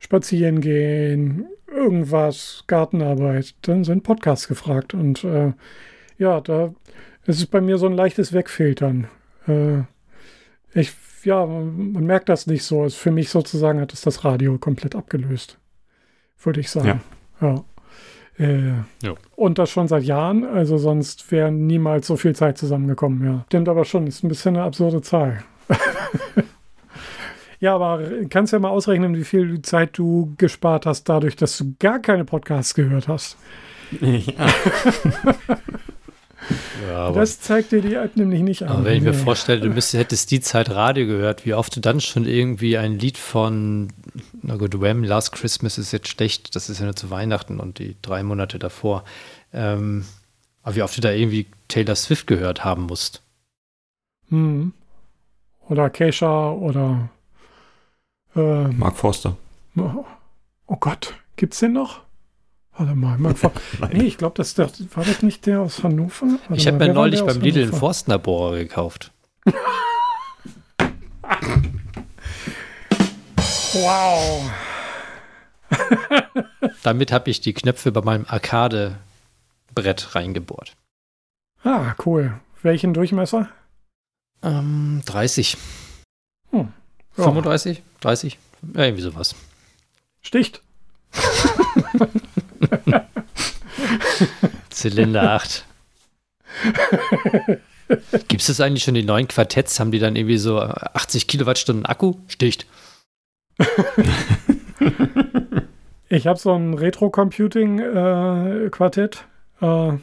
spazieren gehen, irgendwas, Gartenarbeit, dann sind Podcasts gefragt. Und äh, ja, da es ist bei mir so ein leichtes Wegfiltern. Äh, ich, ja, man merkt das nicht so. Es für mich sozusagen hat es das Radio komplett abgelöst würde ich sagen. Ja. ja. Äh. Und das schon seit Jahren, also sonst wäre niemals so viel Zeit zusammengekommen, ja. Stimmt aber schon, ist ein bisschen eine absurde Zahl. ja, aber kannst ja mal ausrechnen, wie viel Zeit du gespart hast, dadurch, dass du gar keine Podcasts gehört hast. Ja. Ja, das zeigt dir die App nämlich nicht an. Aber wenn ich mir vorstelle, du müsstest, hättest die Zeit Radio gehört, wie oft du dann schon irgendwie ein Lied von, na gut, Wham, Last Christmas ist jetzt schlecht, das ist ja nur zu Weihnachten und die drei Monate davor. Ähm, aber wie oft du da irgendwie Taylor Swift gehört haben musst. Hm. Oder Kesha oder äh, Mark Forster. Oh Gott, gibt's den noch? Warte mal, mal nee, ich glaube, das, das, war das nicht der aus Hannover? Warte ich habe mir neulich beim Lidl einen Forstnerbohrer gekauft. wow. Damit habe ich die Knöpfe bei meinem Arcade-Brett reingebohrt. Ah, cool. Welchen Durchmesser? Ähm, 30. Hm. Ja. 35? 30? Ja, irgendwie sowas. Sticht. Zylinder 8. Gibt es das eigentlich schon, die neuen Quartetts? Haben die dann irgendwie so 80 Kilowattstunden Akku? Sticht. ich habe so ein Retro-Computing-Quartett. Äh, äh,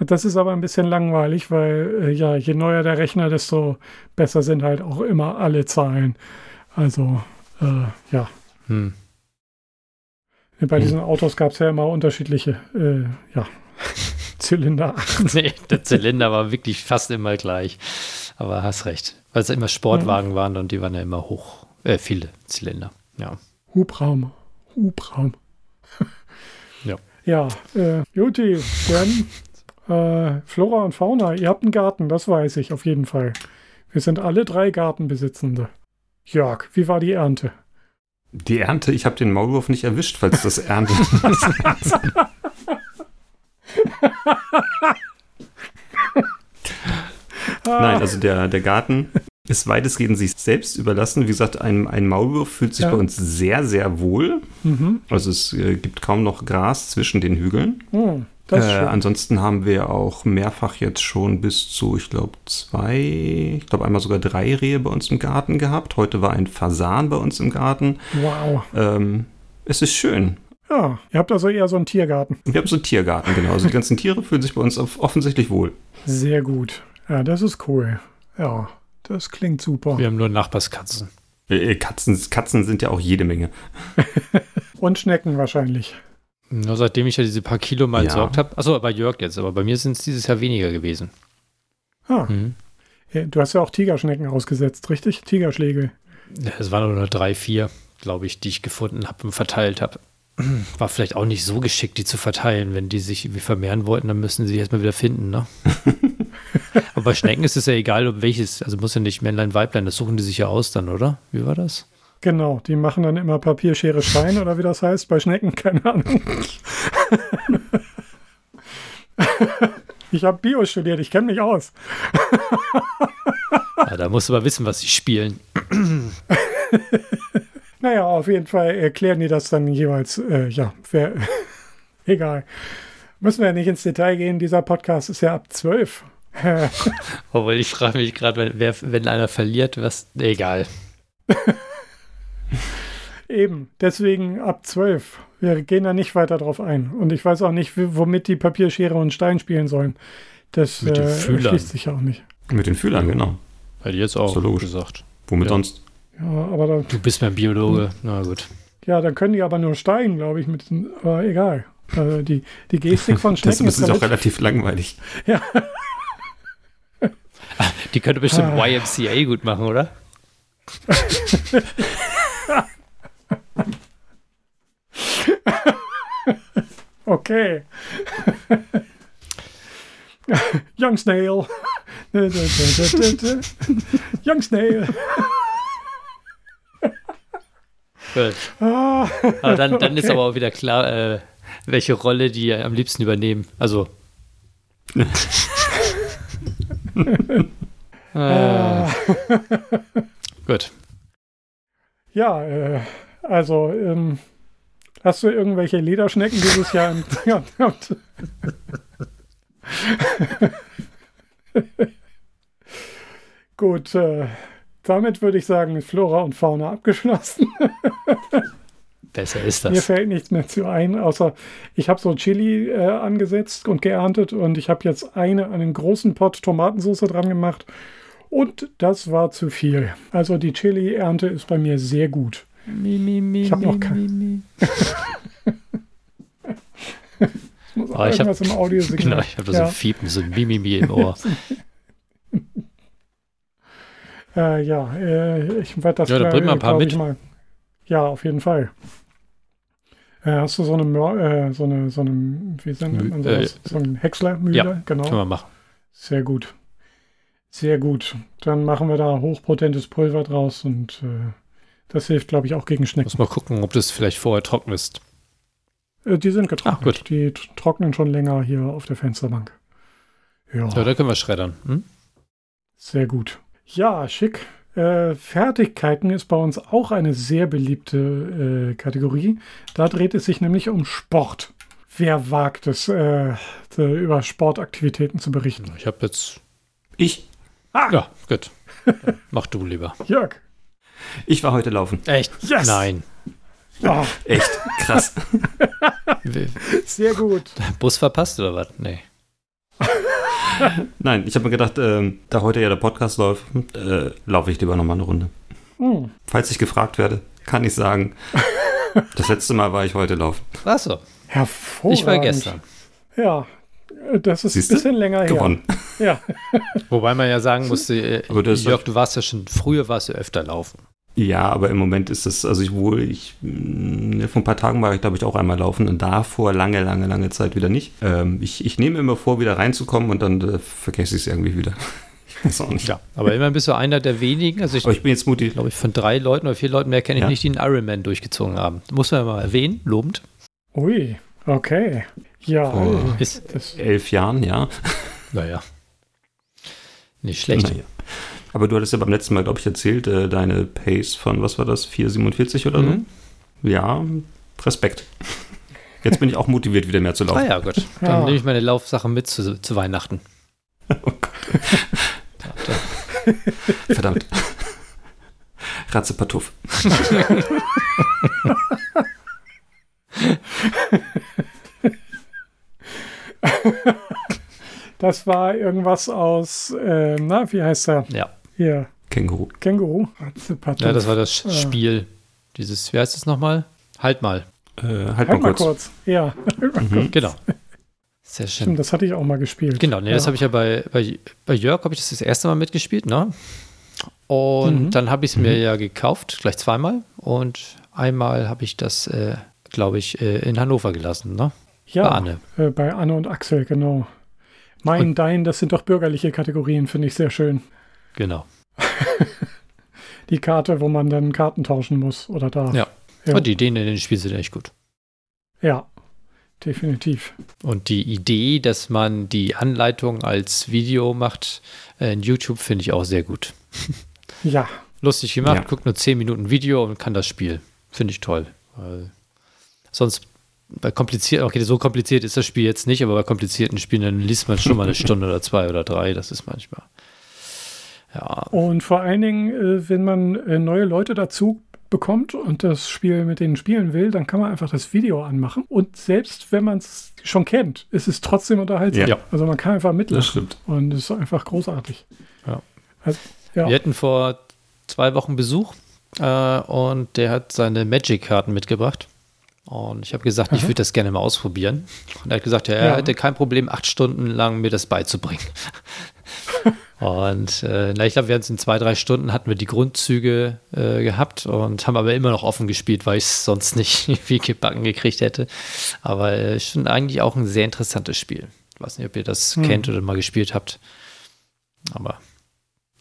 das ist aber ein bisschen langweilig, weil äh, ja, je neuer der Rechner, desto besser sind halt auch immer alle Zahlen. Also, äh, ja. Hm. Bei hm. diesen Autos gab es ja immer unterschiedliche, äh, ja, Zylinder. nee, der Zylinder war wirklich fast immer gleich. Aber hast recht. Weil es immer Sportwagen ja. waren und die waren ja immer hoch, äh, viele Zylinder. Ja. Hubraum. Hubraum. ja. Ja, äh, Juti, dann äh, Flora und Fauna, ihr habt einen Garten, das weiß ich auf jeden Fall. Wir sind alle drei Gartenbesitzende. Jörg, wie war die Ernte? Die Ernte, ich habe den Maulwurf nicht erwischt, falls das Ernte. Nein, also der, der Garten, ist weitestgehend sich selbst überlassen. Wie gesagt, ein, ein Maulwurf fühlt sich Ja. bei uns sehr, sehr wohl. Mhm. Also es äh, gibt kaum noch Gras zwischen den Hügeln. Hm, ist Äh, ansonsten haben wir auch mehrfach jetzt schon bis zu, ich glaube, zwei, ich glaube einmal sogar drei Rehe bei uns im Garten gehabt. Heute war ein Fasan bei uns im Garten. Wow. Ähm, es ist schön. Ja, ihr habt also eher so einen Tiergarten. Wir haben so einen Tiergarten, genau. Also die ganzen Tiere fühlen sich bei uns auf, offensichtlich wohl. Sehr gut. Ja, das ist cool. Ja, das klingt super. Wir haben nur Nachbarskatzen. Äh, Katzen, Katzen sind ja auch jede Menge. Und Schnecken wahrscheinlich. Nur seitdem ich ja diese paar Kilo mal Ja. entsorgt habe. Achso, bei Jörg jetzt, aber bei mir sind es dieses Jahr weniger gewesen. Ah, Mhm. ja, du hast ja auch Tigerschnecken ausgesetzt, richtig? Tigerschläge. Ja, Es waren nur drei, vier, glaube ich, die ich gefunden habe und verteilt habe. War vielleicht auch nicht so geschickt, die zu verteilen. Wenn die sich irgendwie vermehren wollten, dann müssen sie erstmal wieder finden, ne? Aber bei Schnecken ist es ja egal, ob welches. Also muss ja nicht Männlein, Weiblein, das suchen die sich ja aus dann, oder? Wie war das? Genau, die machen dann immer Papier, Schere, Stein oder wie das heißt. Bei Schnecken, keine Ahnung. ich habe Bio studiert, ich kenne mich aus. Ja, da musst du aber wissen, was sie spielen. Naja, auf jeden Fall erklären die das dann jeweils. Äh, ja, wer, egal. Müssen wir ja nicht ins Detail gehen. Dieser Podcast ist ja ab 12. Obwohl ich frage mich gerade, wenn, wer- wenn einer verliert, was. Egal. Eben, deswegen ab 12. Wir gehen da nicht weiter drauf ein. Und ich weiß auch nicht, womit die Papier, Schere und Stein spielen sollen. Das Mit den äh, erschließt sich auch nicht. Mit den Fühlern, genau. Bei dir jetzt auch So logisch. gesagt. Womit Ja. sonst? Ja, aber dann, Du bist mein Biologe. Na gut. ja, dann können die aber nur steigen, glaube ich, mit den, aber egal. Äh, die, die Gestik von Schnecken das ist ist auch relativ, relativ langweilig. ja, Die könnte bestimmt Ah. YMCA gut machen, oder? okay. Young Snail. Young Snail. Gut. Ah, Aber dann, dann ist Okay. aber auch wieder klar, äh, welche Rolle die am liebsten übernehmen. Also. äh, gut. ja, äh, also, ähm, hast du irgendwelche Lederschnecken dieses Jahr? im- Gut, äh, damit würde ich sagen, ist Flora und Fauna abgeschlossen. Besser ist Mir das. fällt nichts mehr zu ein, außer ich habe so Chili äh, angesetzt und geerntet und ich habe jetzt eine, einen großen Pot Tomatensauce dran gemacht und das war zu viel. Also die Chili-Ernte ist bei mir sehr gut. Ich habe noch kein. Es muss Ah, ich hab- im Audiosignal. Genau, ich habe da so ja, ein Fiepen, so ein Mimimi im Ohr. äh, ja äh, ich werde das Ja, dann bring mal ein paar mit. ich Mal, ja, auf jeden Fall. Äh, hast du so eine, Mör äh, so eine, so eine, wie nennt man Äh, sowas? so ein Häckslermühle? ja, genau. Können wir machen. Sehr gut. Sehr gut. Dann machen wir da hochpotentes Pulver draus und äh, das hilft, glaube ich, auch gegen Schnecken. Muss mal gucken, ob das vielleicht vorher trocken ist. Äh, die sind getrocknet. Ah, gut. Die trocknen schon länger hier auf der Fensterbank. Ja, Ja, da können wir schreddern. Hm? sehr gut. Ja, schick. Äh, Fertigkeiten ist bei uns auch eine sehr beliebte äh, Kategorie. Da dreht es sich nämlich um Sport. Wer wagt es, äh, über Sportaktivitäten zu berichten? Ich habe jetzt. Ich, Ja, gut. Mach du lieber. Jörg. Ich war heute laufen. Echt? Yes! Nein. Ah, Echt krass. sehr gut. Bus verpasst oder was? Nee. Nein, ich habe mir gedacht, ähm, da heute ja der Podcast läuft, äh, laufe ich lieber nochmal eine Runde. Hm. Falls ich gefragt werde, kann ich sagen, das letzte Mal war ich heute laufen. Achso, Hervorragend. ich war gestern. Ja, äh, das ist ein bisschen länger Gewonnen. her. Ja, Wobei man ja sagen musste, äh, Jörg, du warst ja schon, früher warst du öfter laufen. Ja, aber im Moment ist es, also ich wohl, ich, mh, vor ein paar Tagen war ich, glaube ich, auch einmal laufen und davor lange, lange, lange Zeit wieder nicht. Ähm, ich, ich nehme immer vor, wieder reinzukommen und dann äh, vergesse ich es irgendwie wieder. Ich weiß auch nicht. Ja, aber immerhin bist du einer der wenigen, also ich Aber ich bin jetzt mutig. glaube ich von drei Leuten oder vier Leuten mehr kenne ich Ja. nicht, die einen Ironman durchgezogen haben. Muss man ja mal erwähnen, lobend. ui, okay. Ja, Oh. Ist, das, Elf Jahren, ja. naja, nicht schlecht. Naja. Aber du hattest ja beim letzten Mal, glaube ich, erzählt, äh, deine Pace von, was war das, 4,47 oder Mhm. so? Ja, Respekt. Jetzt bin ich auch motiviert, wieder mehr zu Ah laufen. ja, gut. Dann Ja. nehme ich meine Laufsachen mit zu, zu Weihnachten. Oh Gott. Verdammt. Ratzepatuff. Das war irgendwas aus, äh, na, wie heißt er? Ja. Hier, Känguru. Känguru. Ja, das war das Ah. Spiel. Dieses, wie heißt es nochmal? Halt mal. Äh, halt, Halt mal mal kurz. kurz. Ja, Mhm. Genau. Sehr schön. stimmt, das hatte ich auch mal gespielt. Genau, nee, das Ja. habe ich ja bei, bei, bei Jörg, habe ich das das erste Mal mitgespielt, ne? Und Mhm. dann habe ich es mir ja gekauft, gleich zweimal. Und einmal habe ich das, äh, glaube ich, äh, in Hannover gelassen, ne? Ja, Bei Anne. Äh, bei Anne und Axel, genau. Mein, Und- dein, das sind doch bürgerliche Kategorien, finde ich sehr schön. Genau. Die Karte, wo man dann Karten tauschen muss oder darf. Ja. Ja. Und die Ideen in den Spielen sind echt gut. Ja, definitiv. Und die Idee, dass man die Anleitung als Video macht äh, in YouTube, finde ich auch sehr gut. Ja, Lustig gemacht, Ja. guckt nur 10 Minuten Video und kann das Spiel. Finde ich toll. Weil sonst bei kompliziert, okay, so kompliziert ist das Spiel jetzt nicht, aber bei komplizierten Spielen, dann liest man schon mal eine Stunde oder zwei oder drei. Das ist manchmal. Ja, und vor allen Dingen, äh, wenn man äh, neue Leute dazu bekommt und das Spiel mit denen spielen will, dann kann man einfach das Video anmachen. Und selbst wenn man es schon kennt, ist es trotzdem unterhaltsam. Ja. Also man kann einfach Das mitlachen. stimmt. Und es ist einfach großartig. Ja. Also, ja. Wir hatten vor zwei Wochen Besuch äh, und der hat seine Magic-Karten mitgebracht. Und ich habe gesagt, ich Aha. würde das gerne mal ausprobieren. Und er hat gesagt, ja, er Ja. hätte kein Problem, acht Stunden lang mir das beizubringen. und äh, na, ich glaube, wir hatten es in zwei, drei Stunden hatten wir die Grundzüge äh, gehabt und haben aber immer noch offen gespielt, weil ich es sonst nicht viel gebacken gekriegt hätte. Aber äh, schon eigentlich auch ein sehr interessantes Spiel. Ich weiß nicht, ob ihr das Hm. kennt oder mal gespielt habt. Aber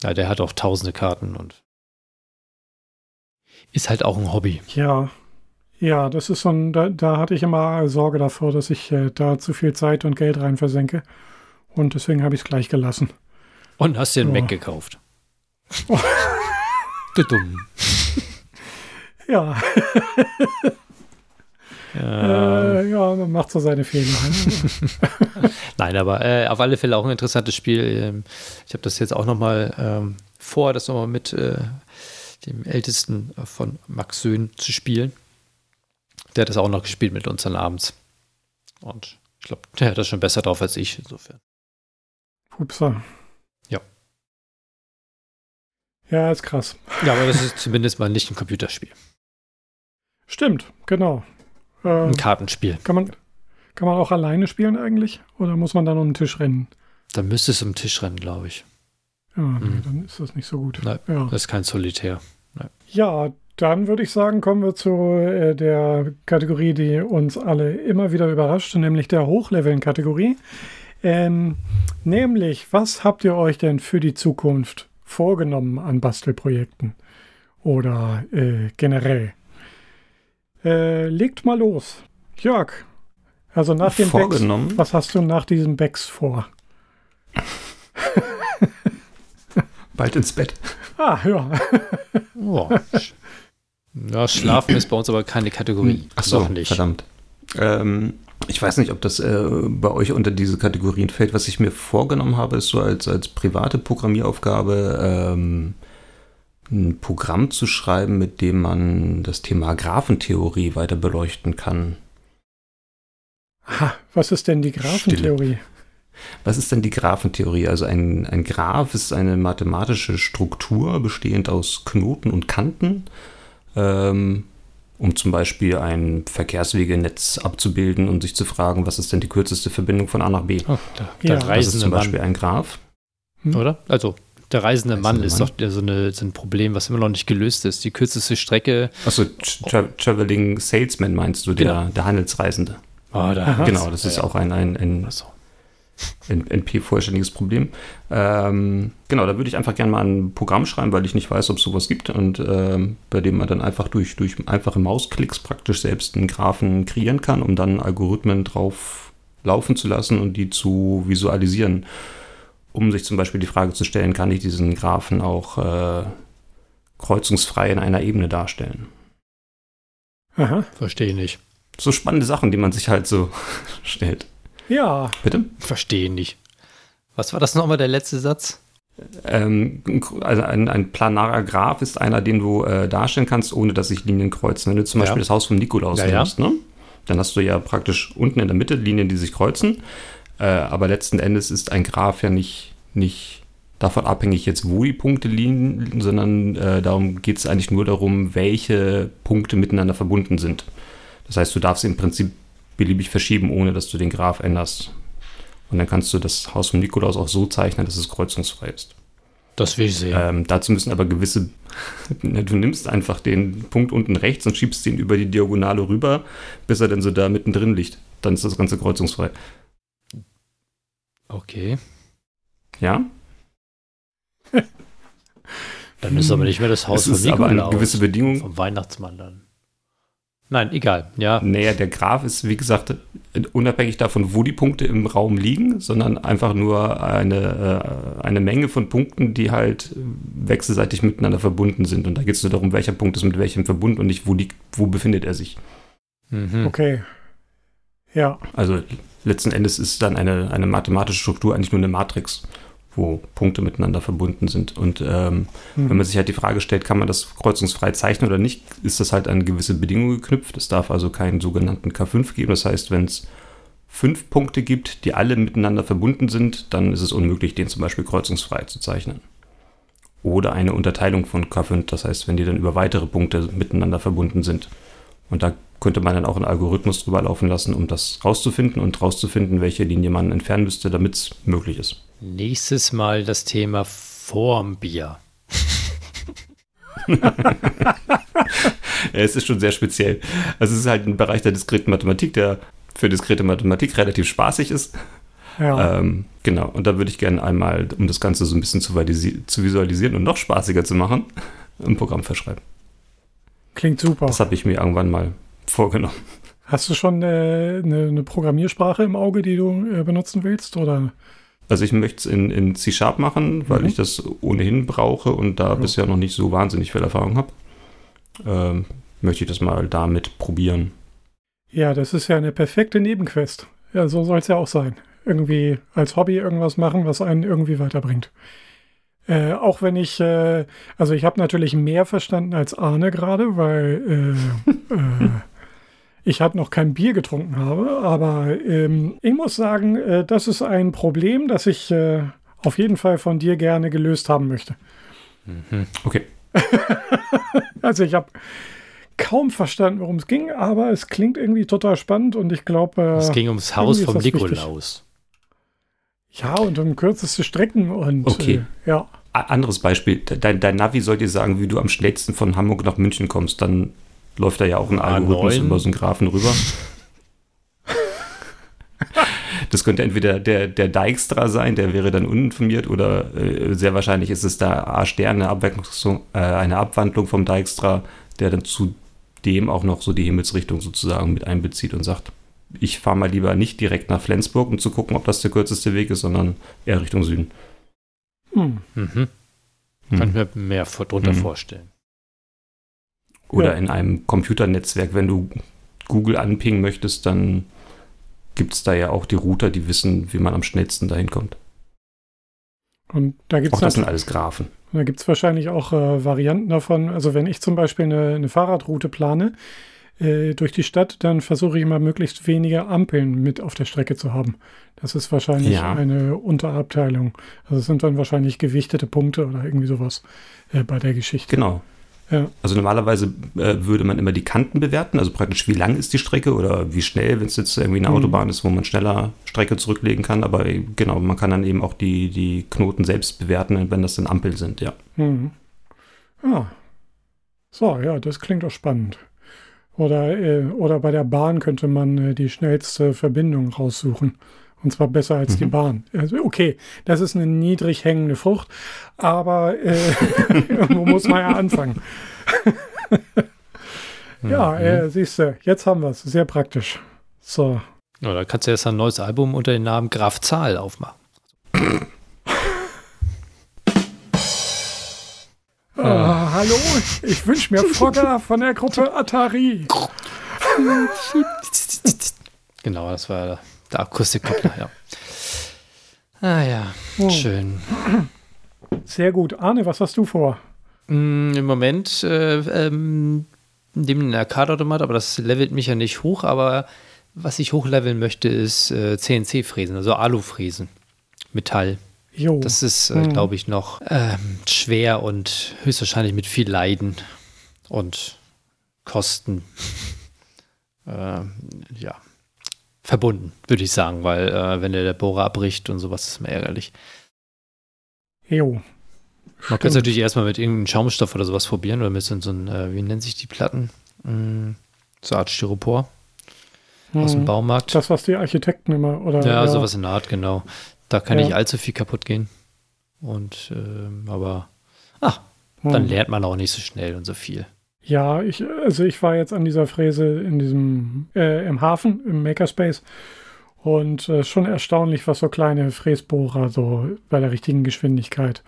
ja, der hat auch tausende Karten und ist halt auch ein Hobby. Ja, ja, das ist so ein, da, da hatte ich immer Sorge davor, dass ich äh, da zu viel Zeit und Geld rein versenke. Und deswegen habe ich es gleich gelassen. Und hast dir einen Ja. Mac gekauft. Du dumm. Ja, Ja. äh, ja, man macht so seine Fehler. ne? Nein, aber äh, auf alle Fälle auch ein interessantes Spiel. Ähm, ich habe das jetzt auch nochmal ähm, vor, das nochmal mit äh, dem Ältesten von Max Söhn zu spielen. Der hat das auch noch gespielt mit uns dann abends. Und ich glaube, der hat das schon besser drauf als ich, insofern. Upsa. Ja. Ja, ist krass. Ja, aber das ist zumindest mal nicht ein Computerspiel. Stimmt, genau. Ähm, Ein Kartenspiel. kann, man, kann man auch alleine spielen eigentlich? Oder muss man dann um den Tisch rennen? Da müsste es um den Tisch rennen, glaube ich. Ja, nee, Mhm. dann ist das nicht so gut. Nein. Ja. Das ist kein Solitär. Ja, dann würde ich sagen, kommen wir zu äh, der Kategorie, die uns alle immer wieder überrascht, nämlich der Hochleveln-Kategorie. Ähm, nämlich, was habt ihr euch denn für die Zukunft vorgenommen an Bastelprojekten? Oder äh, generell? Äh, legt mal los. Jörg, also nach dem Vorgenommen? was hast du nach diesem Becks vor? Bald ins Bett. Ah, ja. Oh. Ja, Schlafen ist bei uns aber keine Kategorie. Ach so, nicht. verdammt. Ähm, ich weiß nicht, ob das äh, bei euch unter diese Kategorien fällt. Was ich mir vorgenommen habe, ist so als, als private Programmieraufgabe ähm, ein Programm zu schreiben, mit dem man das Thema Graphentheorie weiter beleuchten kann. Aha, was ist denn die Graphentheorie? Was ist denn die Graphentheorie? Also ein, ein Graph ist eine mathematische Struktur bestehend aus Knoten und Kanten, ähm, um zum Beispiel ein Verkehrswegenetz abzubilden und sich zu fragen, was ist denn die kürzeste Verbindung von A nach B? Oh, der, Ja. der Das ist zum Beispiel Mann, ein Graph. oder? Also, der reisende Reisende Mann ist Mann. doch der, so, eine, so ein Problem, was immer noch nicht gelöst ist. Die kürzeste Strecke. Achso, Tra Traveling Salesman meinst du, der, Genau. der Handelsreisende. Oh, da. Genau, das ist auch ein, ein, ein Also, NP-vollständiges Problem. Ähm, genau, da würde ich einfach gerne mal ein Programm schreiben, weil ich nicht weiß, ob es sowas gibt und ähm, bei dem man dann einfach durch, durch einfache Mausklicks praktisch selbst einen Graphen kreieren kann, um dann Algorithmen drauf laufen zu lassen und die zu visualisieren. um sich zum Beispiel die Frage zu stellen, kann ich diesen Graphen auch äh, kreuzungsfrei in einer Ebene darstellen? Aha. Verstehe nicht. So spannende Sachen, die man sich halt so stellt. Ja. Bitte? Verstehe nicht. Was war das nochmal, der letzte Satz? Ähm, also ein, ein, planarer Graph ist einer, den du äh, darstellen kannst, ohne dass sich Linien kreuzen. Wenn du zum Beispiel das Haus von Nikolaus ja, nimmst, ja. ne? dann hast du ja praktisch unten in der Mitte Linien, die sich kreuzen. Äh, aber letzten Endes ist ein Graph ja nicht, nicht davon abhängig jetzt, wo die Punkte liegen, sondern äh, darum geht es eigentlich nur darum, welche Punkte miteinander verbunden sind. Das heißt, du darfst im Prinzip beliebig verschieben, ohne dass du den Graph änderst. Und dann kannst du das Haus von Nikolaus auch so zeichnen, dass es kreuzungsfrei ist. Das will ich sehen. Ähm, dazu müssen aber gewisse, du nimmst einfach den Punkt unten rechts und schiebst den über die Diagonale rüber, bis er dann so da mittendrin liegt. Dann ist das Ganze kreuzungsfrei. Okay. Ja? dann ist aber nicht mehr das Haus es von Nikolaus. aber eine gewisse Bedingung. Vom Weihnachtsmann dann. Nein, egal, ja. Naja, der Graph ist, wie gesagt, unabhängig davon, wo die Punkte im Raum liegen, sondern einfach nur eine, äh, eine Menge von Punkten, die halt wechselseitig miteinander verbunden sind. Und da geht es nur darum, welcher Punkt ist mit welchem verbunden und nicht, wo, liegt, wo befindet er sich. Mhm. Okay. Ja. Also letzten Endes ist dann eine, eine mathematische Struktur eigentlich nur eine Matrix wo Punkte miteinander verbunden sind. Und ähm, mhm. wenn man sich halt die Frage stellt, kann man das kreuzungsfrei zeichnen oder nicht, ist das halt an gewisse Bedingungen geknüpft. Es darf also keinen sogenannten K5 geben. Das heißt, wenn es fünf Punkte gibt, die alle miteinander verbunden sind, dann ist es unmöglich, den zum Beispiel kreuzungsfrei zu zeichnen. Oder eine Unterteilung von K5, das heißt, wenn die dann über weitere Punkte miteinander verbunden sind. Und da könnte man dann auch einen Algorithmus drüber laufen lassen, um das rauszufinden und rauszufinden, welche Linie man entfernen müsste, damit es möglich ist. Nächstes Mal das Thema Formbier. ja, es ist schon sehr speziell. Also es ist halt ein Bereich der diskreten Mathematik, der für diskrete Mathematik relativ spaßig ist. Ja. Ähm, genau, und da würde ich gerne einmal, um das Ganze so ein bisschen zu, zu visualisieren und noch spaßiger zu machen, ein Programm verschreiben. Klingt super. Das habe ich mir irgendwann mal vorgenommen. Hast du schon äh, eine, eine, Programmiersprache im Auge, die du äh, benutzen willst? Oder? Also ich möchte es in, in C-Sharp machen, weil mhm. ich das ohnehin brauche und da ja. bisher noch nicht so wahnsinnig viel Erfahrung habe. Ähm, möchte ich das mal damit probieren. Ja, das ist ja eine perfekte Nebenquest. Ja, so soll es ja auch sein. Irgendwie als Hobby irgendwas machen, was einen irgendwie weiterbringt. Äh, auch wenn ich, äh, also ich habe natürlich mehr verstanden als Arne gerade, weil äh, äh ich halt noch kein Bier getrunken habe. Aber ähm, ich muss sagen, äh, das ist ein Problem, das ich äh, auf jeden Fall von dir gerne gelöst haben möchte. Mhm. Okay. also ich habe kaum verstanden, worum es ging, aber es klingt irgendwie total spannend und ich glaube. Äh, es ging ums Haus vom Nikolaus. Ja, und um kürzeste Strecken und okay. Äh, ja. Anderes Beispiel. Dein, dein Navi soll dir sagen, wie du am schnellsten von Hamburg nach München kommst. Dann läuft da ja auch ein Algorithmus A9. über so einen Graphen rüber. Das könnte entweder der, der Dijkstra sein, der wäre dann uninformiert, oder äh, sehr wahrscheinlich ist es da A-Stern, eine, äh, eine Abwandlung vom Dijkstra, der dann zudem auch noch so die Himmelsrichtung sozusagen mit einbezieht und sagt, ich fahre mal lieber nicht direkt nach Flensburg, um zu gucken, ob das der kürzeste Weg ist, sondern eher Richtung Süden. Hm. Mhm. Hm. Kann ich mir mehr drunter hm. vorstellen. Oder ja. in einem Computernetzwerk, wenn du Google anpingen möchtest, dann gibt es da ja auch die Router, die wissen, wie man am schnellsten dahin kommt. Und da gibt's auch das sind alles Graphen. Da gibt es wahrscheinlich auch äh, Varianten davon. Also wenn ich zum Beispiel eine, eine Fahrradroute plane äh, durch die Stadt, dann versuche ich immer möglichst wenige Ampeln mit auf der Strecke zu haben. Das ist wahrscheinlich ja. eine Unterabteilung. Also es sind dann wahrscheinlich gewichtete Punkte oder irgendwie sowas äh, bei der Geschichte. Genau. Ja. Also normalerweise äh, würde man immer die Kanten bewerten, also praktisch wie lang ist die Strecke oder wie schnell, wenn es jetzt irgendwie eine mhm. Autobahn ist, wo man schneller Strecke zurücklegen kann. Aber äh, genau, man kann dann eben auch die, die Knoten selbst bewerten, wenn das dann Ampeln sind, ja. Mhm. Ah. So, ja, das klingt auch spannend. Oder, äh, oder bei der Bahn könnte man äh, die schnellste Verbindung raussuchen. Und zwar besser als mhm. die Bahn. Also okay, das ist eine niedrig hängende Frucht, aber äh, wo muss man ja anfangen? ja, mhm. äh, siehst du, jetzt haben wir es. Sehr praktisch. So. Ja, da kannst du erst ein neues Album unter dem Namen Graf Zahl aufmachen. Oh, ah. hallo, ich wünsche mir Frogger von der Gruppe Atari. genau, das war der Akustikkoppler, ja. Ah ja, oh. schön. Sehr gut. Arne, was hast du vor? Mm, Im Moment äh, ähm, neben den Arcade-Automat, aber das levelt mich ja nicht hoch, aber was ich hochleveln möchte, ist äh, CNC-Fräsen, also Alu-Fräsen. Metall. Jo. Das ist, äh, hm. glaube ich, noch ähm, schwer und höchstwahrscheinlich mit viel Leiden und Kosten. äh, ja, verbunden, würde ich sagen, weil äh, wenn der, der Bohrer abbricht und sowas, ist mir ärgerlich. Jo. Man könnte es natürlich erstmal mit irgendeinem Schaumstoff oder sowas probieren oder mit so, so einem, äh, wie nennen sich die Platten? Mm, so eine Art Styropor hm. aus dem hm. Baumarkt. Das, was die Architekten immer, oder? Ja, ja. sowas in der Art, genau. Da kann ja. nicht allzu viel kaputt gehen. Und, ähm, aber, ach, hm. dann lernt man auch nicht so schnell und so viel. Ja, ich, also ich war jetzt an dieser Fräse in diesem, äh, im Hafen, im Makerspace. Und äh, schon erstaunlich, was so kleine Fräsbohrer so bei der richtigen Geschwindigkeit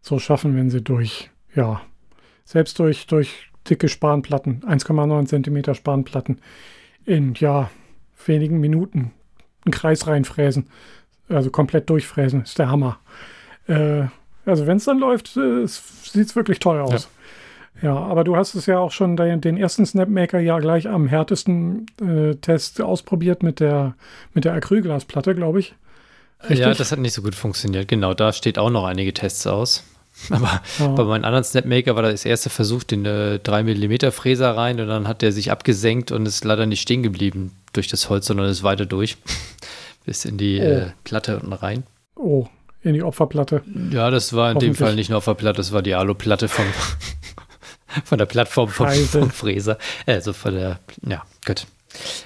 so schaffen, wenn sie durch, ja, selbst durch, durch dicke Spanplatten, 1,9 Zentimeter Spanplatten, in, ja, wenigen Minuten einen Kreis reinfräsen. Also komplett durchfräsen, ist der Hammer. Äh, also wenn es dann läuft, äh, sieht es wirklich toll aus. Ja. Ja, aber du hast es ja auch schon den, den ersten Snapmaker ja gleich am härtesten äh, Test ausprobiert mit der, mit der Acrylglasplatte, glaube ich. Richtig? Ja, das hat nicht so gut funktioniert. Genau, da steht auch noch einige Tests aus. Aber ja. bei meinem anderen Snapmaker war das erste Versuch, den äh, 3 mm Fräser rein und dann hat der sich abgesenkt und ist leider nicht stehen geblieben durch das Holz, sondern ist weiter durch. Bis in die oh. äh, Platte unten rein. Oh, in die Opferplatte. Ja, das war in dem Fall nicht eine Opferplatte, das war die Aluplatte vom, von der Plattform vom, vom Fräser. Also von der, ja, gut.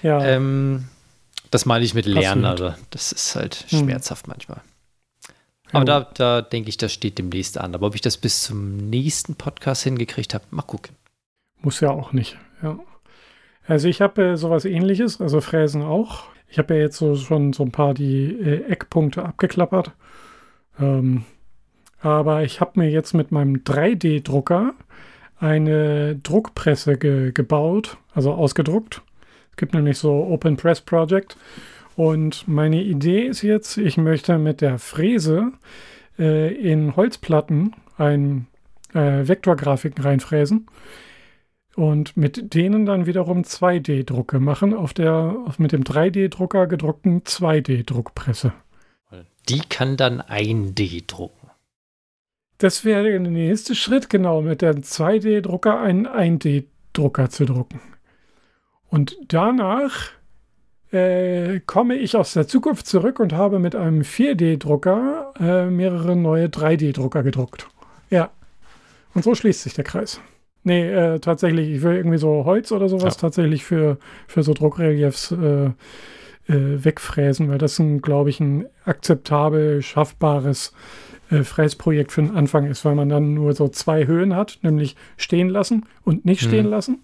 Ja. Ähm, das meine ich mit Lernen, also das ist halt hm. schmerzhaft hm. manchmal. Aber da, da denke ich, das steht demnächst an. Aber ob ich das bis zum nächsten Podcast hingekriegt habe, mal gucken. Muss ja auch nicht, ja. Also ich habe äh, sowas ähnliches, also Fräsen auch. Ich habe ja jetzt so, schon so ein paar die äh, Eckpunkte abgeklappert. Ähm, aber ich habe mir jetzt mit meinem 3D-Drucker eine Druckpresse ge gebaut, also ausgedruckt. Es gibt nämlich so Open Press Project. Und meine Idee ist jetzt, ich möchte mit der Fräse äh, in Holzplatten ein äh, Vektorgrafiken reinfräsen und mit denen dann wiederum 2D-Drucke machen auf der auf mit dem 3D-Drucker gedruckten 2D-Druckpresse. Die kann dann 1D drucken. Das wäre der nächste Schritt, genau, mit dem 2D-Drucker einen 1D-Drucker zu drucken. Und danach äh, komme ich aus der Zukunft zurück und habe mit einem 4D-Drucker äh, mehrere neue 3D-Drucker gedruckt. Ja. Und so schließt sich der Kreis. Nee, äh, tatsächlich, ich will irgendwie so Holz oder sowas ja. tatsächlich für, für so Druckreliefs äh, äh, wegfräsen, weil das, glaube ich, ein akzeptabel schaffbares äh, Fräsprojekt für den Anfang ist, weil man dann nur so zwei Höhen hat, nämlich stehen lassen und nicht stehen mhm. lassen.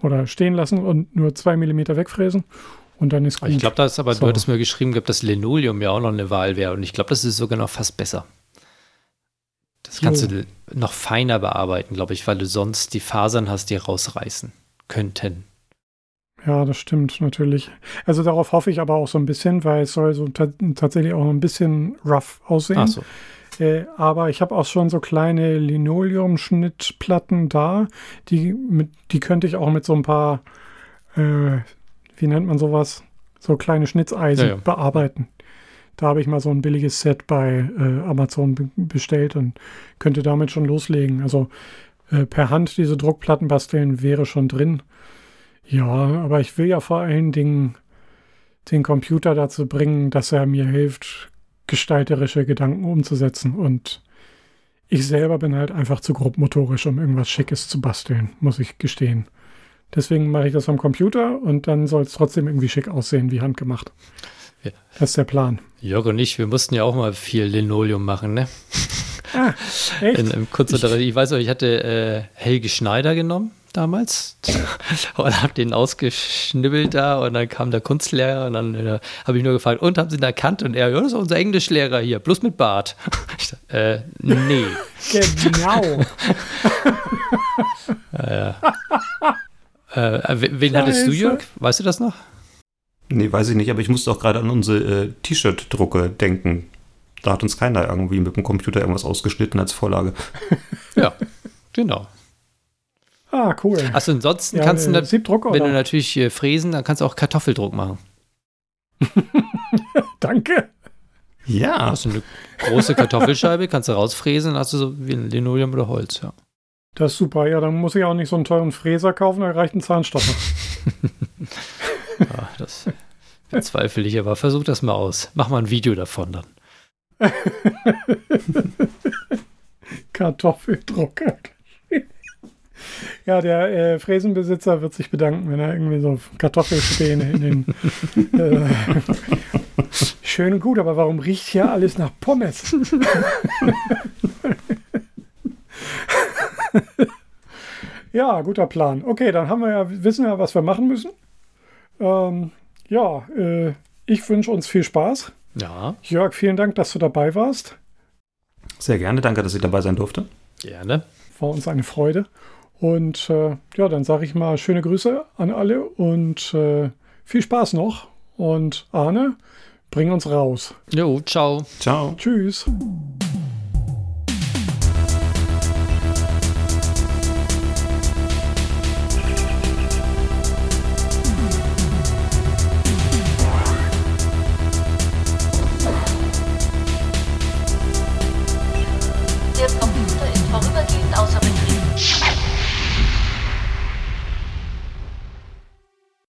Oder stehen lassen und nur zwei Millimeter wegfräsen. Und dann ist gut. Ich glaube, das aber, so. du hattest mir geschrieben, dass Linoleum ja auch noch eine Wahl wäre. Und ich glaube, das ist sogar noch fast besser. Das kannst jo. du noch feiner bearbeiten, glaube ich, weil du sonst die Fasern hast, die rausreißen könnten. Ja, das stimmt natürlich. Also darauf hoffe ich aber auch so ein bisschen, weil es soll so tatsächlich auch ein bisschen rough aussehen. Ach so. Äh, aber ich habe auch schon so kleine Linoleum-Schnittplatten da, die, mit, die könnte ich auch mit so ein paar, äh, wie nennt man sowas, so kleine Schnitzeisen ja, ja. bearbeiten. Da habe ich mal so ein billiges Set bei äh, Amazon bestellt und könnte damit schon loslegen. Also äh, per Hand diese Druckplatten basteln wäre schon drin. Ja, aber ich will ja vor allen Dingen den Computer dazu bringen, dass er mir hilft, gestalterische Gedanken umzusetzen. Und ich selber bin halt einfach zu grobmotorisch, um irgendwas Schickes zu basteln, muss ich gestehen. Deswegen mache ich das am Computer und dann soll es trotzdem irgendwie schick aussehen, wie handgemacht. Ja. Das ist der Plan. Jörg und ich, wir mussten ja auch mal viel Linoleum machen, ne? Ah, echt? In, in kurzer ich, ich weiß noch, ich hatte äh, Helge Schneider genommen damals und habe den ausgeschnibbelt da und dann kam der Kunstlehrer und dann äh, habe ich nur gefragt, und haben Sie ihn erkannt? Und er, ja, das ist unser Englischlehrer hier, bloß mit Bart. Ich dachte, äh, nee. genau. äh, äh, wen hattest du, Jörg? Weißt du das noch? Nee, weiß ich nicht, aber ich musste auch gerade an unsere äh, T-Shirt-Drucke denken. Da hat uns keiner irgendwie mit dem Computer irgendwas ausgeschnitten als Vorlage. ja, genau. Ah, cool. Also ansonsten ja, kannst du, äh, Siebdruck, wenn du natürlich äh, fräsen, dann kannst du auch Kartoffeldruck machen. Danke. Ja. Hast du eine große Kartoffelscheibe, kannst du rausfräsen, dann hast du so wie ein Linoleum oder Holz, ja. Das ist super, ja, dann muss ich auch nicht so einen teuren Fräser kaufen, da reicht ein Zahnstocher. ja, das bezweifle ich, aber versuch das mal aus. Mach mal ein Video davon dann. Kartoffeldrucker. Ja, der äh, Fräsenbesitzer wird sich bedanken, wenn er irgendwie so Kartoffelspäne in den. Äh, schön und gut, aber warum riecht hier alles nach Pommes? ja, guter Plan. Okay, dann haben wir ja, wissen wir, was wir machen müssen. Ähm, ja, äh, ich wünsche uns viel Spaß. Ja. Jörg, vielen Dank, dass du dabei warst. Sehr gerne, danke, dass ich dabei sein durfte. Gerne. War uns eine Freude. Und äh, ja, dann sage ich mal schöne Grüße an alle und äh, viel Spaß noch. Und Arne, bring uns raus. Jo, ciao. Ciao. Tschüss.